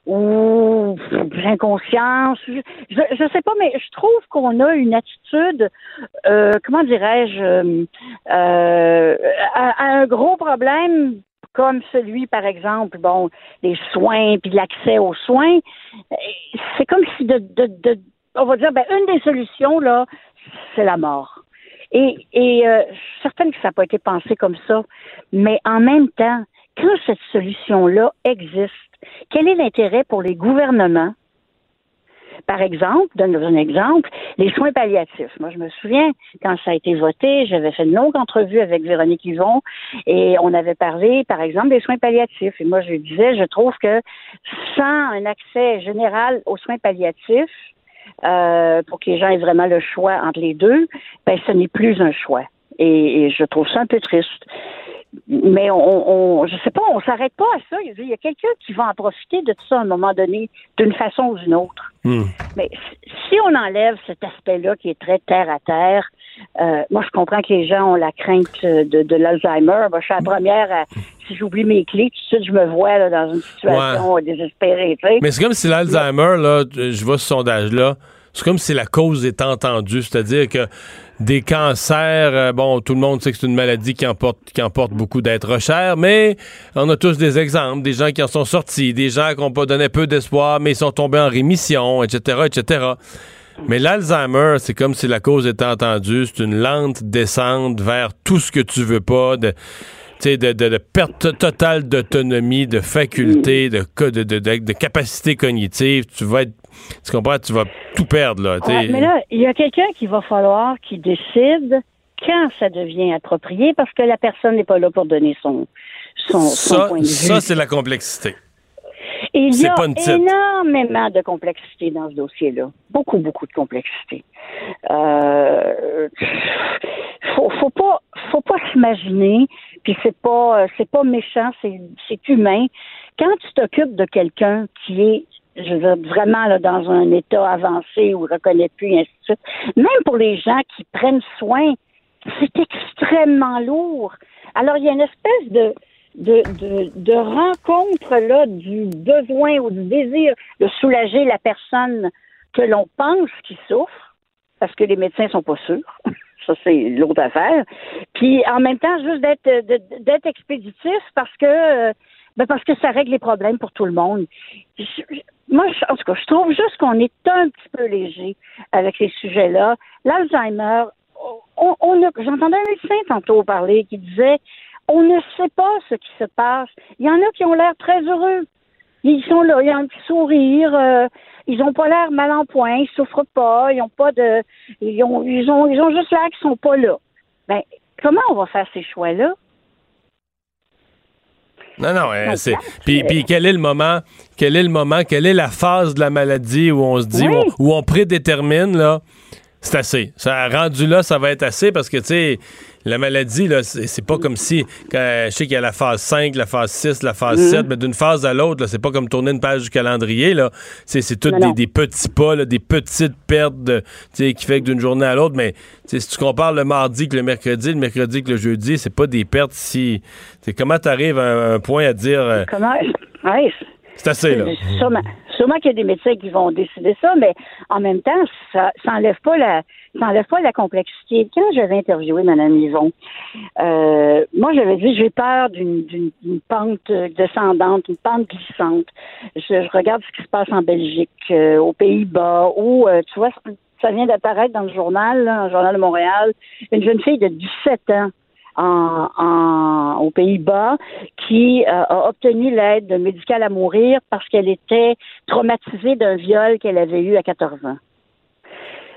ou l'inconscience. Je, je sais pas, mais je trouve qu'on a une attitude, euh, comment dirais-je, euh, euh, à, à un gros problème comme celui, par exemple, bon, des soins puis l'accès aux soins. C'est comme si de, de, de on va dire, ben, une des solutions là, c'est la mort. Et, et euh, je suis certaine que ça n'a pas été pensé comme ça, mais en même temps, quand cette solution-là existe, quel est l'intérêt pour les gouvernements? Par exemple, donne un exemple, les soins palliatifs. Moi, je me souviens, quand ça a été voté, j'avais fait une longue entrevue avec Véronique Yvon et on avait parlé, par exemple, des soins palliatifs. Et moi, je disais, je trouve que sans un accès général aux soins palliatifs, euh, pour que les gens aient vraiment le choix entre les deux, ben, ce n'est plus un choix. Et, et je trouve ça un peu triste. Mais on, on je sais pas, on s'arrête pas à ça. Il y a quelqu'un qui va en profiter de ça à un moment donné, d'une façon ou d'une autre. Mais si on enlève cet aspect-là qui est très terre à terre, euh, moi je comprends que les gens ont la crainte de, de l'Alzheimer. Moi, je suis la première à, si j'oublie mes clés, tout de suite je me vois là, dans une situation désespérée. Mais c'est comme si l'Alzheimer, là, je vois ce sondage-là, c'est comme si la cause est entendue, c'est-à-dire que des cancers, euh, bon, tout le monde sait que c'est une maladie qui emporte, qui emporte beaucoup d'êtres chers, mais on a tous des exemples, des gens qui en sont sortis, des gens qui n'ont pas donné peu d'espoir, mais ils sont tombés en rémission, etc., etc. Mais l'Alzheimer, c'est comme si la cause était entendue, c'est une lente descente vers tout ce que tu veux pas, de, tu sais, de, de, de perte totale d'autonomie, de faculté, de, co- de, de, de, capacité cognitive. Tu vas être, tu comprends, tu vas tout perdre, là. Ouais, mais là, il y a quelqu'un qui va falloir qui décide quand ça devient approprié parce que la personne n'est pas là pour donner son, son, son point de vue. ça c'est la complexité. Il y a énormément de complexité dans ce dossier-là. Beaucoup, beaucoup de complexité. Euh, faut, faut pas, faut pas s'imaginer. Puis c'est pas, c'est pas méchant, c'est, c'est humain. Quand tu t'occupes de quelqu'un qui est je veux dire, vraiment là, dans un état avancé ou reconnaît plus, ainsi de suite. Même pour les gens qui prennent soin, c'est extrêmement lourd. Alors, il y a une espèce de, de, de, rencontre là du besoin ou du désir de soulager la personne que l'on pense qui souffre, parce que les médecins sont pas sûrs. <laughs> Ça, c'est l'autre affaire. Puis en même temps, juste d'être d'être expéditif parce que euh, ben parce que ça règle les problèmes pour tout le monde. Moi, je- en tout cas, je trouve juste qu'on est un petit peu léger avec ces sujets-là. L'Alzheimer, on, on j'entendais un médecin tantôt parler qui disait, on ne sait pas ce qui se passe. Il y en a qui ont l'air très heureux. Ils sont là, ils ont un petit sourire, euh, ils ont pas l'air mal en point, ils souffrent pas, ils ont pas de, ils ont, ils ont, ils ont juste l'air qu'ils sont pas là. Ben, comment on va faire ces choix-là? Non, non, euh, Donc, c'est. Puis, puis quel est le moment, quel est le moment, quelle est la phase de la maladie où on se dit, où, on, où on prédétermine, là, c'est assez. Ça, rendu là, ça va être assez parce que, tu sais, la maladie, là, c'est pas comme si, quand, je sais qu'il y a la phase 5, la phase 6, la phase Mhm. 7, mais d'une phase à l'autre, c'est pas comme tourner une page du calendrier, là. C'est Non, des, petits pas, là, des petites pertes, de, tu qui fait que d'une journée à l'autre, mais, tu si tu compares le mardi que le mercredi, le mercredi que le jeudi, c'est pas des pertes si. Comment t'arrives à un point à dire. euh, Comment? Ouais, c'est assez, là. Sûrement, sûrement qu'il y a des médecins qui vont décider ça, mais en même temps, ça n'enlève pas la ça pas la complexité. Quand j'avais interviewé Mme Yvon, euh, moi j'avais dit j'ai peur d'une pente descendante, une pente glissante. Je, je regarde ce qui se passe en Belgique, euh, aux Pays-Bas, où euh, tu vois, ça vient d'apparaître dans le journal, là, le journal de Montréal, une jeune fille de 17 ans en, en- aux Pays-Bas qui euh, a obtenu l'aide médicale à mourir parce qu'elle était traumatisée d'un viol qu'elle avait eu à 14 ans.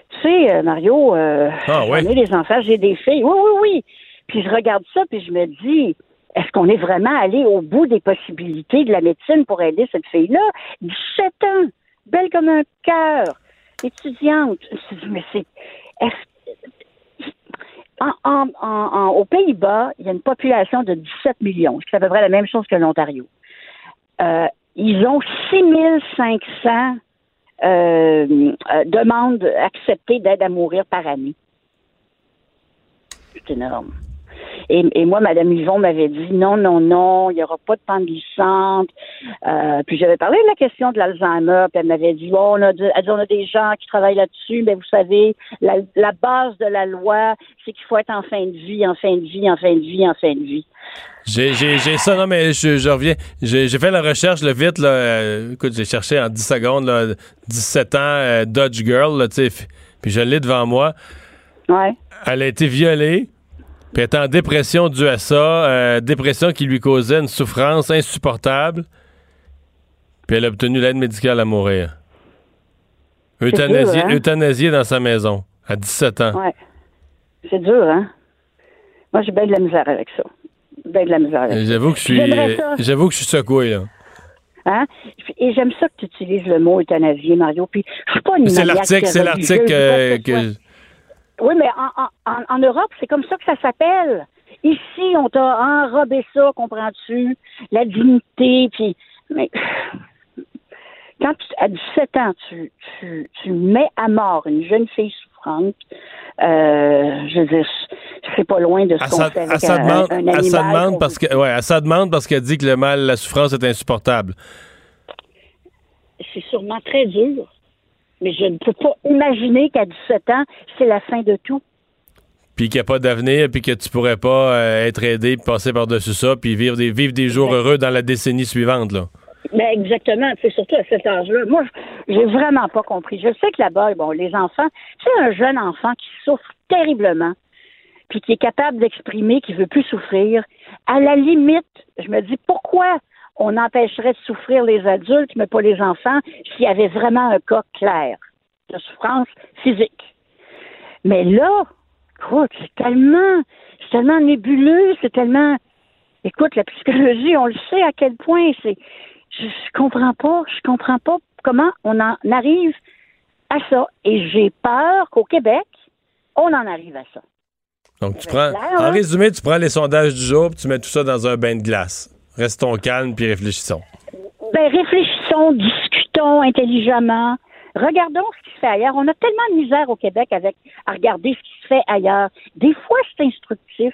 Tu sais, euh, Mario, euh, Ah, ouais. j'en ai des enfants, j'ai des filles. Oui, oui, oui. Puis je regarde ça, puis je me dis, est-ce qu'on est vraiment allé au bout des possibilités de la médecine pour aider cette fille-là? 17 ans, belle comme un cœur, étudiante. Je me suis dit, mais c'est... est-ce- en- en- en- aux Pays-Bas, il y a une population de 17 millions, ce qui est à peu près la même chose que l'Ontario. Euh, ils ont 6500 euh, euh, demandes acceptées d'aide à mourir par année. C'est énorme. Et, et moi, Mme Yvon m'avait dit non, non, non, il n'y aura pas de pente glissante. Euh, puis j'avais parlé de la question de l'Alzheimer, puis elle m'avait dit bon, on a, de- elle dit, on a des gens qui travaillent là-dessus, mais vous savez, la, la base de la loi, c'est qu'il faut être en fin de vie, en fin de vie, en fin de vie, en fin de vie. J'ai, j'ai, j'ai ça, non, mais je, je reviens. J'ai, j'ai fait la recherche, là, vite, là. euh, écoute, j'ai cherché en 10 secondes, là, 17 ans, euh, Dodge Girl, là, tu sais. f- Puis je l'ai devant moi. Ouais. Elle a été violée, puis elle est en dépression due à ça. euh, dépression qui lui causait une souffrance insupportable. Puis elle a obtenu l'aide médicale à mourir. Euthanasiée, hein? euthanasiée dans sa maison, à 17 ans. Ouais. C'est dur, hein? Moi, j'ai bien de la misère avec ça. Bien de la misère avec ça. J'avoue que je suis, j'avoue que je suis secoué, là. Hein? Et j'aime ça que tu utilises le mot euthanasier, Mario. Puis, je suis pas une C'est l'article, c'est l'article que. Oui, mais en, en- en- en Europe, c'est comme ça que ça s'appelle. Ici, on t'a enrobé ça, comprends-tu? La dignité, puis... Mais <sighs> quand tu, à 17 ans, tu, tu, tu mets à mort une jeune fille souffrante, euh, je veux dire, c'est pas loin de ce qu'on fait avec un, demande, un à sa animal demande qu'on- parce que ouais, à sa demande parce qu'elle dit que le mal, la souffrance est insupportable. c'est sûrement très dur. Mais je ne peux pas imaginer qu'à 17 ans, c'est la fin de tout. Puis qu'il n'y a pas d'avenir, puis que tu pourrais pas euh, être aidé, puis passer par-dessus ça, puis vivre des, vivre des jours heureux dans la décennie suivante. Là. Mais exactement, c'est surtout à cet âge-là. Moi, je- j'ai vraiment pas compris. Je sais que là-bas, bon, les enfants, c'est un jeune enfant qui souffre terriblement, puis qui est capable d'exprimer qu'il veut plus souffrir. À la limite, je me dis pourquoi on empêcherait de souffrir les adultes, mais pas les enfants, s'il y avait vraiment un cas clair de souffrance physique. Mais là, écoute, c'est tellement, c'est tellement nébuleux, c'est tellement. Écoute, la psychologie, on le sait à quel point c'est. Je, je comprends pas, je comprends pas comment on en arrive à ça. Et j'ai peur qu'au Québec, on en arrive à ça. Donc, tu prends, en hein? résumé, tu prends les sondages du jour, puis tu mets tout ça dans un bain de glace. Restons calmes, puis réfléchissons. Ben, réfléchissons, discutons intelligemment. Regardons ce qui se fait ailleurs. On a tellement de misère au Québec avec à regarder ce qui se fait ailleurs. Des fois, c'est instructif.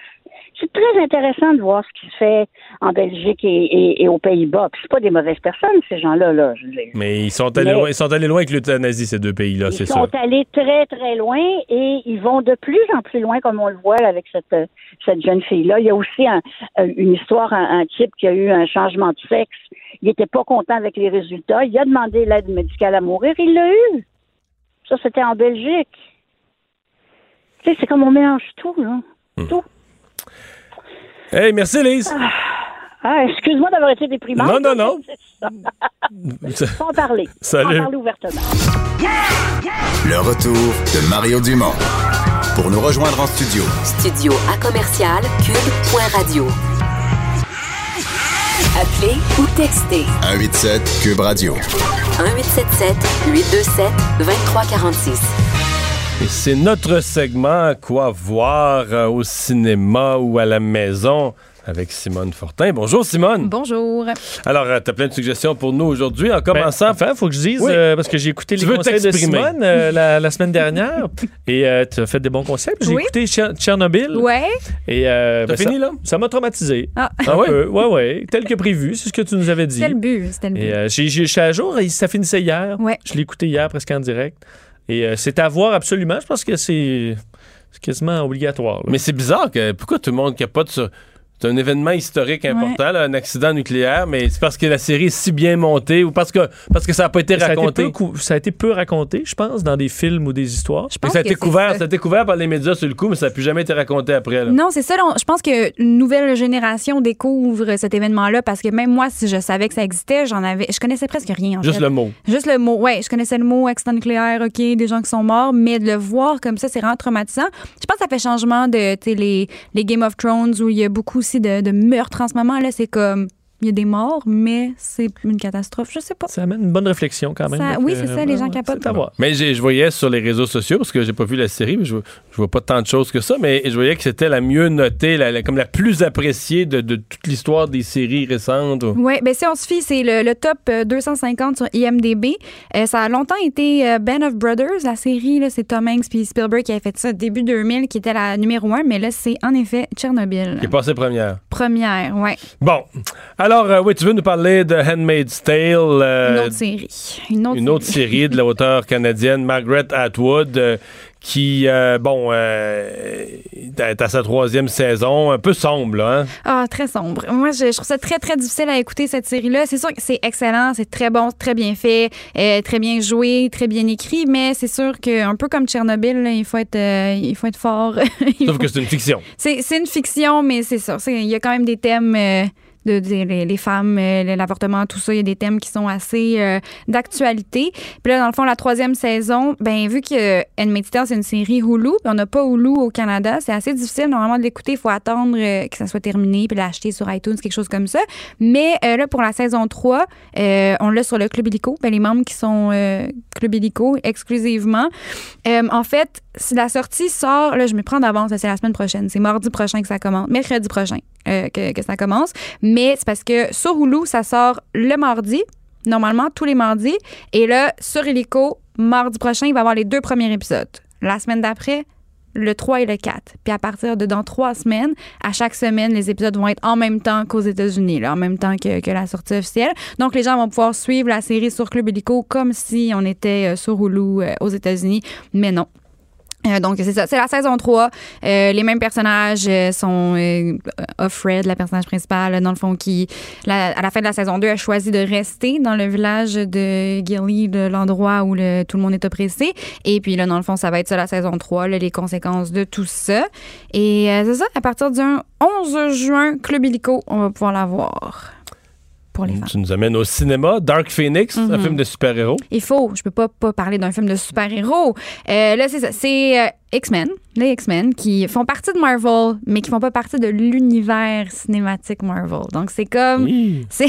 C'est très intéressant de voir ce qui se fait en Belgique et, et- et aux Pays-Bas. Puis c'est pas des mauvaises personnes, ces gens-là. Là. Mais ils sont allés, Mais- loin, ils sont allés loin avec l'euthanasie, ces deux pays-là, c'est Ils sûr. sont allés très, très loin et ils vont de plus en plus loin, comme on le voit là, avec cette, euh, cette jeune fille-là. Il y a aussi un- euh, une histoire, un, un type qui a eu un changement de sexe. Il n'était pas content avec les résultats. Il a demandé l'aide médicale à mourir. Il l'a eu. Ça, c'était en Belgique. Tu sais, c'est comme on mélange tout, là. Hmm. Tout. Hey, merci, Lise. Ah, excuse-moi d'avoir été déprimante. Non, non, non. <laughs> En parler. Salut. En parler ouvertement. Le retour de Mario Dumont. Pour nous rejoindre en studio, Studio à commercial cube.radio. Appelez ou textez 187 Cube Radio. 1877 827 2346. Et c'est notre segment Quoi voir euh, au cinéma ou à la maison avec Simone Fortin. Bonjour Simone. Bonjour. Alors, tu as plein de suggestions pour nous aujourd'hui. En commençant, il faut que je dise, Oui. euh, parce que j'ai écouté Tu les conseils de. Simone euh, la, la semaine dernière <laughs> et euh, tu as fait des bons conseils. J'ai Oui. écouté Tcher- Tchernobyl. Ouais. Et euh, T'as ben, fini, ça- là? Ça m'a traumatisé. Ah. Un Ah ouais? peu. Ouais, ouais. Tel que prévu, c'est ce que tu nous avais dit. C'était le but. C'était le but. Et euh, j'ai- j'ai- je suis à jour, et ça finissait hier. Ouais. Je l'ai écouté hier presque en direct. Et euh, c'est à voir absolument. Je pense que c'est quasiment obligatoire. mais c'est bizarre que pourquoi tout le monde capote sur. C'est un événement historique important, là, un accident nucléaire, mais c'est parce que la série est si bien montée ou parce que, parce que ça n'a pas été ça, a été raconté. peu, ça a été peu raconté, je pense, dans des films ou des histoires. Ça a, été couvert, ça a été couvert par les médias sur le coup, mais ça n'a plus jamais été raconté après. là. Non, c'est ça. Je pense qu'une nouvelle génération découvre cet événement-là parce que même moi, si je savais que ça existait, j'en avais, je connaissais presque rien. En Juste fait. le mot. Juste le mot. Ouais, je connaissais le mot accident nucléaire, OK, des gens qui sont morts, mais de le voir comme ça, c'est vraiment traumatisant. Je pense que ça fait changement de les, les Game of Thrones où il y a beaucoup de, de en ce moment. Là, c'est comme. Il y a des morts, mais c'est une catastrophe. Je sais pas. Ça amène une bonne réflexion quand même. Ça- oui, c'est ça, les gens capotent. c'est à voir. Mais je voyais sur les réseaux sociaux, parce que j'ai pas vu la série, mais je, je vois pas tant de choses que ça, mais je voyais que c'était la mieux notée, la, la- comme la plus appréciée de, de toute l'histoire des séries récentes. Oui, ben si on se fie, c'est le, le top euh, 250 sur IMDb. Euh, ça a longtemps été euh, Band of Brothers, la série. là, C'est Tom Hanks puis Spielberg qui avait fait ça début 2000, qui était la numéro un. Mais là, c'est en effet Tchernobyl. Qui est passée première. Première, ouais. Bon. Alors, euh, oui, tu veux nous parler de Handmaid's Tale. euh, Une autre série. Une autre une autre série de l'auteur canadienne Margaret Atwood euh, qui, euh, bon, euh, est à sa troisième saison, un peu sombre, là, hein? Ah, très sombre. Moi, je, je trouve ça très, très difficile à écouter, cette série-là. C'est sûr que c'est excellent, c'est très bon, c'est très bien fait, euh, très bien joué, très bien écrit, mais c'est sûr qu'un peu comme Tchernobyl, là, il, faut être, il faut être fort. <laughs> Sauf faut- que c'est une fiction. C'est une fiction, mais c'est ça. Il y a quand même des thèmes de, de- les, femmes, euh, l'avortement, tout ça. Il y a des thèmes qui sont assez euh, d'actualité. Puis là, dans le fond, la troisième saison, ben vu que Handmaid's Tale, c'est une série Hulu, puis on n'a pas Hulu au Canada, c'est assez difficile normalement de l'écouter. Il faut attendre euh, que ça soit terminé puis l'acheter sur iTunes, quelque chose comme ça. Mais euh, là, pour la saison 3, euh, on l'a sur le Club Illico. Ben, les membres qui sont euh, Club Illico exclusivement. Euh, en fait, si la sortie sort, là, je me prends d'avance, c'est la semaine prochaine. C'est mardi prochain que ça commence, mercredi prochain euh, que, ça commence. Mais c'est parce que sur Hulu, ça sort le mardi, normalement tous les mardis. Et là, sur Illico, mardi prochain, il va y avoir les deux premiers épisodes. La semaine d'après, le 3 et le 4. Puis à partir de dans trois semaines, à chaque semaine, les épisodes vont être en même temps qu'aux États-Unis, en même temps que, la sortie officielle. Donc les gens vont pouvoir suivre la série sur Club Illico comme si on était euh, sur Hulu euh, aux États-Unis. Mais non. Euh, donc, c'est ça. C'est la saison 3. Euh, les mêmes personnages euh, sont Offred, la personnage principale, dans le fond, qui, à la fin de la saison 2, a choisi de rester dans le village de Gilly, l'endroit où tout le monde est oppressé. Et puis, là, dans le fond, ça va être ça, la saison 3, là, les conséquences de tout ça. Et c'est ça, à partir du 11 juin, Club Illico, on va pouvoir la voir. Pour les fans. Tu nous amènes au cinéma. Dark Phoenix, un Mhm. film de super-héros. Il faut, je peux pas, pas parler d'un film de super-héros. Euh, là, c'est ça. C'est euh, X-Men, les X-Men, qui font partie de Marvel, mais qui font pas partie de l'univers cinématique Marvel. Donc, c'est comme. C'est.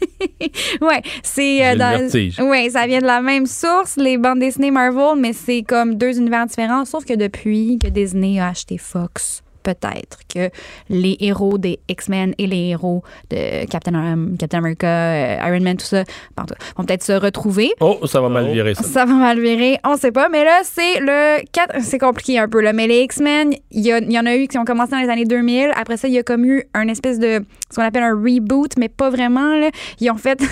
<laughs> ouais, c'est euh, dans. Ouais, ça vient de la même source, les bandes Disney Marvel, mais c'est comme deux univers différents, sauf que depuis que Disney a acheté Fox, peut-être que les héros des X-Men et les héros de Captain, Captain America, euh, Iron Man, tout ça, bon, vont peut-être se retrouver. Oh, ça va mal virer, ça. Ça va mal virer, on sait pas. Mais là, c'est le 4. C'est compliqué un peu, là. Mais les X-Men, il y, a- il y en a eu qui ont commencé dans les années 2000. Après ça, il y a comme eu un espèce de. ce qu'on appelle un reboot, mais pas vraiment, là. Ils ont fait. <laughs>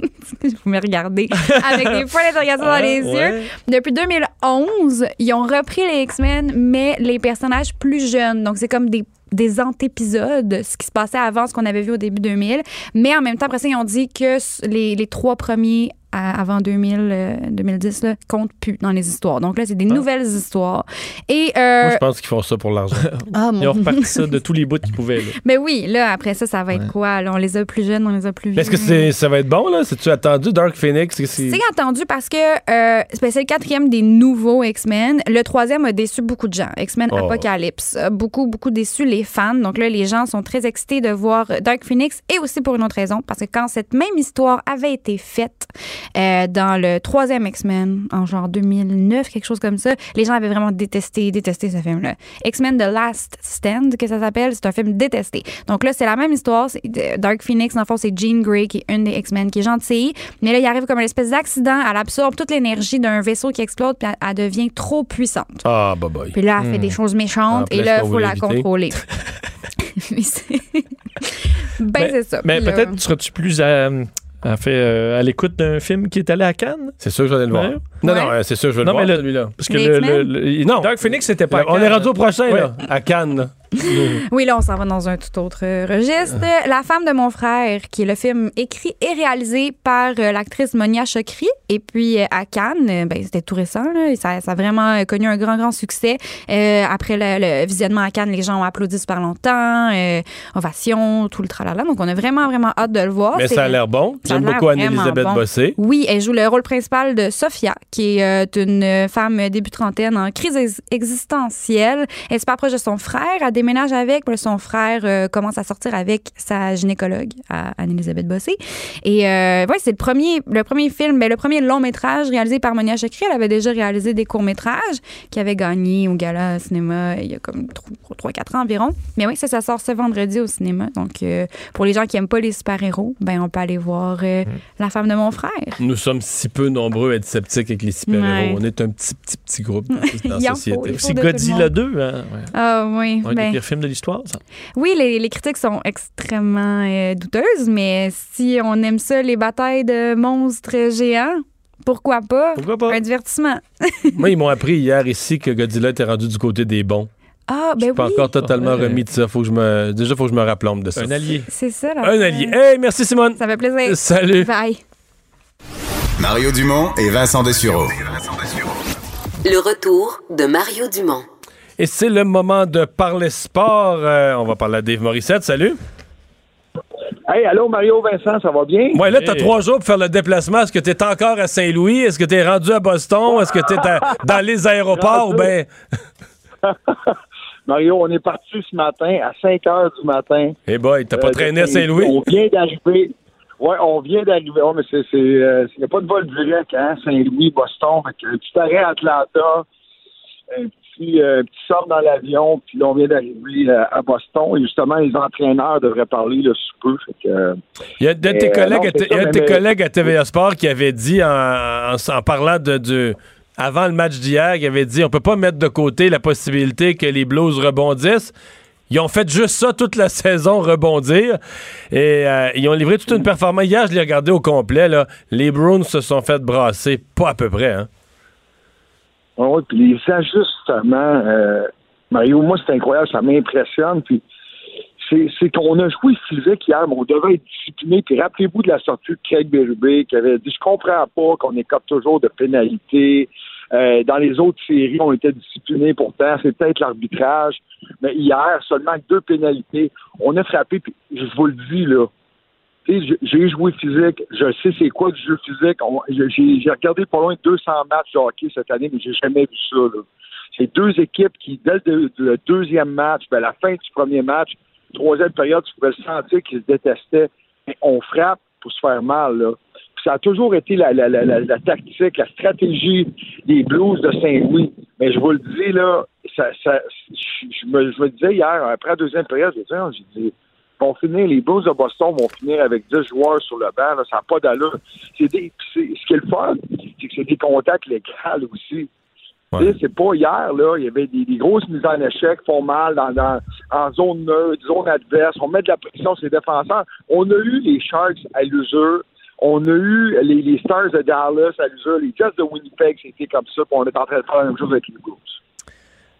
<laughs> Vous me regardez <laughs> avec des points d'interrogation dans les yeux. Depuis 2011, ils ont repris les X-Men, mais les personnages plus jeunes. Donc, c'est comme des des antépisodes, ce qui se passait avant ce qu'on avait vu au début 2000. Mais en même temps, après ça, ils ont dit que les, les trois premiers à- avant 2000, euh, 2010 là, comptent plus dans les histoires. Donc là, c'est des nouvelles histoires. Et euh, Moi, je pense qu'ils font ça pour l'argent. <laughs> Ah, mon- Ils ont reparti ça de tous les bouts qu'ils pouvaient. là. mais oui, là, après ça, ça va être quoi? Là, on les a plus jeunes, on les a plus vieux. Est-ce que c'est, ça va être bon, là? C'est-tu attendu, Dark Phoenix? C'est- c'est- C'est attendu parce que euh, ben, c'est le quatrième des nouveaux X-Men. Le troisième a déçu beaucoup de gens. X-Men Oh. Apocalypse beaucoup, beaucoup déçu les fans. Donc là, les gens sont très excités de voir Dark Phoenix et aussi pour une autre raison, parce que quand cette même histoire avait été faite euh, dans le troisième X-Men, en genre 2009, quelque chose comme ça, les gens avaient vraiment détesté, détesté ce film-là. X-Men The Last Stand, que ça s'appelle, c'est un film détesté. Donc là, c'est la même histoire. De- Dark Phoenix, dans le fond, c'est Jean Grey, qui est une des X-Men, qui est gentille. Mais là, il arrive comme une espèce d'accident. Elle absorbe toute l'énergie d'un vaisseau qui explose, puis elle, elle devient trop puissante. Ah, bah, boy. Puis là, elle fait des choses méchantes, Ah, et là, il faut la contrôler. <laughs> Mais c'est- ben, c'est ça. Mais Puis là- peut-être seras-tu plus à, fait, euh, à l'écoute d'un film qui est allé à Cannes? C'est sûr que aller le voir. Ouais. Non, Ouais. non, euh, c'est sûr que je vais Non, le voir, le- celui-là. Parce que le, le- le- Non. Dark Phoenix, c'était pas à On est rendu au prochain, Ouais. là, à Cannes. <laughs> Oui, là, on s'en va dans un tout autre euh, registre. La femme de mon frère, qui est le film écrit et réalisé par euh, l'actrice Monia Chokri. Et puis, euh, à Cannes, ben, c'était tout récent. Là, et ça, ça a vraiment connu un grand, grand succès. Euh, après le, le visionnement à Cannes, les gens ont applaudi super longtemps. euh, ovation, tout le tralala. Donc, on a vraiment, vraiment hâte de le voir. Mais ça a l'air bon. J'aime beaucoup Anne-Elisabeth bon. Bossé. Oui, elle joue le rôle principal de Sophia, qui est une femme début trentaine en crise ex- existentielle. Elle est super proche de son frère. Elle déménage déménage avec. Puis là, son frère euh, commence à sortir avec sa gynécologue, Anne-Elisabeth Bossé. Et euh, ouais, c'est le premier, le premier film, ben, le premier long métrage réalisé par Monia Chakri. Elle avait déjà réalisé des courts métrages qui avaient gagné au gala cinéma il y a comme 3-4 ans environ. Mais oui, ça, ça sort ce vendredi au cinéma. Donc, euh, pour les gens qui aiment pas les super-héros, ben on peut aller voir euh, La femme de mon frère. Nous sommes si peu nombreux à être sceptiques avec les super-héros. Ouais. On est un petit, petit, petit groupe dans <laughs> la société. C'est Godzilla monde. 2, hein? Ouais. Ah oui. Des ben, pires films de l'histoire, ça? Oui, les, les critiques sont extrêmement euh, douteuses, mais si on aime ça, les batailles de monstres géants, pourquoi pas? Pourquoi pas? Un divertissement. <laughs> Moi, ils m'ont appris hier ici que Godzilla était rendu du côté des bons. Ah, Je ben suis pas oui. encore totalement Ouais. remis de ça. Faut que je me... Déjà, il faut que je me rappelombe de ça. Un allié. C'est ça, là. Un allié. Hey, merci Simone. Ça fait plaisir. Salut. Bye. Mario Dumont et Vincent Dessureau. Le retour de Mario Dumont. Et c'est le moment de parler sport. Euh, on va parler à Dave Morissette. Salut. Hey, allô, Mario Vincent, ça va bien? Ouais, là, t'as Hey. trois jours pour faire le déplacement. Est-ce que t'es encore à Saint-Louis? Est-ce que t'es rendu à Boston? Est-ce que t'es dans les aéroports? Ou ben... <laughs> Mario, on est parti ce matin à 5 heures du matin. Eh boy, t'as pas Euh, traîné à Saint-Louis? On vient d'arriver. Ouais, on vient d'arriver. Ouais, mais c'est, c'est, euh, il n'y a pas de vol direct, hein, Saint-Louis, Boston. Fait que un petit arrêt à Atlanta, un petit, euh, petit sort dans l'avion, puis on vient d'arriver euh, à Boston. Et justement, les entraîneurs devraient parler le sous peu. Que, Il y a un de tes collègues, non, à, y a tes mais- collègues TVA Sport qui avait dit, en, en- en parlant de, du- avant le match d'hier, qui avait dit on peut pas mettre de côté la possibilité que les Blues rebondissent. Ils ont fait juste ça toute la <laughs> saison, rebondir. Et euh, ils ont livré toute une performance. Hier, je l'ai regardé au complet. Là. Les Bruins se sont fait brasser, pas à peu près. Hein. Ah Oui, puis les ajustements, euh, Mario, moi, c'est incroyable, ça m'impressionne. Puis c'est qu'on a joué physique hier, mais on devait être discipliné. Puis rappelez-vous de la sortie de Craig Berube qui avait dit Je comprends pas qu'on écope toujours de pénalités. Euh, dans les autres séries, on était disciplinés pourtant. C'est peut-être l'arbitrage. Mais hier, seulement deux pénalités. On a frappé, puis je vous le dis, là. J'ai- joué physique, je sais c'est quoi du jeu physique. J'ai regardé pas loin de 200 matchs de hockey cette année, mais j'ai jamais vu ça. C'est deux équipes qui, dès le, deux- le deuxième match, ben, à la fin du premier match, troisième période, tu pouvais le sentir qu'ils se détestaient. Mais on frappe pour se faire mal. Là. Ça a toujours été la, tactique, la stratégie des Blues de Saint-Louis. Mais je vous le dis, là, ça, je, me, disais hier, après la deuxième période, Ah, j'ai dit, vont finir, les Blues de Boston vont finir avec 10 joueurs sur le banc, là, ça n'a pas d'allure. C'est des, puis c'est- ce qui est le fun, c'est que c'est des contacts légaux aussi. C'est pas hier, là, il y avait des, des grosses mises en échec, font mal dans, dans, en zone neutre, zone adverse, on met de la pression sur les défenseurs. On a eu les Sharks à l'usure, on a eu les, les Stars de Dallas à l'usure, les Jets de Winnipeg, c'était comme ça, puis on est en train de faire la même chose avec les Blues.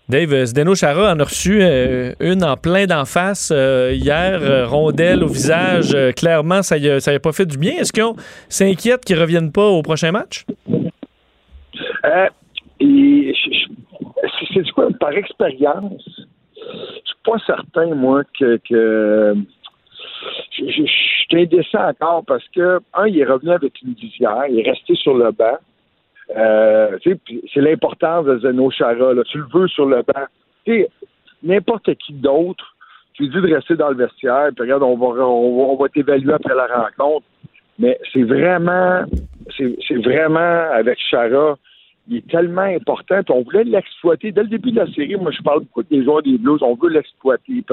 Dave, euh, Zdeno Chara en a reçu euh, une en plein d'en face euh, hier, rondelle au visage. Clairement, ça y a, pas fait du bien. Est-ce qu'on s'inquiète qu'ils reviennent pas au prochain match? C'est- quoi, par expérience, je suis pas certain, moi, que, que je suis indécent encore parce que, un, il est revenu avec une visière, il est resté sur le banc. Euh, c'est l'importance de Zeno Chara. Là. Tu le veux sur le banc. N'importe qui d'autre, tu lui dis de rester dans le vestiaire, puis regarde, on va, on va, va t'évaluer après la rencontre. Mais c'est vraiment, c'est vraiment avec Chara, il est tellement important. On voulait l'exploiter. Dès le début de la série, moi, je parle beaucoup des joueurs des Blues, on veut l'exploiter.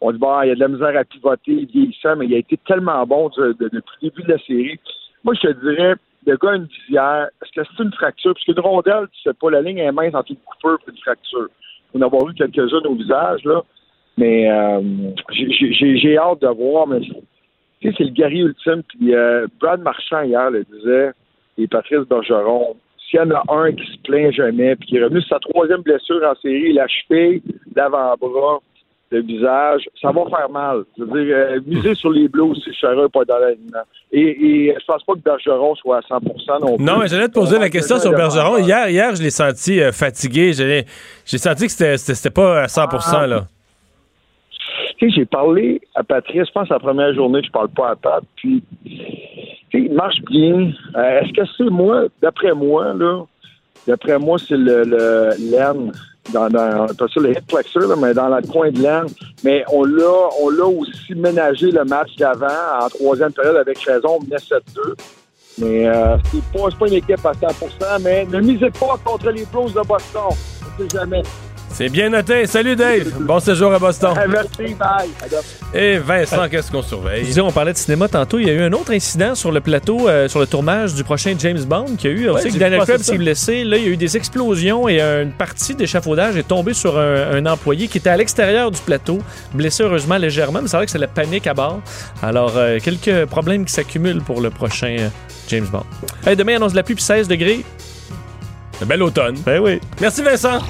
On dit, bon, il y a de la misère à pivoter, il vieillissant, mais il a été tellement bon de- de- depuis le début de la série. Moi, je te dirais, le gars a une visière. Est-ce que c'est une fracture? Parce qu'une rondelle, tu sais pas, la ligne est mince entre une coupure et une fracture. On en avoir vu quelques-uns au visage, là. Mais euh, j'ai- hâte de voir, mais tu sais, c'est le guerrier ultime. Puis euh, Brad Marchand, hier, le disait, et Patrice Bergeron, s'il y en a un qui se plaint jamais, puis qui est revenu sur sa troisième blessure en série, la cheville, l'avant-bras, le visage, ça va faire mal. Je veux dire, euh, miser sur les Blues si Chara pas dans l'alignement. Et, et je pense pas que Bergeron soit à 100% non plus. Non, mais j'allais te poser On la question sur Bergeron. Hier, hier, je l'ai senti euh, fatigué. J'ai senti que c'était- pas à 100 Ah. là. Tu sais, j'ai parlé à Patrice, je pense la première journée, je parle pas à Pat, puis tu sais, il marche bien. Euh, Est-ce que c'est moi, d'après moi, là, d'après moi, c'est le, le l'aine dans, dans pas sur le hip flexor, là, mais dans le coin de l'aine. Mais on l'a, on l'a aussi ménagé le match d'avant en troisième période avec raison, on menait 7-2. Mais euh, c'est pas, c'est pas une équipe à 100%, mais ne misez pas contre les Blues de Boston. On sait jamais. C'est bien noté. Salut Dave. Bon séjour à Boston. <laughs> Merci, bye. Et Vincent, qu'est-ce qu'on surveille? Je disais, on parlait de cinéma tantôt. Il y a eu un autre incident sur le plateau, euh, sur le tournage du prochain James Bond qui a eu. On Ouais, sait que Daniel Craig s'est blessé. Là, il y a eu des explosions et une partie d'échafaudage est tombée sur un, un employé qui était à l'extérieur du plateau, blessé heureusement légèrement, mais c'est vrai que c'est la panique à bord. Alors, euh, quelques problèmes qui s'accumulent pour le prochain euh, James Bond. Hey, demain, annonce de la pluie puis 16 degrés. Un bel automne. Ben oui. Merci Vincent.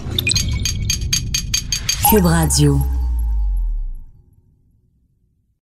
Cube Radio.